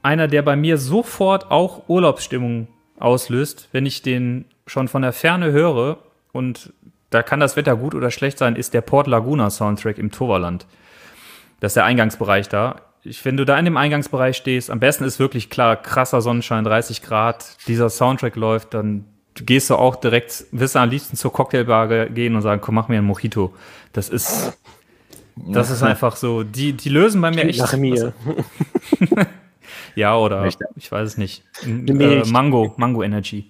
einer, der bei mir sofort auch Urlaubsstimmung auslöst, wenn ich den schon von der Ferne höre. Und da kann das Wetter gut oder schlecht sein, ist der Port Laguna Soundtrack im Toverland. Das ist der Eingangsbereich da. Ich, wenn du da in dem Eingangsbereich stehst, am besten ist wirklich klar, krasser Sonnenschein, 30 Grad, dieser Soundtrack läuft, dann gehst du auch direkt, wirst du am liebsten zur Cocktailbar ge- gehen und sagen, komm, mach mir einen Mojito. Das ist, das ist [LAUGHS] einfach so, die, die lösen bei mir echt. Nach mir. [LAUGHS] [LAUGHS] Ja, oder ich weiß es nicht. Äh. Mango, Mango Energy.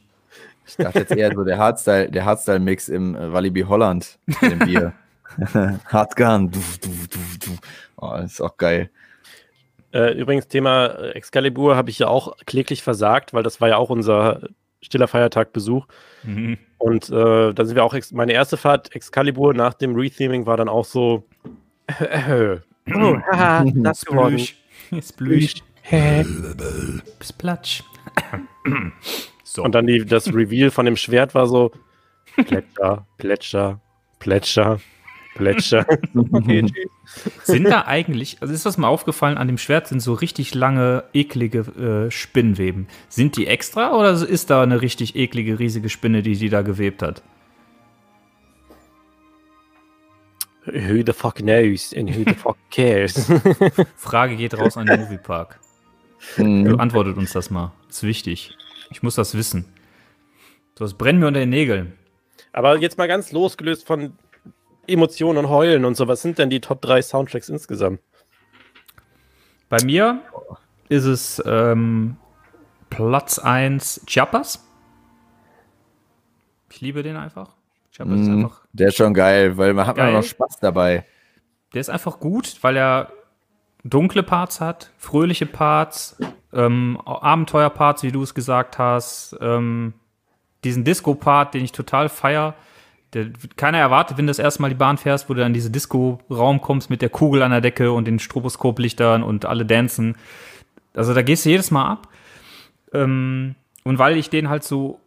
Ich dachte jetzt eher so der Hardstyle, der Hardstyle-Mix im äh, Walibi Holland mit dem Bier. [LAUGHS] Hardgun. Du, du, du, du. Oh, ist auch geil. Äh, übrigens, Thema äh, Excalibur habe ich ja auch kläglich versagt, weil das war ja auch unser stiller Feiertag-Besuch. Mhm. Und äh, da sind wir auch, ex meine erste Fahrt Excalibur nach dem Retheming war dann auch so. [CLEARS THROAT] oh, haha, das geworden. Splüsch. Splüsch. Splatsch. So. Und dann die, das Reveal von dem Schwert war so Plätscher, Plätscher, Plätscher, Plätscher. Okay. [LAUGHS] Sind da eigentlich, also ist das mal aufgefallen, an dem Schwert sind so richtig lange, eklige äh, Spinnweben. Sind die extra oder ist da eine richtig eklige, riesige Spinne, die die da gewebt hat? Who the fuck knows and who the fuck cares? [LAUGHS] Frage geht raus an den Moviepark. Beantwortet uns das mal. Das ist wichtig. Ich muss das wissen. So, es brennt mir unter den Nägeln. Aber jetzt mal ganz losgelöst von Emotionen und Heulen und so, was sind denn die Top 3 Soundtracks insgesamt? Bei mir ist es ähm, Platz 1 Chiapas. Ich liebe den einfach. Chiapas ist Mhm. einfach Der ist schon geil, weil man hat Geil. man noch Spaß dabei. Der ist einfach gut, weil er dunkle Parts hat, fröhliche Parts, ähm, Abenteuerparts, wie du es gesagt hast, ähm, diesen Disco-Part, den ich total feier. Der, keiner erwartet, wenn du das erste Mal die Bahn fährst, wo du dann in diese Disco-Raum kommst mit der Kugel an der Decke und den Stroboskoplichtern und alle dancen. Also da gehst du jedes Mal ab. Ähm, und weil ich den halt so,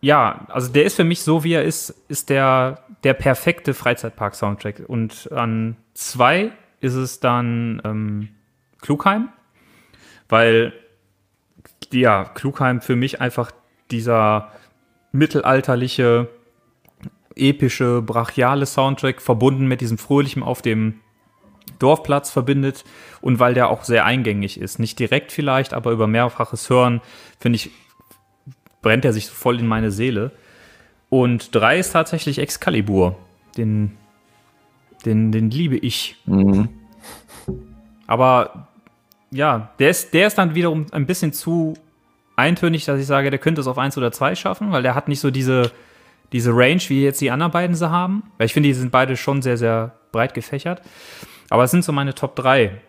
ja, also der ist für mich so, wie er ist, ist der, der perfekte Freizeitpark-Soundtrack. Und an zwei ist es dann ähm, Klugheim, weil, ja, Klugheim für mich einfach dieser mittelalterliche, epische, brachiale Soundtrack verbunden mit diesem fröhlichen auf dem Dorfplatz verbindet und weil der auch sehr eingängig ist. Nicht direkt vielleicht, aber über mehrfaches Hören, finde ich, brennt er sich voll in meine Seele. Und drei ist tatsächlich Excalibur. Den, den, den liebe ich. Mhm. aber ja, der ist, der ist dann wiederum ein bisschen zu eintönig, dass ich sage, der könnte es auf 1 oder 2 schaffen, weil der hat nicht so diese, diese Range, wie jetzt die anderen beiden sie haben. Weil ich finde, die sind beide schon sehr, sehr breit gefächert. Aber es sind so meine Top 3.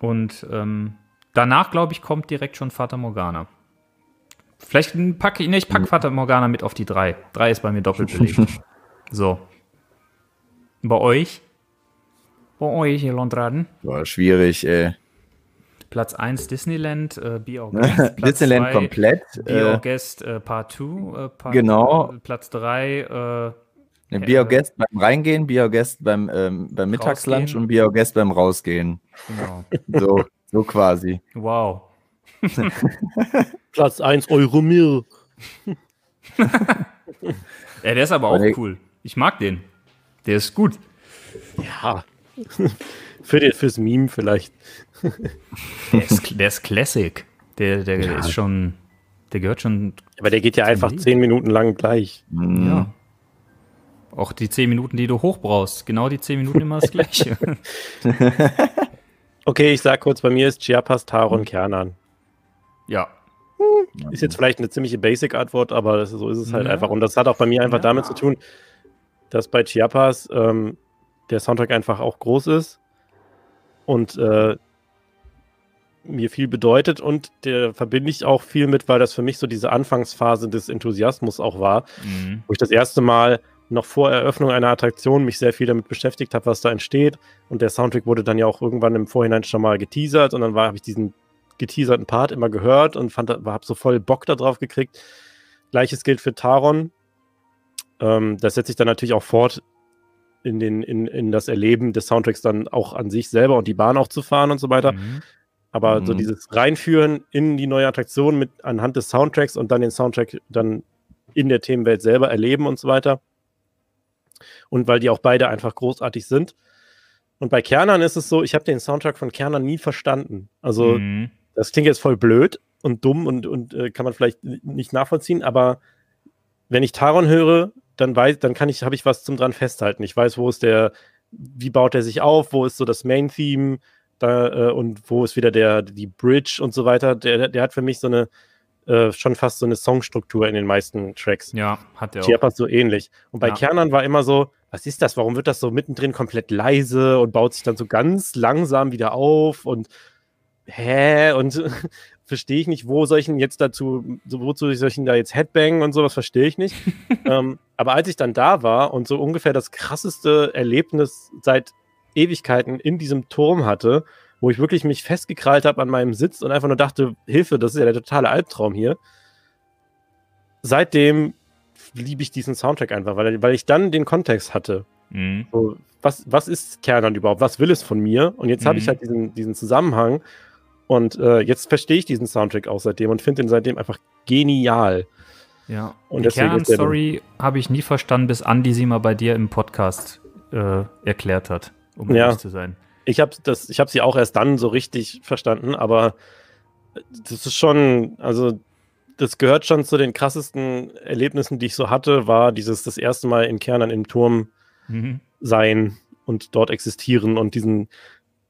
Und ähm, danach, glaube ich, kommt direkt schon Fata Morgana. Vielleicht packe ich, nee, ich packe Fata Morgana mit auf die 3. 3 ist bei mir doppelt belegt. [LAUGHS] so. Bei euch? Bei euch, ihr Londraden? Boah, schwierig, ey. Platz 1 Disneyland, äh, Be Our [LAUGHS] Guest. Platz Disneyland zwei, komplett. Be Our Äh, Guest äh, Part 2. Äh, Part, Genau. Äh, Platz 3, äh, ne, äh, Be Our Guest beim Reingehen, Be Our Guest beim, ähm, beim Mittagslunch und Be Our Guest beim Rausgehen. genau. [LAUGHS] So, so quasi. Wow. [LAUGHS] Platz 1 Euromil. Ja, der ist aber auch cool. Ich mag den. Der ist gut. Ja. Für den, fürs Meme vielleicht. Der ist, der ist Classic. Der, der ist schon, der gehört schon, Aber der geht ja einfach Leben. 10 Minuten lang gleich. Mhm. ja. Auch die 10 Minuten, die du hochbrauchst. Genau die 10 Minuten immer das Gleiche. [LAUGHS] Okay, ich sag kurz, bei mir ist Chiapas, Taron, Kernan. ja. Ist jetzt vielleicht eine ziemliche Basic-Antwort, aber das, so ist es halt Ja. einfach. Und das hat auch bei mir einfach Ja. damit zu tun, dass bei Chiapas ähm, der Soundtrack einfach auch groß ist und äh, mir viel bedeutet und der verbinde ich auch viel mit, weil das für mich so diese Anfangsphase des Enthusiasmus auch war, Mhm. wo ich das erste Mal noch vor Eröffnung einer Attraktion mich sehr viel damit beschäftigt habe, was da entsteht. Und der Soundtrack wurde dann ja auch irgendwann im Vorhinein schon mal geteasert und dann habe ich diesen geteaserten Part immer gehört und fand, habe so voll Bock darauf gekriegt. Gleiches gilt für Taron. Ähm, das setzt sich dann natürlich auch fort in, den, in, in das Erleben des Soundtracks dann auch an sich selber und die Bahn auch zu fahren und so weiter. Mhm. Aber so Mhm. dieses Reinführen in die neue Attraktion mit anhand des Soundtracks und dann den Soundtrack dann in der Themenwelt selber erleben und so weiter. Und weil die auch beide einfach großartig sind. Und bei Kernan ist es so, ich habe den Soundtrack von Kernan nie verstanden. Also Mhm. das klingt jetzt voll blöd und dumm und, und äh, kann man vielleicht nicht nachvollziehen, aber wenn ich Taron höre, dann weiß, dann kann ich, habe ich was zum dran festhalten. Ich weiß, wo ist der, wie baut er sich auf, wo ist so das Main-Theme da, äh, und wo ist wieder der, die Bridge und so weiter. Der, der hat für mich so eine, äh, schon fast so eine Songstruktur in den meisten Tracks. Ja, hat der auch. Chiapas so ähnlich. Und bei Ja. Kernan war immer so, was ist das? Warum wird das so mittendrin komplett leise und baut sich dann so ganz langsam wieder auf und hä? Und verstehe ich nicht, wo soll ich denn jetzt dazu, wozu soll ich denn da jetzt Headbang und sowas, verstehe ich nicht. [LAUGHS] ähm, aber als ich dann da war und so ungefähr das krasseste Erlebnis seit Ewigkeiten in diesem Turm hatte, wo ich wirklich mich festgekrallt habe an meinem Sitz und einfach nur dachte, Hilfe, das ist ja der totale Albtraum hier. Seitdem liebe ich diesen Soundtrack einfach, weil, weil ich dann den Kontext hatte. Mhm. So, was, was ist Kernan überhaupt? Was will es von mir? Und jetzt habe ich Mhm. halt diesen, diesen Zusammenhang und äh, jetzt verstehe ich diesen Soundtrack auch seitdem und finde ihn seitdem einfach genial. Ja. Und die Kernstory habe ich nie verstanden, bis Andi sie mal bei dir im Podcast äh, erklärt hat, um Ja. ehrlich zu sein. Ich habe das, ich habe sie auch erst dann so richtig verstanden, aber das ist schon, also das gehört schon zu den krassesten Erlebnissen, die ich so hatte, war dieses das erste Mal in Kernan im Turm Mhm. sein und dort existieren und diesen,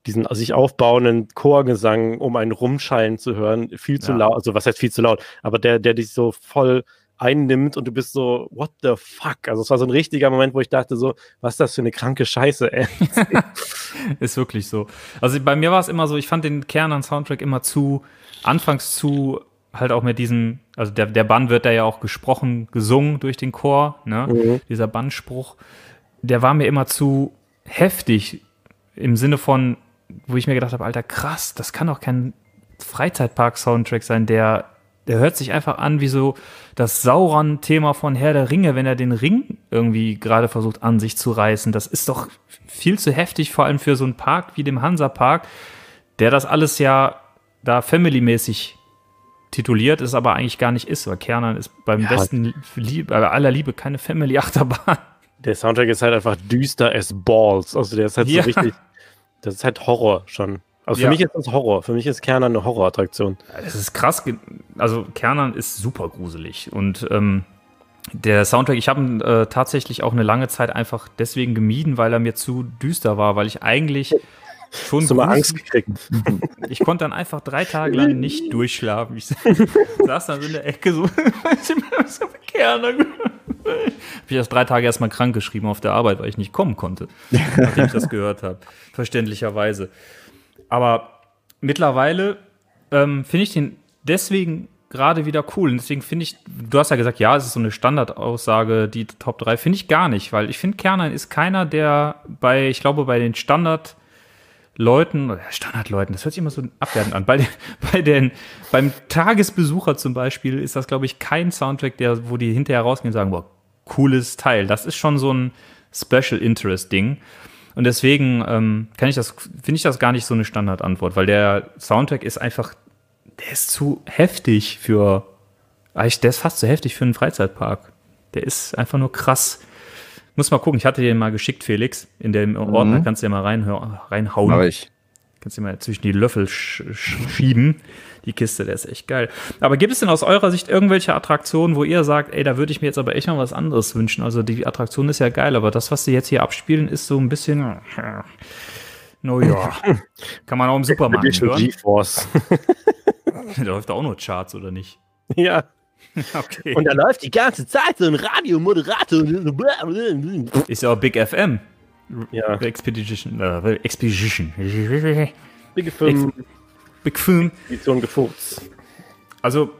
diesen sich aufbauenden Chorgesang, um einen rumschallen zu hören, viel zu Ja. laut, also was heißt viel zu laut, aber der, der dich so voll einnimmt und du bist so, what the fuck? Also es war so ein richtiger Moment, wo ich dachte so, was ist das für eine kranke Scheiße, ey? [LAUGHS] Ist wirklich so. Also bei mir war es immer so, ich fand den Kern an Soundtrack immer zu, anfangs zu, halt auch mit diesem, also der, der Bann wird da ja auch gesprochen, gesungen durch den Chor, ne? Mhm. Dieser Bannspruch, der war mir immer zu heftig im Sinne von, wo ich mir gedacht habe, Alter, krass, das kann doch kein Freizeitpark-Soundtrack sein, der, der hört sich einfach an wie so das Sauron-Thema von Herr der Ringe, wenn er den Ring irgendwie gerade versucht an sich zu reißen. Das ist doch viel zu heftig, vor allem für so einen Park wie dem Hansa-Park, der das alles ja da family-mäßig tituliert, ist aber eigentlich gar nicht ist, weil Kernan ist beim Ja. besten, Lieb, bei aller Liebe keine Family-Achterbahn. Der Soundtrack ist halt einfach düster as balls. Also der ist halt Ja. so richtig, das ist halt Horror schon. Also für Ja. mich ist das Horror. Für mich ist Kernan eine Horrorattraktion. Es ist krass, also Kernan ist super gruselig und ähm, der Soundtrack, ich habe ihn äh, tatsächlich auch eine lange Zeit einfach deswegen gemieden, weil er mir zu düster war, weil ich eigentlich schon Hast du mal. Angst gekriegt? [LAUGHS] Ich konnte dann einfach drei Tage lang nicht durchschlafen. Ich saß dann so in der Ecke so, [LAUGHS] für Kerner. Hab ich erst drei Tage erstmal krank geschrieben auf der Arbeit, weil ich nicht kommen konnte, nachdem ich das gehört habe. Verständlicherweise. Aber mittlerweile ähm, finde ich den deswegen gerade wieder cool. Und deswegen finde ich, du hast ja gesagt, ja, es ist so eine Standardaussage, die Top 3, finde ich gar nicht, weil ich finde, Kerner ist keiner, der bei, ich glaube, bei den Standard- Leuten, oder Standardleuten, das hört sich immer so abwertend an. Bei den, bei den, beim Tagesbesucher zum Beispiel ist das, glaube ich, kein Soundtrack, der, wo die hinterher rausgehen und sagen, boah, cooles Teil. Das ist schon so ein Special Interest Ding. Und deswegen ähm, kann ich das, finde ich das gar nicht so eine Standardantwort, weil der Soundtrack ist einfach, der ist zu heftig für, der ist fast zu heftig für einen Freizeitpark. Der ist einfach nur krass. Muss mal gucken, ich hatte dir den mal geschickt, Felix. In dem Ordner kannst du ja mal reinhauen. Aber ich. Kannst du mal zwischen die Löffel sch sch schieben. Die Kiste, der ist echt geil. Aber gibt es denn aus eurer Sicht irgendwelche Attraktionen, wo ihr sagt, ey, da würde ich mir jetzt aber echt mal was anderes wünschen? Also die Attraktion ist ja geil, aber das, was sie jetzt hier abspielen, ist so ein bisschen. No ja. [LAUGHS] Kann man auch im Supermarkt hören. GeForce. [LAUGHS] Da läuft auch nur Charts, oder nicht? ja. [LAUGHS] Okay. Und da läuft die ganze Zeit so ein Radiomoderator. ist ja auch Big FM. Ja, Expedition. Äh, Expedition. big Film, Big Film. Edition gefurzt. Also,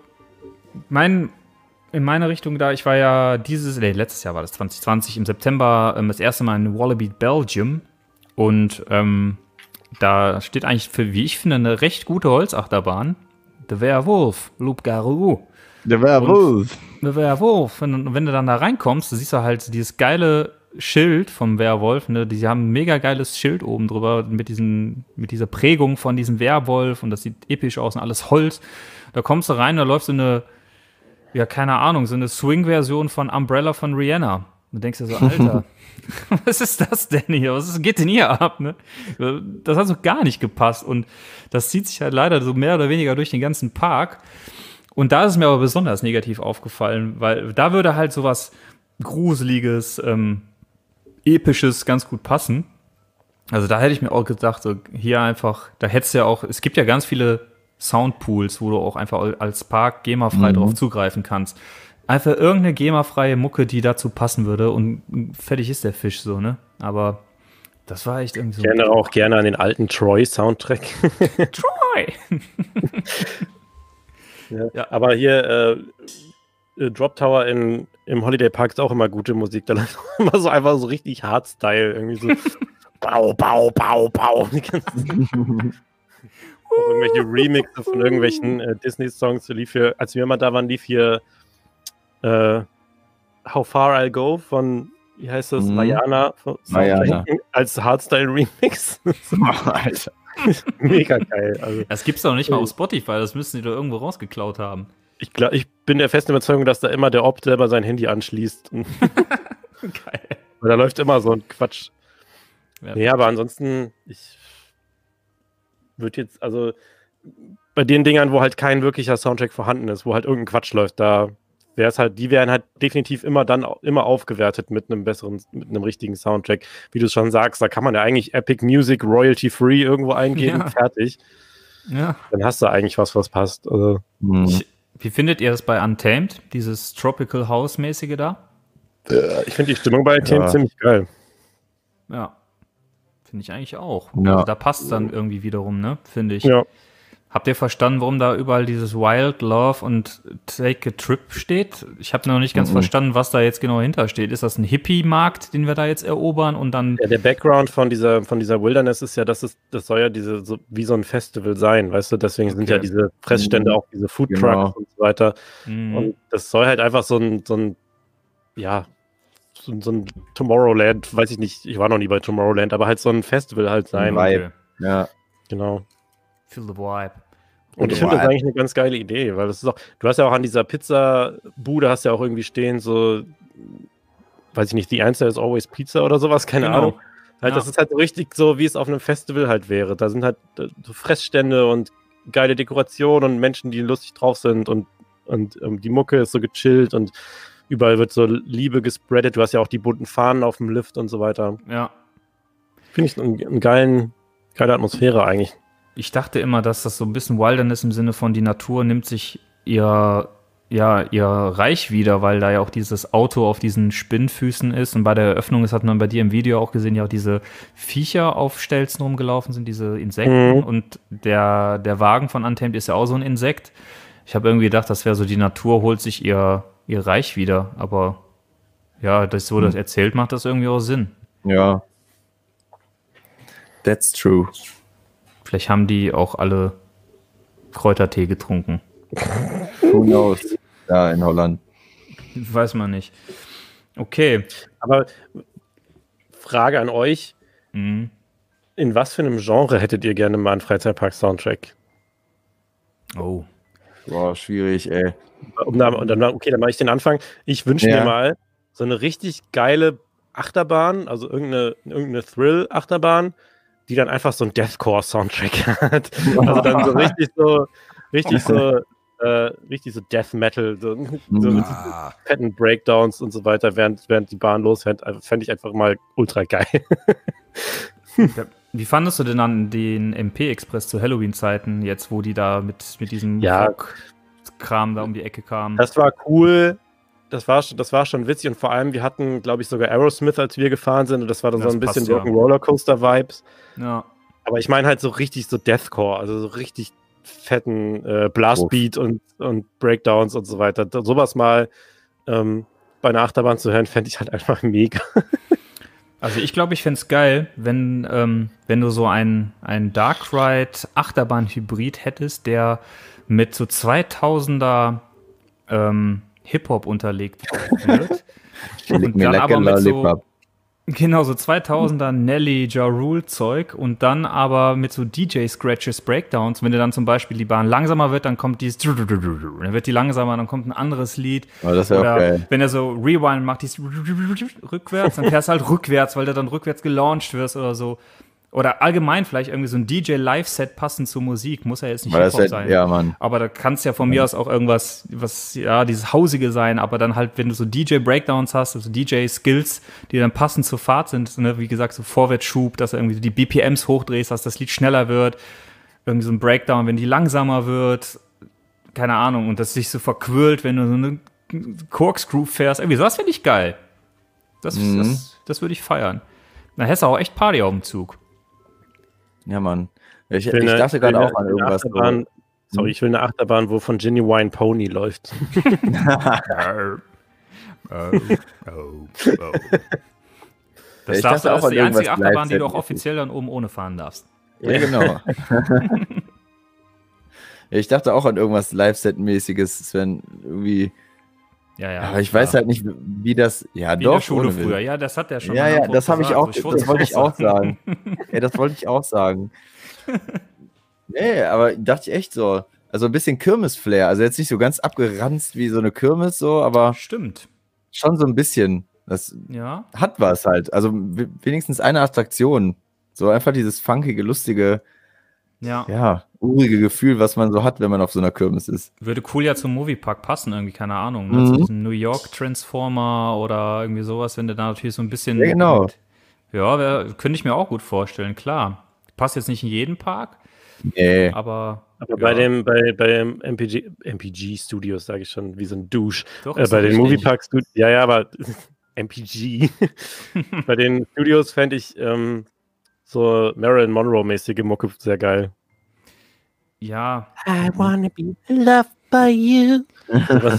mein, in meine Richtung da, ich war ja dieses, nee, letztes Jahr war das 2020, im September ähm, das erste Mal in Wallaby, Belgium. Und ähm, da steht eigentlich für, wie ich finde, eine recht gute Holzachterbahn. The Werewolf, Loup Garou. Der Werwolf. The Werewolf. Und wenn du dann da reinkommst, siehst du halt dieses geile Schild vom Werwolf. Ne? Die haben ein mega geiles Schild oben drüber mit, diesen, mit dieser Prägung von diesem Werwolf und das sieht episch aus und alles Holz. Da kommst du rein, da läuft so eine, ja, keine Ahnung, so eine Swing-Version von Umbrella von Rihanna. Du denkst dir so, Alter, [LAUGHS] [LAUGHS] was ist das denn hier? Was ist, geht denn hier ab? Ne? Das hat so gar nicht gepasst und das zieht sich halt leider so mehr oder weniger durch den ganzen Park. Und da ist es mir aber besonders negativ aufgefallen, weil da würde halt sowas Gruseliges, ähm, Episches ganz gut passen. Also da hätte ich mir auch gedacht, so hier einfach, da hättest du ja auch, es gibt ja ganz viele Soundpools, wo du auch einfach als Park GEMA-frei drauf zugreifen kannst. Einfach irgendeine GEMA-freie Mucke, die dazu passen würde und fertig ist der Fisch so, ne? Aber das war echt irgendwie so. Ich erinnere auch gerne an den alten Troy-Soundtrack. [LAUGHS] Troy! [LAUGHS] ja. Ja. Aber hier, äh, äh, Drop Tower in, im Holiday Park ist auch immer gute Musik. Da läuft [LAUGHS] immer so einfach so richtig Hardstyle. Irgendwie so [LAUGHS] Bau, Bau, Bau, Bau. Die [LAUGHS] ganzen- auch irgendwelche Remixe von irgendwelchen äh, Disney-Songs. So lief hier, als wir mal da waren, lief hier äh, How Far I'll Go von, wie heißt das, Mhm. Mariana, von Mariana. als Hardstyle-Remix. Alter. [LAUGHS] Mega geil. Also, Das gibt's doch nicht mal auf Spotify, das müssen die doch irgendwo rausgeklaut haben. ich, glaub, ich bin der festen Überzeugung, dass da immer der Opt selber sein Handy anschließt. [LAUGHS] Geil. da läuft immer so ein Quatsch. Ja. Nee, aber ansonsten, ich würde jetzt, also bei den Dingern, wo halt kein wirklicher Soundtrack vorhanden ist, wo halt irgendein Quatsch läuft, da wäre es halt, die wären halt definitiv immer dann immer aufgewertet mit einem besseren, mit einem richtigen Soundtrack. Wie du schon sagst, da kann man ja eigentlich Epic Music Royalty Free irgendwo eingeben, [LAUGHS] Ja. fertig. Ja. Dann hast du eigentlich was, was passt. Also, Mhm. Ich, wie findet ihr das bei Untamed, dieses Tropical House-mäßige da? ich finde die Stimmung bei Themen Ja. ziemlich geil. Ja. Finde ich eigentlich auch. Ja. Also da passt dann irgendwie wiederum, ne? Finde ich. Ja. Habt ihr verstanden, warum da überall dieses Wild Love und Take a Trip steht? Ich habe noch nicht ganz Mhm. verstanden, was da jetzt genau hintersteht. Ist das ein Hippie-Markt, den wir da jetzt erobern und dann. Ja, der Background von dieser, von dieser Wilderness ist ja, dass es, das soll ja diese, so, wie so ein Festival sein, weißt du? Deswegen sind Okay. ja diese Fressstände Mhm. auch diese Food Trucks Genau. und so weiter. Hm, Und das soll halt einfach so ein, so ein ja, so, ein- so ein Tomorrowland, weiß ich nicht, ich war noch nie bei Tomorrowland, aber halt so ein Festival halt sein. Vibe. Ja. Genau. Feel the vibe. Und ich finde das eigentlich eine ganz geile Idee, weil das ist auch, du hast ja auch an dieser Pizza-Bude hast ja auch irgendwie stehen, so, weiß ich nicht, the answer is always pizza oder sowas, keine Genau. Ahnung. Halt, Ja. Das ist halt so richtig so, wie es auf einem Festival halt wäre. Da sind halt äh, so Fressstände und geile Dekorationen und Menschen, die lustig drauf sind und, und ähm, die Mucke ist so gechillt und überall wird so Liebe gespreadet. Du hast ja auch die bunten Fahnen auf dem Lift und so weiter. Ja. Finde ich einen, einen geilen, Geile Atmosphäre eigentlich. Ich dachte immer, dass das so ein bisschen Wilderness im Sinne von die Natur nimmt sich ihr, ja, ihr Reich wieder, weil da ja auch dieses Auto auf diesen Spinnfüßen ist. Und bei der Eröffnung, das hat man bei dir im Video auch gesehen, ja auch diese Viecher auf Stelzen rumgelaufen sind, diese Insekten. Mhm. Und der, der Wagen von Untamed ist ja auch so ein Insekt. Ich habe irgendwie gedacht, das wäre so, die Natur holt sich ihr, ihr Reich wieder. Aber ja, das so das erzählt, macht das irgendwie auch Sinn. Ja. That's true. Vielleicht haben die auch alle Kräutertee getrunken. [LAUGHS] Who knows? Da in Holland. Weiß man nicht. Okay. Aber Frage an euch: Mhm. In was für einem Genre hättet ihr gerne mal einen Freizeitpark-Soundtrack? Oh. Boah, schwierig, ey. Um da, und dann, okay, dann mache ich den Anfang. Ich wünsche Ja. mir mal so eine richtig geile Achterbahn, also irgendeine, irgendeine Thrill-Achterbahn, die dann einfach so einen Deathcore-Soundtrack [LAUGHS] hat. Also dann so richtig so, richtig so, äh, richtig so Death Metal, so, so mit Ah. fetten Breakdowns und so weiter, während, während die Bahn losfährt. Also Fände ich einfach mal ultra geil. Wie fandest du denn dann den MP-Express zu Halloween-Zeiten, jetzt wo die da mit, mit diesem Ja. Rock-Kram da um die Ecke kamen? Das war cool. Das war, schon- das war schon witzig und vor allem, wir hatten, glaube ich, sogar Aerosmith, als wir gefahren sind und das war dann Das so ein bisschen ja. Rock'n'Roller-Coaster-Vibes. ja. Aber ich meine halt so richtig so Deathcore, also so richtig fetten äh, Blastbeat und, und Breakdowns und so weiter. Da- Sowas mal ähm, bei einer Achterbahn zu hören, fände ich halt einfach mega. [LAUGHS] Also ich glaube, ich fände es geil, wenn, ähm, wenn du so ein, ein Dark Ride Achterbahn-Hybrid hättest, der mit so 2000er ähm, Hip-Hop unterlegt wird. [LAUGHS] Lick Und dann aber mit so-. Genau, so 2000er Nelly Ja Rule Zeug und dann aber mit so DJ Scratches Breakdowns. Wenn du dann zum Beispiel die Bahn langsamer wird, dann kommt dieses [LAUGHS] dann wird die langsamer, dann kommt ein anderes Lied. Oh, das Oder geil. wenn er so Rewind macht, dieses [LAUGHS] rückwärts, dann fährst du halt rückwärts, weil du dann rückwärts gelauncht wirst oder so. Oder allgemein vielleicht irgendwie so ein DJ-Live-Set passend zur Musik. Muss ja jetzt nicht Hip-Hop wär, sein. ja, Mann. Aber da kann es ja von mir aus auch irgendwas, was, ja, dieses Hausige sein, aber dann halt, wenn du so DJ-Breakdowns hast, also DJ-Skills, die dann passend zur Fahrt sind, ne, wie gesagt, so Vorwärtsschub, dass du irgendwie die BPMs hochdrehst, dass das Lied schneller wird, irgendwie so ein Breakdown, wenn die langsamer wird, keine Ahnung, und das sich so verquirlt, wenn du so eine Corkscrew fährst, irgendwie sowas finde ich geil. Das, Mhm. das, das würde ich feiern. Da hättest du auch echt Party auf dem Zug. Ja, Mann. Ich, will ich eine- dachte gerade auch an irgendwas. Achterbahn- So. Sorry, ich will eine Achterbahn, wo von Genuine Pony läuft. [LAUGHS] Das ich darfst du, dachte auch das ist an die einzige Achterbahn, die du auch offiziell dann oben ohne fahren darfst. Ja, genau. [LAUGHS] ich dachte auch an irgendwas Live-Set-mäßiges. Es wären irgendwie. Ja, ja. aber ich weiß halt nicht, wie das. Ja, Wie in doch. der Schule früher. Ja, das hat er schon Ja, ja, das habe ich auch. So, Das wollte ich auch sagen. Ja, das wollte ich auch sagen. Nee, aber dachte ich echt so. Also ein bisschen Kirmes-Flair. Also jetzt nicht so ganz abgeranzt wie so eine Kirmes, so, aber Stimmt. schon so ein bisschen. Das Ja. hat was halt. Also wenigstens eine Attraktion. So einfach dieses funkige, lustige, Ja. ja, urige Gefühl, was man so hat, wenn man auf so einer Kirmes ist. Würde cool ja zum Moviepark passen, irgendwie, keine Ahnung. Ne? Mhm. Zu diesem New York Transformer oder irgendwie sowas, wenn du da natürlich so ein bisschen. Ja, genau. mit- Ja, wär, könnte ich mir auch gut vorstellen, klar. Passt jetzt nicht in jeden Park, Nee. aber. Aber ja, bei dem, bei, bei dem MPG, MPG Studios, sage ich schon, wie so ein Douche. Doch, Äh, ist bei den. Moviepark Studios, ja, ja, aber [LAUGHS] MPG. [LAUGHS] bei den Studios fände ich ähm, so Marilyn Monroe-mäßige Mucke sehr geil. Ja, I wanna be loved by you. [LAUGHS]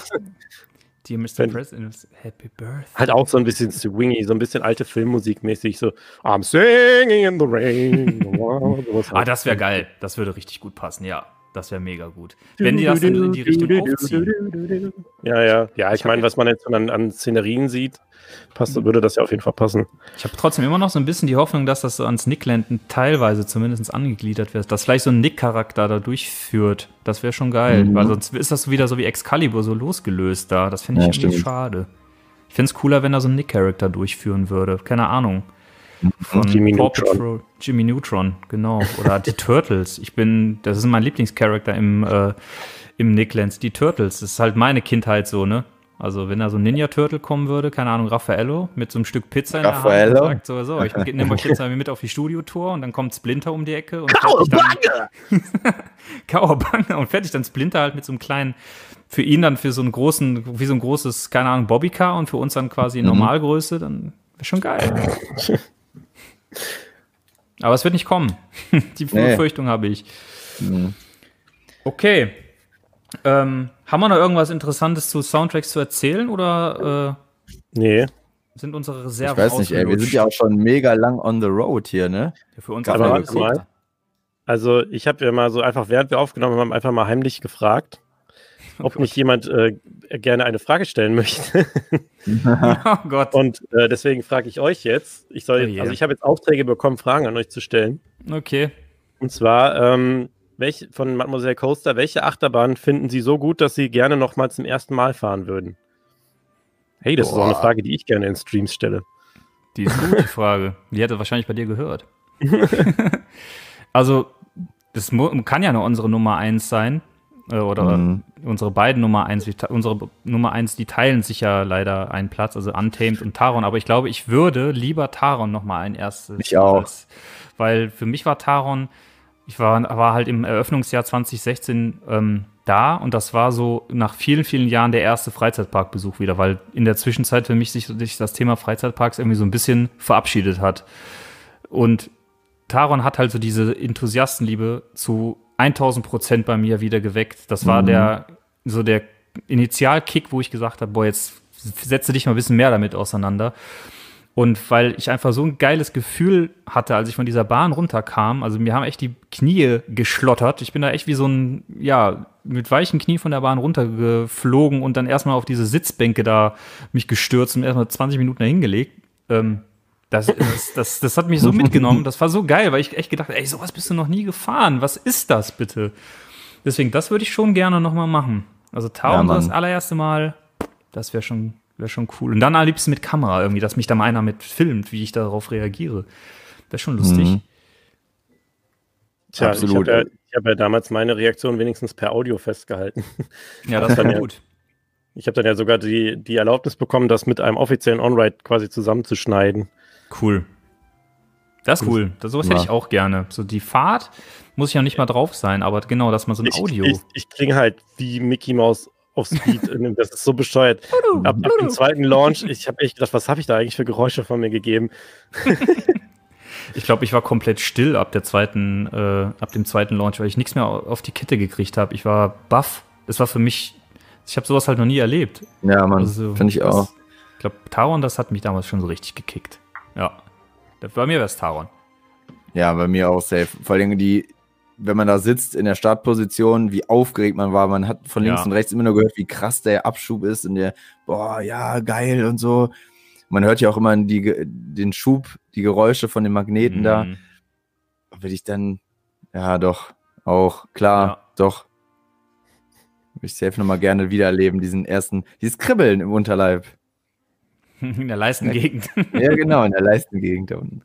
Die Mr. President, Happy Birthday. halt auch so ein bisschen swingy, so ein bisschen alte Filmmusik mäßig, so I'm singing in the rain. Ah, halt. das wäre geil. Das würde richtig gut passen, ja. Das wäre mega gut. Wenn die das in, in die Richtung aufziehen. Ja, ja. Ja, ich meine, was man jetzt an, an Szenerien sieht, passt, würde das ja auf jeden Fall passen. Ich habe trotzdem immer noch so ein bisschen die Hoffnung, dass das so ans Nicklanden teilweise zumindest angegliedert wird. Dass vielleicht so ein Nick-Charakter da durchführt. Das wäre schon geil. Mhm. Weil sonst ist das wieder so wie Excalibur so losgelöst da. Das finde ich Ja, irgendwie stimmt. schade. Ich finde es cooler, wenn er so einen Nick-Charakter durchführen würde. Keine Ahnung. Von Jimmy Neutron. Jimmy Neutron, genau. Oder die [LAUGHS] Turtles. Ich bin, das ist mein Lieblingscharakter im, äh, im Nicklands. Die Turtles. Das ist halt meine Kindheit so, ne? Also wenn da so ein Ninja Turtle kommen würde, keine Ahnung, Raffaello mit so einem Stück Pizza in der Hand Raffaello? und sagt so, so ich nehme euch jetzt mal mit auf die Studiotour und dann kommt Splinter um die Ecke und [LAUGHS] Kauerbange und fertig dann Splinter halt mit so einem kleinen, für ihn dann für so einen großen, wie so ein großes, keine Ahnung, Bobbycar und für uns dann quasi Mhm. Normalgröße, dann wäre schon geil. [LAUGHS] Aber es wird nicht kommen. [LAUGHS] Die Nee. Befürchtung habe ich. Mhm. Okay. Ähm, haben wir noch irgendwas Interessantes zu Soundtracks zu erzählen oder Nee. äh, sind unsere Ich Reserven weiß nicht, ey, wir sind ja auch schon mega lang on the road hier, ne? Ja, für uns Aber mal. Also ich habe ja mal so einfach, während wir aufgenommen haben, einfach mal heimlich gefragt, [LAUGHS] ob nicht jemand äh, gerne eine Frage stellen möchte. [LAUGHS] Oh Gott. Und äh, deswegen frage ich euch jetzt. Ich soll, Oh jetzt, je. also ich habe jetzt Aufträge bekommen, Fragen an euch zu stellen. Okay. Und zwar ähm, welche, von Mademoiselle Coaster, welche Achterbahn finden Sie so gut, dass Sie gerne nochmal zum ersten Mal fahren würden? Hey, das ist auch eine Boah. Frage, die ich gerne in Streams stelle. Die ist gut, die Frage. Die hätte wahrscheinlich bei dir gehört. [LAUGHS] also, das kann ja nur unsere Nummer 1 sein. Äh, Oder Mhm. unsere beiden Nummer 1. Wir te- Unsere Nummer 1, die teilen sich ja leider einen Platz, also Untamed und Taron. Aber ich glaube, ich würde lieber Taron nochmal ein erstes. Ich auch. als- Weil für mich war Taron, ich war, war halt im Eröffnungsjahr 2016 ähm, da und das war so nach vielen, vielen Jahren der erste Freizeitparkbesuch wieder, weil in der Zwischenzeit für mich sich, sich das Thema Freizeitparks irgendwie so ein bisschen verabschiedet hat. Und Taron hat halt so diese Enthusiastenliebe zu 1000 Prozent bei mir wieder geweckt. Das war Mhm. der, so der Initialkick, wo ich gesagt habe, boah, jetzt setze dich mal ein bisschen mehr damit auseinander. Und weil ich einfach so ein geiles Gefühl hatte, als ich von dieser Bahn runterkam, also mir haben echt die Knie geschlottert. Ich bin da echt wie so ein, ja, mit weichen Knie von der Bahn runtergeflogen und dann erstmal auf diese Sitzbänke da mich gestürzt und erstmal 20 Minuten dahin gelegt. Ähm, das, das, das, das hat mich so mitgenommen. Das war so geil, weil ich echt gedacht, ey, sowas bist du noch nie gefahren. Was ist das bitte? Deswegen, das würde ich schon gerne nochmal machen. Also Ja, Tauen Mann. das allererste Mal, das wäre schon, wär schon cool. Und dann am liebsten mit Kamera irgendwie, dass mich da mal einer mit filmt, wie ich darauf reagiere. Wäre schon lustig. Mhm. Tja, Absolut. ich habe ja, ich hab ja damals meine Reaktion wenigstens per Audio festgehalten. Ja, das war ja- gut. Ich habe dann ja sogar die, die Erlaubnis bekommen, das mit einem offiziellen On-Ride quasi zusammenzuschneiden. Cool. Das ist cool. Das, sowas hätte Ja. ich auch gerne. So die Fahrt muss ja nicht mal drauf sein, aber genau, dass man so ein Ich, Audio. ich, ich klinge halt wie Mickey Mouse auf Speed. [LAUGHS] das ist so bescheuert. Ab, ab dem zweiten Launch, ich habe echt gedacht, was habe ich da eigentlich für Geräusche von mir gegeben? [LAUGHS] Ich glaube, ich war komplett still ab der zweiten, äh, ab dem zweiten Launch, weil ich nichts mehr auf die Kette gekriegt habe. Ich war baff. Es war für mich, ich habe sowas halt noch nie erlebt. Ja, Mann, Also, finde ich das- auch. Ich glaube, Taron, das hat mich damals schon so richtig gekickt. Ja. Bei mir wäre es Taron. Ja, bei mir auch safe. Vor allem die, wenn man da sitzt in der Startposition, wie aufgeregt man war. Man hat von links Ja. und rechts immer nur gehört, wie krass der Abschub ist und der, boah, ja, geil und so. Man hört ja auch immer die, den Schub, die Geräusche von den Magneten da. Mhm. Würde ich dann, ja, doch, auch, klar, Ja. doch. Würde ich safe nochmal gerne wiedererleben, diesen ersten, dieses Kribbeln im Unterleib. [LAUGHS] In der Leistengegend. Ja, genau, in der Leistengegend da unten.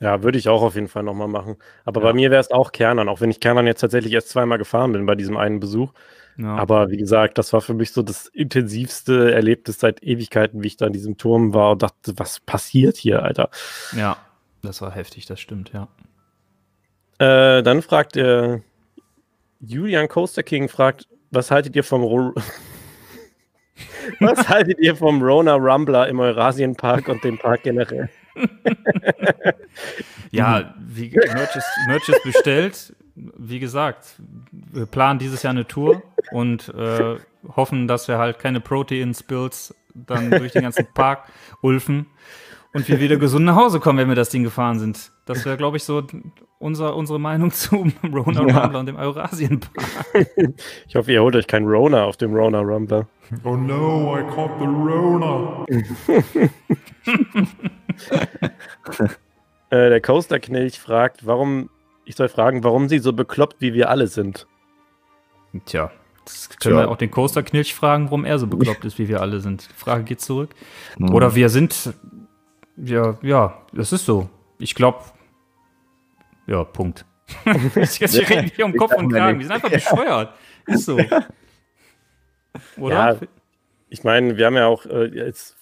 Ja, würde ich auch auf jeden Fall nochmal machen. Aber Ja. bei mir wäre es auch Kernern, auch wenn ich Kernern jetzt tatsächlich erst zweimal gefahren bin bei diesem einen Besuch. Ja. Aber wie gesagt, das war für mich so das intensivste Erlebnis seit Ewigkeiten, wie ich da in diesem Turm war und dachte, was passiert hier, Alter? ja, das war heftig, das stimmt, ja. Äh, dann fragt er, Julian Coaster King fragt, was haltet ihr vom Ro [LAUGHS] [LAUGHS] Was haltet ihr vom Rona Rumbler im Eurasienpark und dem Park generell? [LAUGHS] Ja, wie Merch ist, Merch ist bestellt. Wie gesagt, wir planen dieses Jahr eine Tour und äh, hoffen, dass wir halt keine Protein-Spills dann durch den ganzen Park ulfen und wir wieder gesund nach Hause kommen, wenn wir das Ding gefahren sind. Das wäre, glaube ich, so unser, unsere Meinung zum Rona Ja. Rumbler und dem Eurasienpark. [LAUGHS] Ich hoffe, ihr holt euch keinen Rona auf dem Rona Rumbler. Oh no, I caught the Rona. [LAUGHS] Äh, der Coaster Knilch fragt, warum, ich soll fragen, warum sie so bekloppt wie wir alle sind. Tja, das können Tja. wir auch den Coaster-Knilch fragen, warum er so bekloppt [LAUGHS] ist, wie wir alle sind. Die Frage geht zurück. Mhm. Oder wir sind, ja, ja, das ist so. Ich glaube, ja, Punkt. [LAUGHS] ich jetzt Ja, reden hier um Kopf und Kragen. Wir sind einfach bescheuert. Ist so. Oder? Ja. ich meine, wir haben ja auch äh, jetzt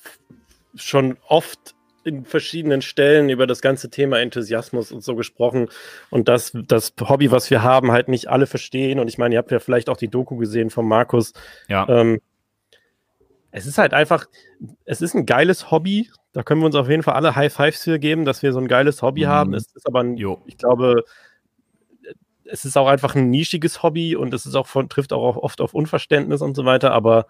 schon oft in verschiedenen Stellen über das ganze Thema Enthusiasmus und so gesprochen und dass das Hobby, was wir haben, halt nicht alle verstehen. Und ich meine, ihr habt ja vielleicht auch die Doku gesehen von Markus. Ja. Ähm, es ist halt einfach, es ist ein geiles Hobby. Da können wir uns auf jeden Fall alle High Fives für geben, dass wir so ein geiles Hobby Mhm. haben. Es ist aber, ein, ich glaube, es ist auch einfach ein nischiges Hobby und es ist auch von, trifft auch oft auf Unverständnis und so weiter. Aber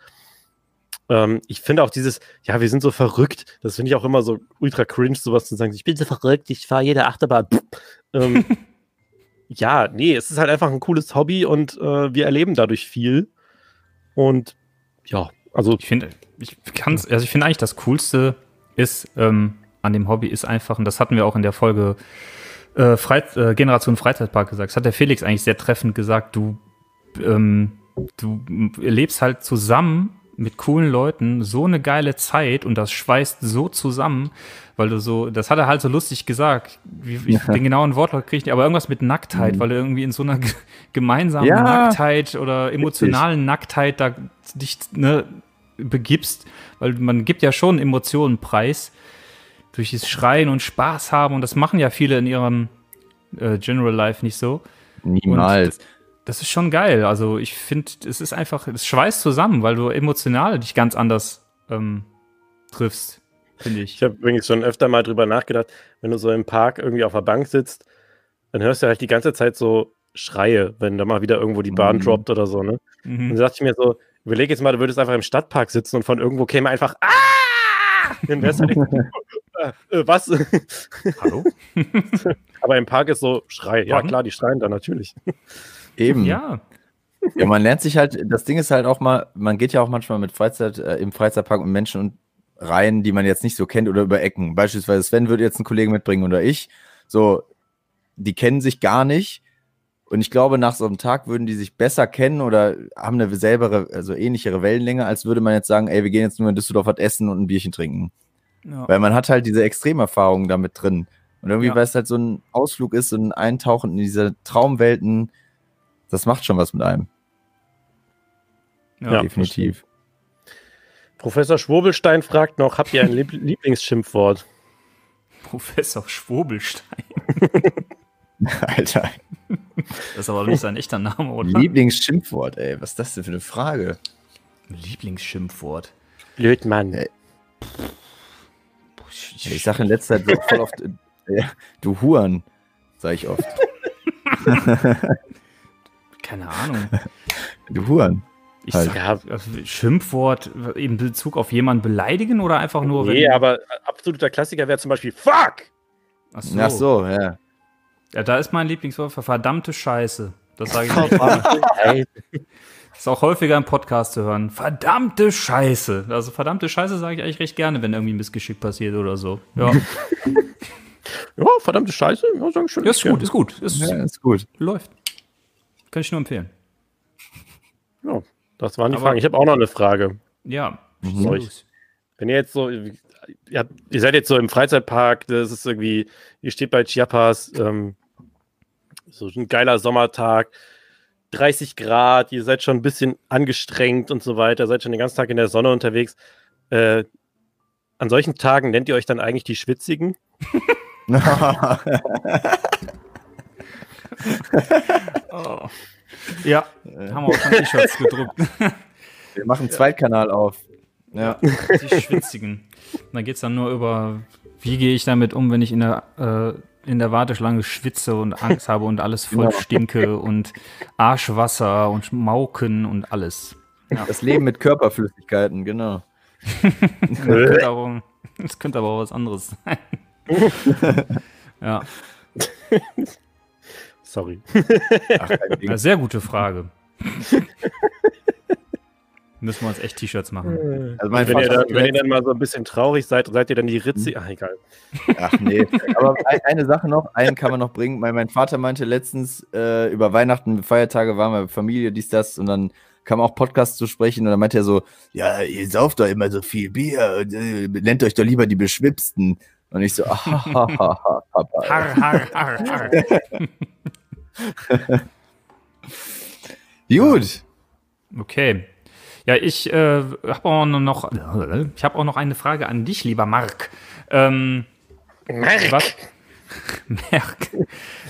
ähm, ich finde auch dieses, ja, wir sind so verrückt. Das finde ich auch immer so ultra cringe, sowas zu sagen. Ich bin so verrückt, ich fahre jede Achterbahn. ähm, [LAUGHS] ja, nee, es ist halt einfach ein cooles Hobby und äh, wir erleben dadurch viel. Und ja, also Ich finde, ich kann's, also ich finde eigentlich das Coolste ist ähm, an dem Hobby ist einfach, und das hatten wir auch in der Folge äh, Freit äh, Generation Freizeitpark gesagt, das hat der Felix eigentlich sehr treffend gesagt, du, ähm, du lebst halt zusammen mit coolen Leuten so eine geile Zeit und das schweißt so zusammen, weil du so, das hat er halt so lustig gesagt, wie, ich, den genauen Wortlaut kriege ich nicht, aber irgendwas mit Nacktheit, weil du irgendwie in so einer ge- gemeinsamen Ja. Nacktheit oder emotionalen Nacktheit da dich ne, begibst, weil man gibt ja schon Emotionen preis durch das Schreien und Spaß haben und das machen ja viele in ihrem äh, General Life nicht so. Niemals. Das ist schon geil. Also ich finde, es ist einfach, es schweißt zusammen, weil du emotional dich ganz anders ähm, triffst, finde ich. Ich habe übrigens schon öfter mal drüber nachgedacht, wenn du so im Park irgendwie auf der Bank sitzt, dann hörst du halt die ganze Zeit so Schreie, wenn da mal wieder irgendwo die Bahn Mhm. droppt oder so, ne? Und Mhm. dann dachte ich mir so, überleg jetzt mal, du würdest einfach im Stadtpark sitzen und von irgendwo käme einfach Ah! Dann wär's halt [LAUGHS] äh, äh, was? Hallo? [LAUGHS] Aber im Park ist so Schrei. Ja, klar, die schreien da natürlich. Eben. Ja. Ja, man lernt sich halt, das Ding ist halt auch mal, man geht ja auch manchmal mit Freizeit, äh, im Freizeitpark mit Menschen und rein, die man jetzt nicht so kennt oder über Ecken. Beispielsweise Sven würde jetzt einen Kollegen mitbringen oder ich. So, die kennen sich gar nicht. Und ich glaube, nach so einem Tag würden die sich besser kennen oder haben eine selber, also ähnlichere Wellenlänge, als würde man jetzt sagen, ey, wir gehen jetzt nur in Düsseldorf was essen und ein Bierchen trinken. Ja. Weil man hat halt diese Extremerfahrungen damit drin. Und irgendwie, Ja. weil es halt so ein Ausflug ist, so ein Eintauchen in diese Traumwelten, das macht schon was mit einem. Ja, definitiv. Professor Schwurbelstein fragt noch, habt ihr ein Lieb [LAUGHS] Lieblingsschimpfwort? Professor Schwobelstein. [LAUGHS] Alter, Das ist aber nicht sein echter Name, oder? Lieblingsschimpfwort, ey. Was ist das denn für eine Frage? Lieblingsschimpfwort. Blödmann. Ey. Ich sage in letzter Zeit voll oft, äh, du Huren, sage ich oft. [LAUGHS] Keine Ahnung. Du Huren. Ich Halt. sag, ja, also Schimpfwort in Bezug auf jemanden beleidigen oder einfach nur, wenn. Nee, aber absoluter Klassiker wäre zum Beispiel Fuck! Ach so. Ach so, ja. Ja, da ist mein Lieblingswort für verdammte Scheiße. Das sage ich [LAUGHS] nicht. Das ist auch häufiger im Podcast zu hören. Verdammte Scheiße. Also verdammte Scheiße sage ich eigentlich recht gerne, wenn irgendwie ein Missgeschick passiert oder so. Ja, [LAUGHS] Ja, verdammte Scheiße. Ja, sag ich schon. ja ist gut, ist gut. Ist, ja, ist gut. Läuft. Kann ich nur empfehlen. Ja, das waren die Aber- Fragen. Ich habe auch noch eine Frage. Ja. Mhm. ist- Wenn ihr jetzt so, ihr, habt, ihr seid jetzt so im Freizeitpark, das ist irgendwie, ihr steht bei Chiapas, ähm, so ein geiler Sommertag, 30 Grad, ihr seid schon ein bisschen angestrengt und so weiter, seid schon den ganzen Tag in der Sonne unterwegs. Äh, an solchen Tagen nennt ihr euch dann eigentlich die Schwitzigen? [LAUGHS] Oh. Ja, haben wir auch schon T-Shirts gedruckt. [LAUGHS] Wir machen einen Zweitkanal auf. Ja. Die Schwitzigen. Da geht es dann nur über, wie gehe ich damit um, wenn ich in der, äh, in der Warteschlange schwitze und Angst habe und alles voll [LAUGHS] Genau. stinke und Arschwasser und Mauken und alles. Das Leben mit Körperflüssigkeiten, genau. [LAUGHS] Das könnte aber, das könnte aber auch was anderes sein. [LAUGHS] ja, Sorry. Ach, sehr gute Frage. Müssen wir uns echt T-Shirts machen. Also mein Wenn ihr, dann, wenn ihr dann mal so ein bisschen traurig seid, seid ihr dann die Ritze. Ach, egal. Ach nee. Aber ein, eine Sache noch, einen kann man noch bringen. Mein, mein Vater meinte letztens, äh, über Weihnachten, Feiertage waren wir Familie, dies, das, und dann kam auch Podcast zu sprechen und dann meinte er so, ja, ihr sauft doch immer so viel Bier, und, äh, nennt euch doch lieber die Beschwipsten. Und ich so, ah, ha, ha, ha, Papa. Har, har, har, har. [LAUGHS] Gut. Okay. Ja, ich äh, habe auch noch, ich habe auch noch eine Frage an dich, lieber Marc. Ähm, Mark. was? [LAUGHS] Merk.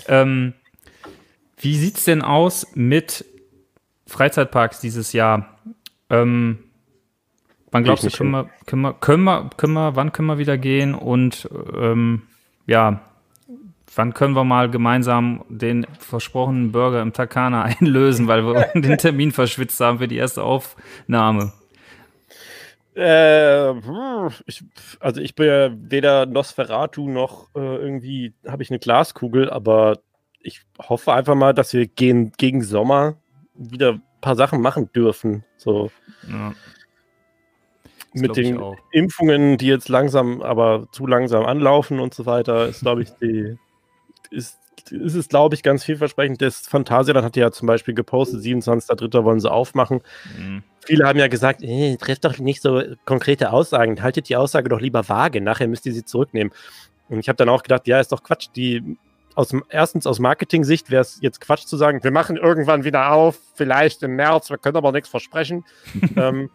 ähm, wie sieht's denn aus mit Freizeitparks dieses Jahr? Ähm, wann glaubst du, können wir, können, wir, können, wir, können wir, wann können wir wieder gehen? Und ähm, ja, wann können wir mal gemeinsam den versprochenen Burger im Takana [LAUGHS] einlösen, weil wir [LAUGHS] den Termin verschwitzt haben für die erste Aufnahme? Äh, ich, also ich bin ja weder Nosferatu noch äh, irgendwie habe ich eine Glaskugel, aber ich hoffe einfach mal, dass wir gegen, gegen Sommer wieder ein paar Sachen machen dürfen. So Ja. Mit den. Impfungen, die jetzt langsam, aber zu langsam anlaufen und so weiter, ist, glaube ich, die, ist, ist es, glaube ich, ganz vielversprechend. Das Phantasialand hat ja zum Beispiel gepostet, 27.03. wollen sie aufmachen. Mhm. Viele haben ja gesagt, äh, trefft doch nicht so konkrete Aussagen, haltet die Aussage doch lieber vage, nachher müsst ihr sie zurücknehmen. Und ich habe dann auch gedacht, ja, ist doch Quatsch. Die, aus, erstens aus Marketing-Sicht wäre es jetzt Quatsch zu sagen, wir machen irgendwann wieder auf, vielleicht im März, wir können aber nichts versprechen. [LAUGHS] ähm,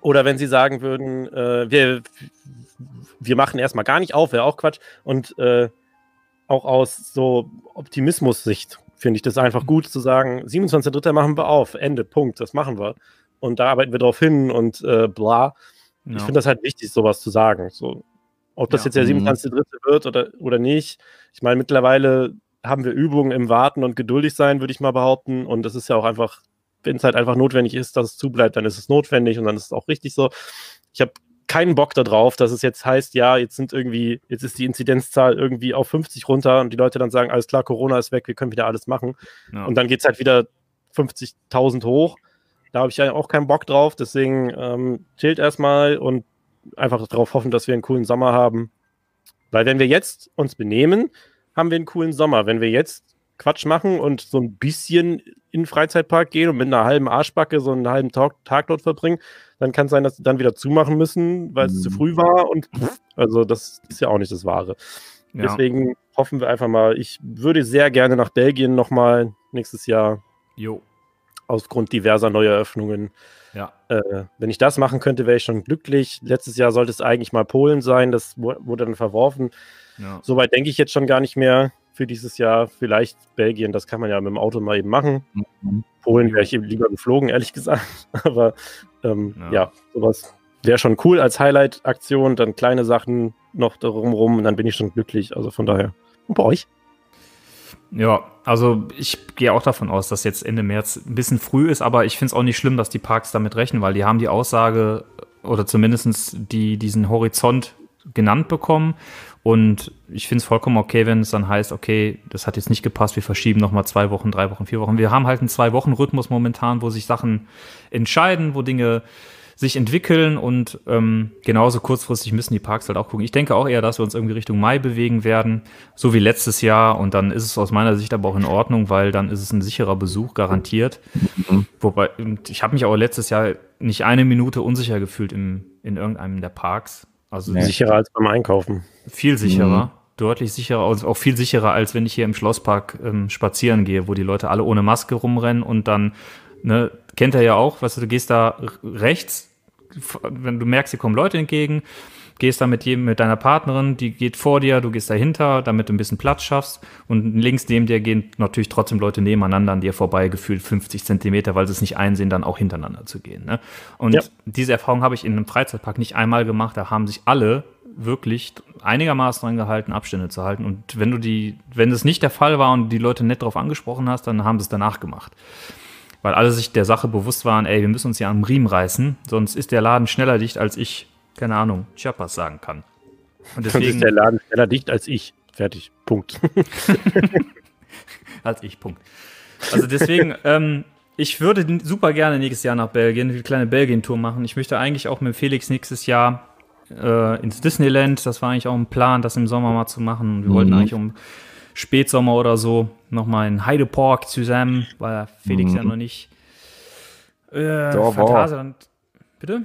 oder wenn sie sagen würden, äh, wir, wir machen erstmal gar nicht auf, wäre auch Quatsch. Und äh, auch aus so Optimismus-Sicht finde ich das einfach gut zu sagen, 27.3. machen wir auf, Ende, Punkt, das machen wir. Und da arbeiten wir drauf hin und äh, bla. Ja. Ich finde das halt wichtig, sowas zu sagen. So, ob das Ja. jetzt der Mhm. 27.3. wird oder, oder nicht. Ich meine, mittlerweile haben wir Übungen im Warten und geduldig sein, würde ich mal behaupten. Und das ist ja auch einfach, wenn es halt einfach notwendig ist, dass es zubleibt, dann ist es notwendig und dann ist es auch richtig so. Ich habe keinen Bock darauf, dass es jetzt heißt, ja, jetzt sind irgendwie, jetzt ist die Inzidenzzahl irgendwie auf 50 runter und die Leute dann sagen, alles klar, Corona ist weg, wir können wieder alles machen. Ja. Und dann geht es halt wieder 50.000 hoch. Da habe ich ja auch keinen Bock drauf. Deswegen ähm, chillt erstmal und einfach darauf hoffen, dass wir einen coolen Sommer haben. Weil wenn wir jetzt uns benehmen, haben wir einen coolen Sommer. Wenn wir jetzt Quatsch machen und so ein bisschen in den Freizeitpark gehen und mit einer halben Arschbacke so einen halben Tag, Tag dort verbringen, dann kann es sein, dass sie dann wieder zumachen müssen, weil es Mhm. zu früh war. Und also das ist ja auch nicht das Wahre. ja. Deswegen hoffen wir einfach mal, ich würde sehr gerne nach Belgien nochmal nächstes Jahr Jo. aufgrund diverser Neueröffnungen. Ja. Äh, wenn ich das machen könnte, wäre ich schon glücklich. Letztes Jahr sollte es eigentlich mal Polen sein, das wu- wurde dann verworfen. Ja. Soweit denke ich jetzt schon gar nicht mehr für dieses Jahr. Vielleicht Belgien, das kann man ja mit dem Auto mal eben machen. Mhm. Polen wäre ich eben lieber geflogen, ehrlich gesagt. [LAUGHS] Aber ähm, Ja. ja. sowas wäre schon cool als Highlight-Aktion. Dann kleine Sachen noch darum rum und dann bin ich schon glücklich. Also von daher. Und bei euch? Ja, also ich gehe auch davon aus, dass jetzt Ende März ein bisschen früh ist, aber ich finde es auch nicht schlimm, dass die Parks damit rechnen, weil die haben die Aussage oder zumindest die, diesen Horizont genannt bekommen. Und ich finde es vollkommen okay, wenn es dann heißt, okay, das hat jetzt nicht gepasst, wir verschieben nochmal zwei Wochen, drei Wochen, vier Wochen. Wir haben halt einen Zwei-Wochen-Rhythmus momentan, wo sich Sachen entscheiden, wo Dinge sich entwickeln und ähm, genauso kurzfristig müssen die Parks halt auch gucken. Ich denke auch eher, dass wir uns irgendwie Richtung Mai bewegen werden, so wie letztes Jahr und dann ist es aus meiner Sicht aber auch in Ordnung, weil dann ist es ein sicherer Besuch garantiert. Wobei, ich habe mich aber letztes Jahr nicht eine Minute unsicher gefühlt im, in irgendeinem der Parks. Also Nee. Sicherer als beim Einkaufen. viel sicherer, deutlich sicherer und auch viel sicherer, als wenn ich hier im Schlosspark ähm, spazieren gehe, wo die Leute alle ohne Maske rumrennen und dann, ne, kennt er ja auch, weißt du, du gehst da rechts, wenn du merkst, hier kommen Leute entgegen, gehst da mit jedem, mit deiner Partnerin, die geht vor dir, du gehst dahinter, damit du ein bisschen Platz schaffst und links neben dir gehen natürlich trotzdem Leute nebeneinander an dir vorbei, gefühlt 50 Zentimeter, weil sie es nicht einsehen, dann auch hintereinander zu gehen. Ne? Und Ja. diese Erfahrung habe ich in einem Freizeitpark nicht einmal gemacht, da haben sich alle wirklich einigermaßen dran gehalten, Abstände zu halten. Und wenn du die, wenn es nicht der Fall war und die Leute nett darauf angesprochen hast, dann haben sie es danach gemacht. Weil alle sich der Sache bewusst waren, ey, wir müssen uns ja am Riemen reißen, sonst ist der Laden schneller dicht, als ich, keine Ahnung, Chiapas sagen kann. Und Dann ist deswegen, der Laden schneller dicht als ich. Fertig. Punkt. [LAUGHS] [LAUGHS] als ich, Punkt. Also deswegen, [LAUGHS] ähm, ich würde super gerne nächstes Jahr nach Belgien, eine kleine Belgien-Tour machen. Ich möchte eigentlich auch mit Felix nächstes Jahr äh, ins Disneyland. Das war eigentlich auch ein Plan, das im Sommer mal zu machen. Wir Mhm. wollten eigentlich um Spätsommer oder so nochmal in Heidepark zusammen, weil Felix Mhm. ja noch nicht. Äh. Phantasialand. Bitte?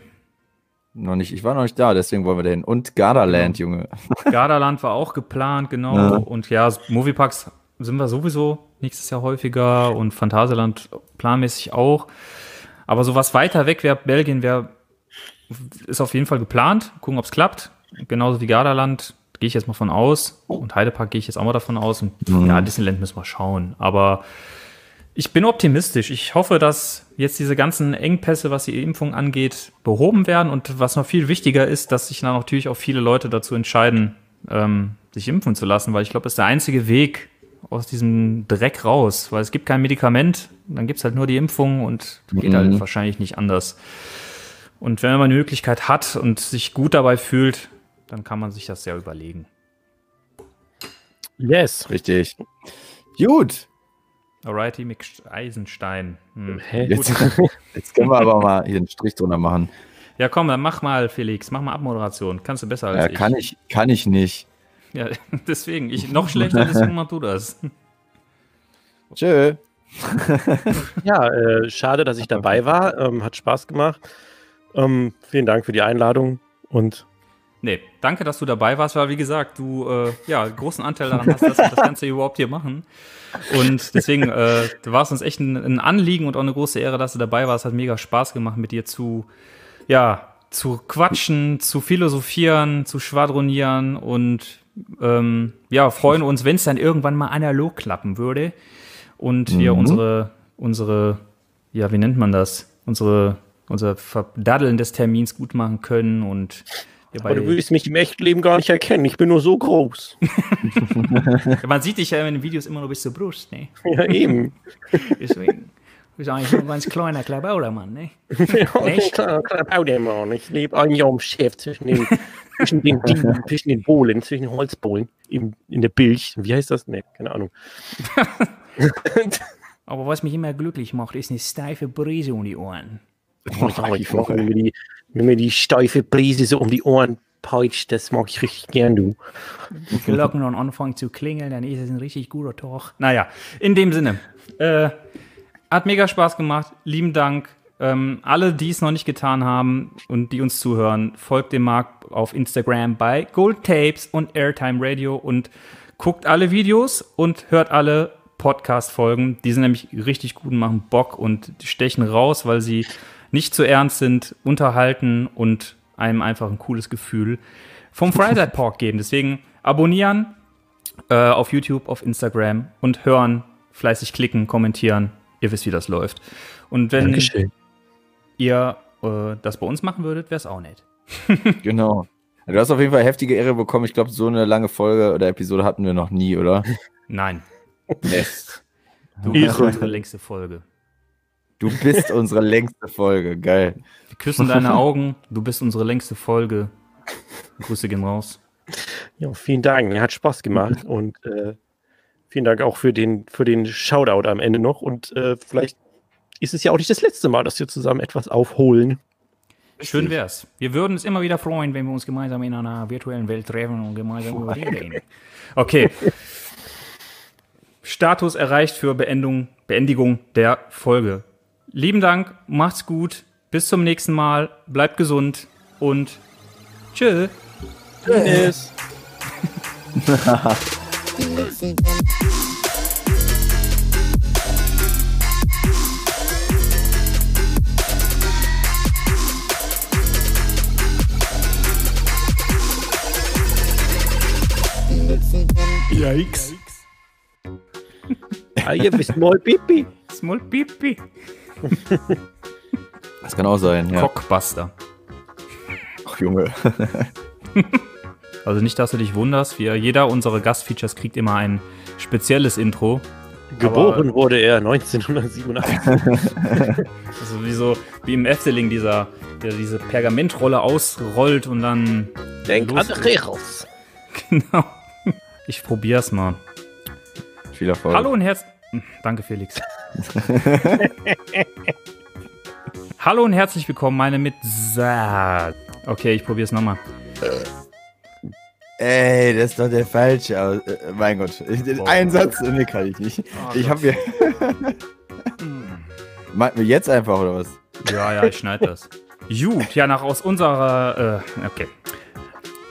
Noch nicht, ich war noch nicht da, deswegen wollen wir dahin. Und Gardaland, Junge. [LAUGHS] Gardaland war auch geplant, genau. Ja. Und ja, Movieparks sind wir sowieso nächstes Jahr häufiger und Phantasialand planmäßig auch. Aber so was weiter weg wäre, Belgien wäre, ist auf jeden Fall geplant. Gucken, ob es klappt. Genauso wie Gardaland gehe ich jetzt mal von aus. Und Heidepark gehe ich jetzt auch mal davon aus. Und ja, Disneyland müssen wir schauen. Aber ich bin optimistisch. Ich hoffe, dass jetzt diese ganzen Engpässe, was die Impfung angeht, behoben werden. Und was noch viel wichtiger ist, dass sich dann natürlich auch viele Leute dazu entscheiden, ähm, sich impfen zu lassen, weil ich glaube, das ist der einzige Weg aus diesem Dreck raus, weil es gibt kein Medikament, dann gibt es halt nur die Impfung und geht halt wahrscheinlich nicht anders. Und wenn man die Möglichkeit hat und sich gut dabei fühlt, dann kann man sich das ja überlegen. Yes. Richtig. Gut. Alrighty, Mick Eisenstein. Hm. Jetzt, [LAUGHS] jetzt können wir aber mal hier einen Strich drunter machen. Ja, komm, dann mach mal, Felix, mach mal Abmoderation. Kannst du besser als Ja, ich. kann ich, kann ich nicht. Ja, [LAUGHS] deswegen, ich noch schlechter, deswegen mach du das. Tschö. Ja, äh, schade, dass ich dabei war. Ähm, hat Spaß gemacht. Ähm, vielen Dank für die Einladung und Nee, danke, dass du dabei warst, weil wie gesagt, du äh, ja großen Anteil daran hast, dass wir das Ganze überhaupt hier machen. Und deswegen äh, war es uns echt ein, ein Anliegen und auch eine große Ehre, dass du dabei warst. Hat mega Spaß gemacht, mit dir zu, ja, zu quatschen, zu philosophieren, zu schwadronieren und ähm, ja, freuen uns, wenn es dann irgendwann mal analog klappen würde und wir Mhm. unsere, unsere, ja, wie nennt man das? Unsere, unser Verdaddeln des Termins gut machen können und wir Aber du würdest mich im echten Leben gar nicht erkennen. Ich bin nur so groß. [LAUGHS] Man sieht dich ja in den Videos immer nur bis zur Brust, ne? [LAUGHS] Ja, eben. Deswegen. Du bist eigentlich nur ein ganz kleiner Klabautermann, ne? [LAUGHS] Ja, Echt? klar, klar, bau der Mann. Ich lebe eigentlich am Chef zwischen den, zwischen den Dieben, zwischen den Bohlen, zwischen den Holzbohlen im, in der Bilch. Wie heißt das? Ne, keine Ahnung. Aber was mich immer glücklich macht, ist eine steife Brise um die Ohren. Oh, ja, ich wenn, mir die, wenn mir die steife Brise so um die Ohren peitscht, das mag ich richtig gern, du. Die Glocken dann anfangen zu klingeln, dann ist es ein richtig guter Tag. Naja, in dem Sinne. Äh, hat mega Spaß gemacht. Lieben Dank. Ähm, alle, die es noch nicht getan haben und die uns zuhören, folgt dem Marc auf Instagram bei Gold Tapes und Airtime Radio und guckt alle Videos und hört alle Podcast-Folgen. Die sind nämlich richtig gut und machen Bock und stechen raus, weil sie nicht zu ernst sind, unterhalten und einem einfach ein cooles Gefühl vom Friday Park [LAUGHS] geben. Deswegen abonnieren äh, auf YouTube, auf Instagram und hören, fleißig klicken, kommentieren. Ihr wisst, wie das läuft. Und wenn Dankeschön. ihr äh, das bei uns machen würdet, wäre es auch nett. [LAUGHS] Genau. Du hast auf jeden Fall heftige Ehre bekommen. Ich glaube, so eine lange Folge oder Episode hatten wir noch nie, oder? Nein, [LAUGHS] Yes. du bist unsere längste Folge. Du bist unsere längste Folge. Geil. Wir küssen deine Augen, du bist unsere längste Folge. Grüße gehen raus. Ja, vielen Dank. Hat Spaß gemacht [LAUGHS] und äh, vielen Dank auch für den, für den Shoutout am Ende noch. Und äh, vielleicht ist es ja auch nicht das letzte Mal, dass wir zusammen etwas aufholen. Schön wär's. Wir würden uns immer wieder freuen, wenn wir uns gemeinsam in einer virtuellen Welt treffen und gemeinsam über Dinge reden. Okay. [LAUGHS] Status erreicht für Beendung, Beendigung der Folge. Lieben Dank, macht's gut, bis zum nächsten Mal, bleibt gesund und tschö. Ines. Yikes. [LAUGHS] Ah, ihr wisst mal, Pipi. Small Pipi. [LAUGHS] Das kann auch sein, ja. Cockbuster. Ach, Junge. [LAUGHS] Also nicht, dass du dich wunderst, wir, jeder unserer Gastfeatures kriegt immer ein spezielles Intro. Geboren wurde er 1987. [LAUGHS] Also wie so, wie im Efteling, dieser, der diese Pergamentrolle ausrollt und dann. Denk an Reros. Genau. Ich probier's mal. Viel Erfolg. Hallo und herz. Hm, Danke, Felix. [LAUGHS] Hallo und herzlich willkommen, meine mit. Okay, ich probier's nochmal. Ey, das ist doch der falsche. Aus äh, mein Gott. Ich, einen Satz, nee, kann ich nicht. Oh ich Gott. hab hier. [LAUGHS] Meinten wir jetzt einfach, oder was? Ja, ja, ich schneide das. Gut, ja, nach aus unserer. Äh, okay.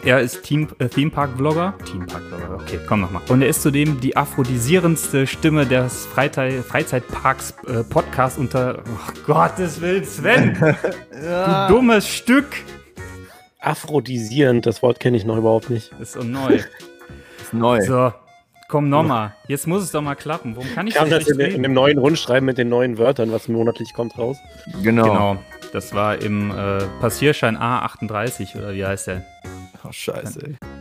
Er ist Team, äh, Theme Park Vlogger. Theme Park Vlogger, okay, komm nochmal. Und er ist zudem die aphrodisierendste Stimme des Freizeit, Freizeitparks äh, Podcast unter. Oh Gottes Willen, Sven! [LAUGHS] Du dummes Stück! Aphrodisierend, das Wort kenne ich noch überhaupt nicht. Das ist so neu. [LAUGHS] ist neu. So, komm nochmal. Jetzt muss es doch mal klappen. Warum kann ich Kam das in, in dem neuen Rundschreiben mit den neuen Wörtern, was monatlich kommt, raus? Genau. Genau, das war im äh, Passierschein A38 oder wie heißt der? Oh, scheiße. Ey.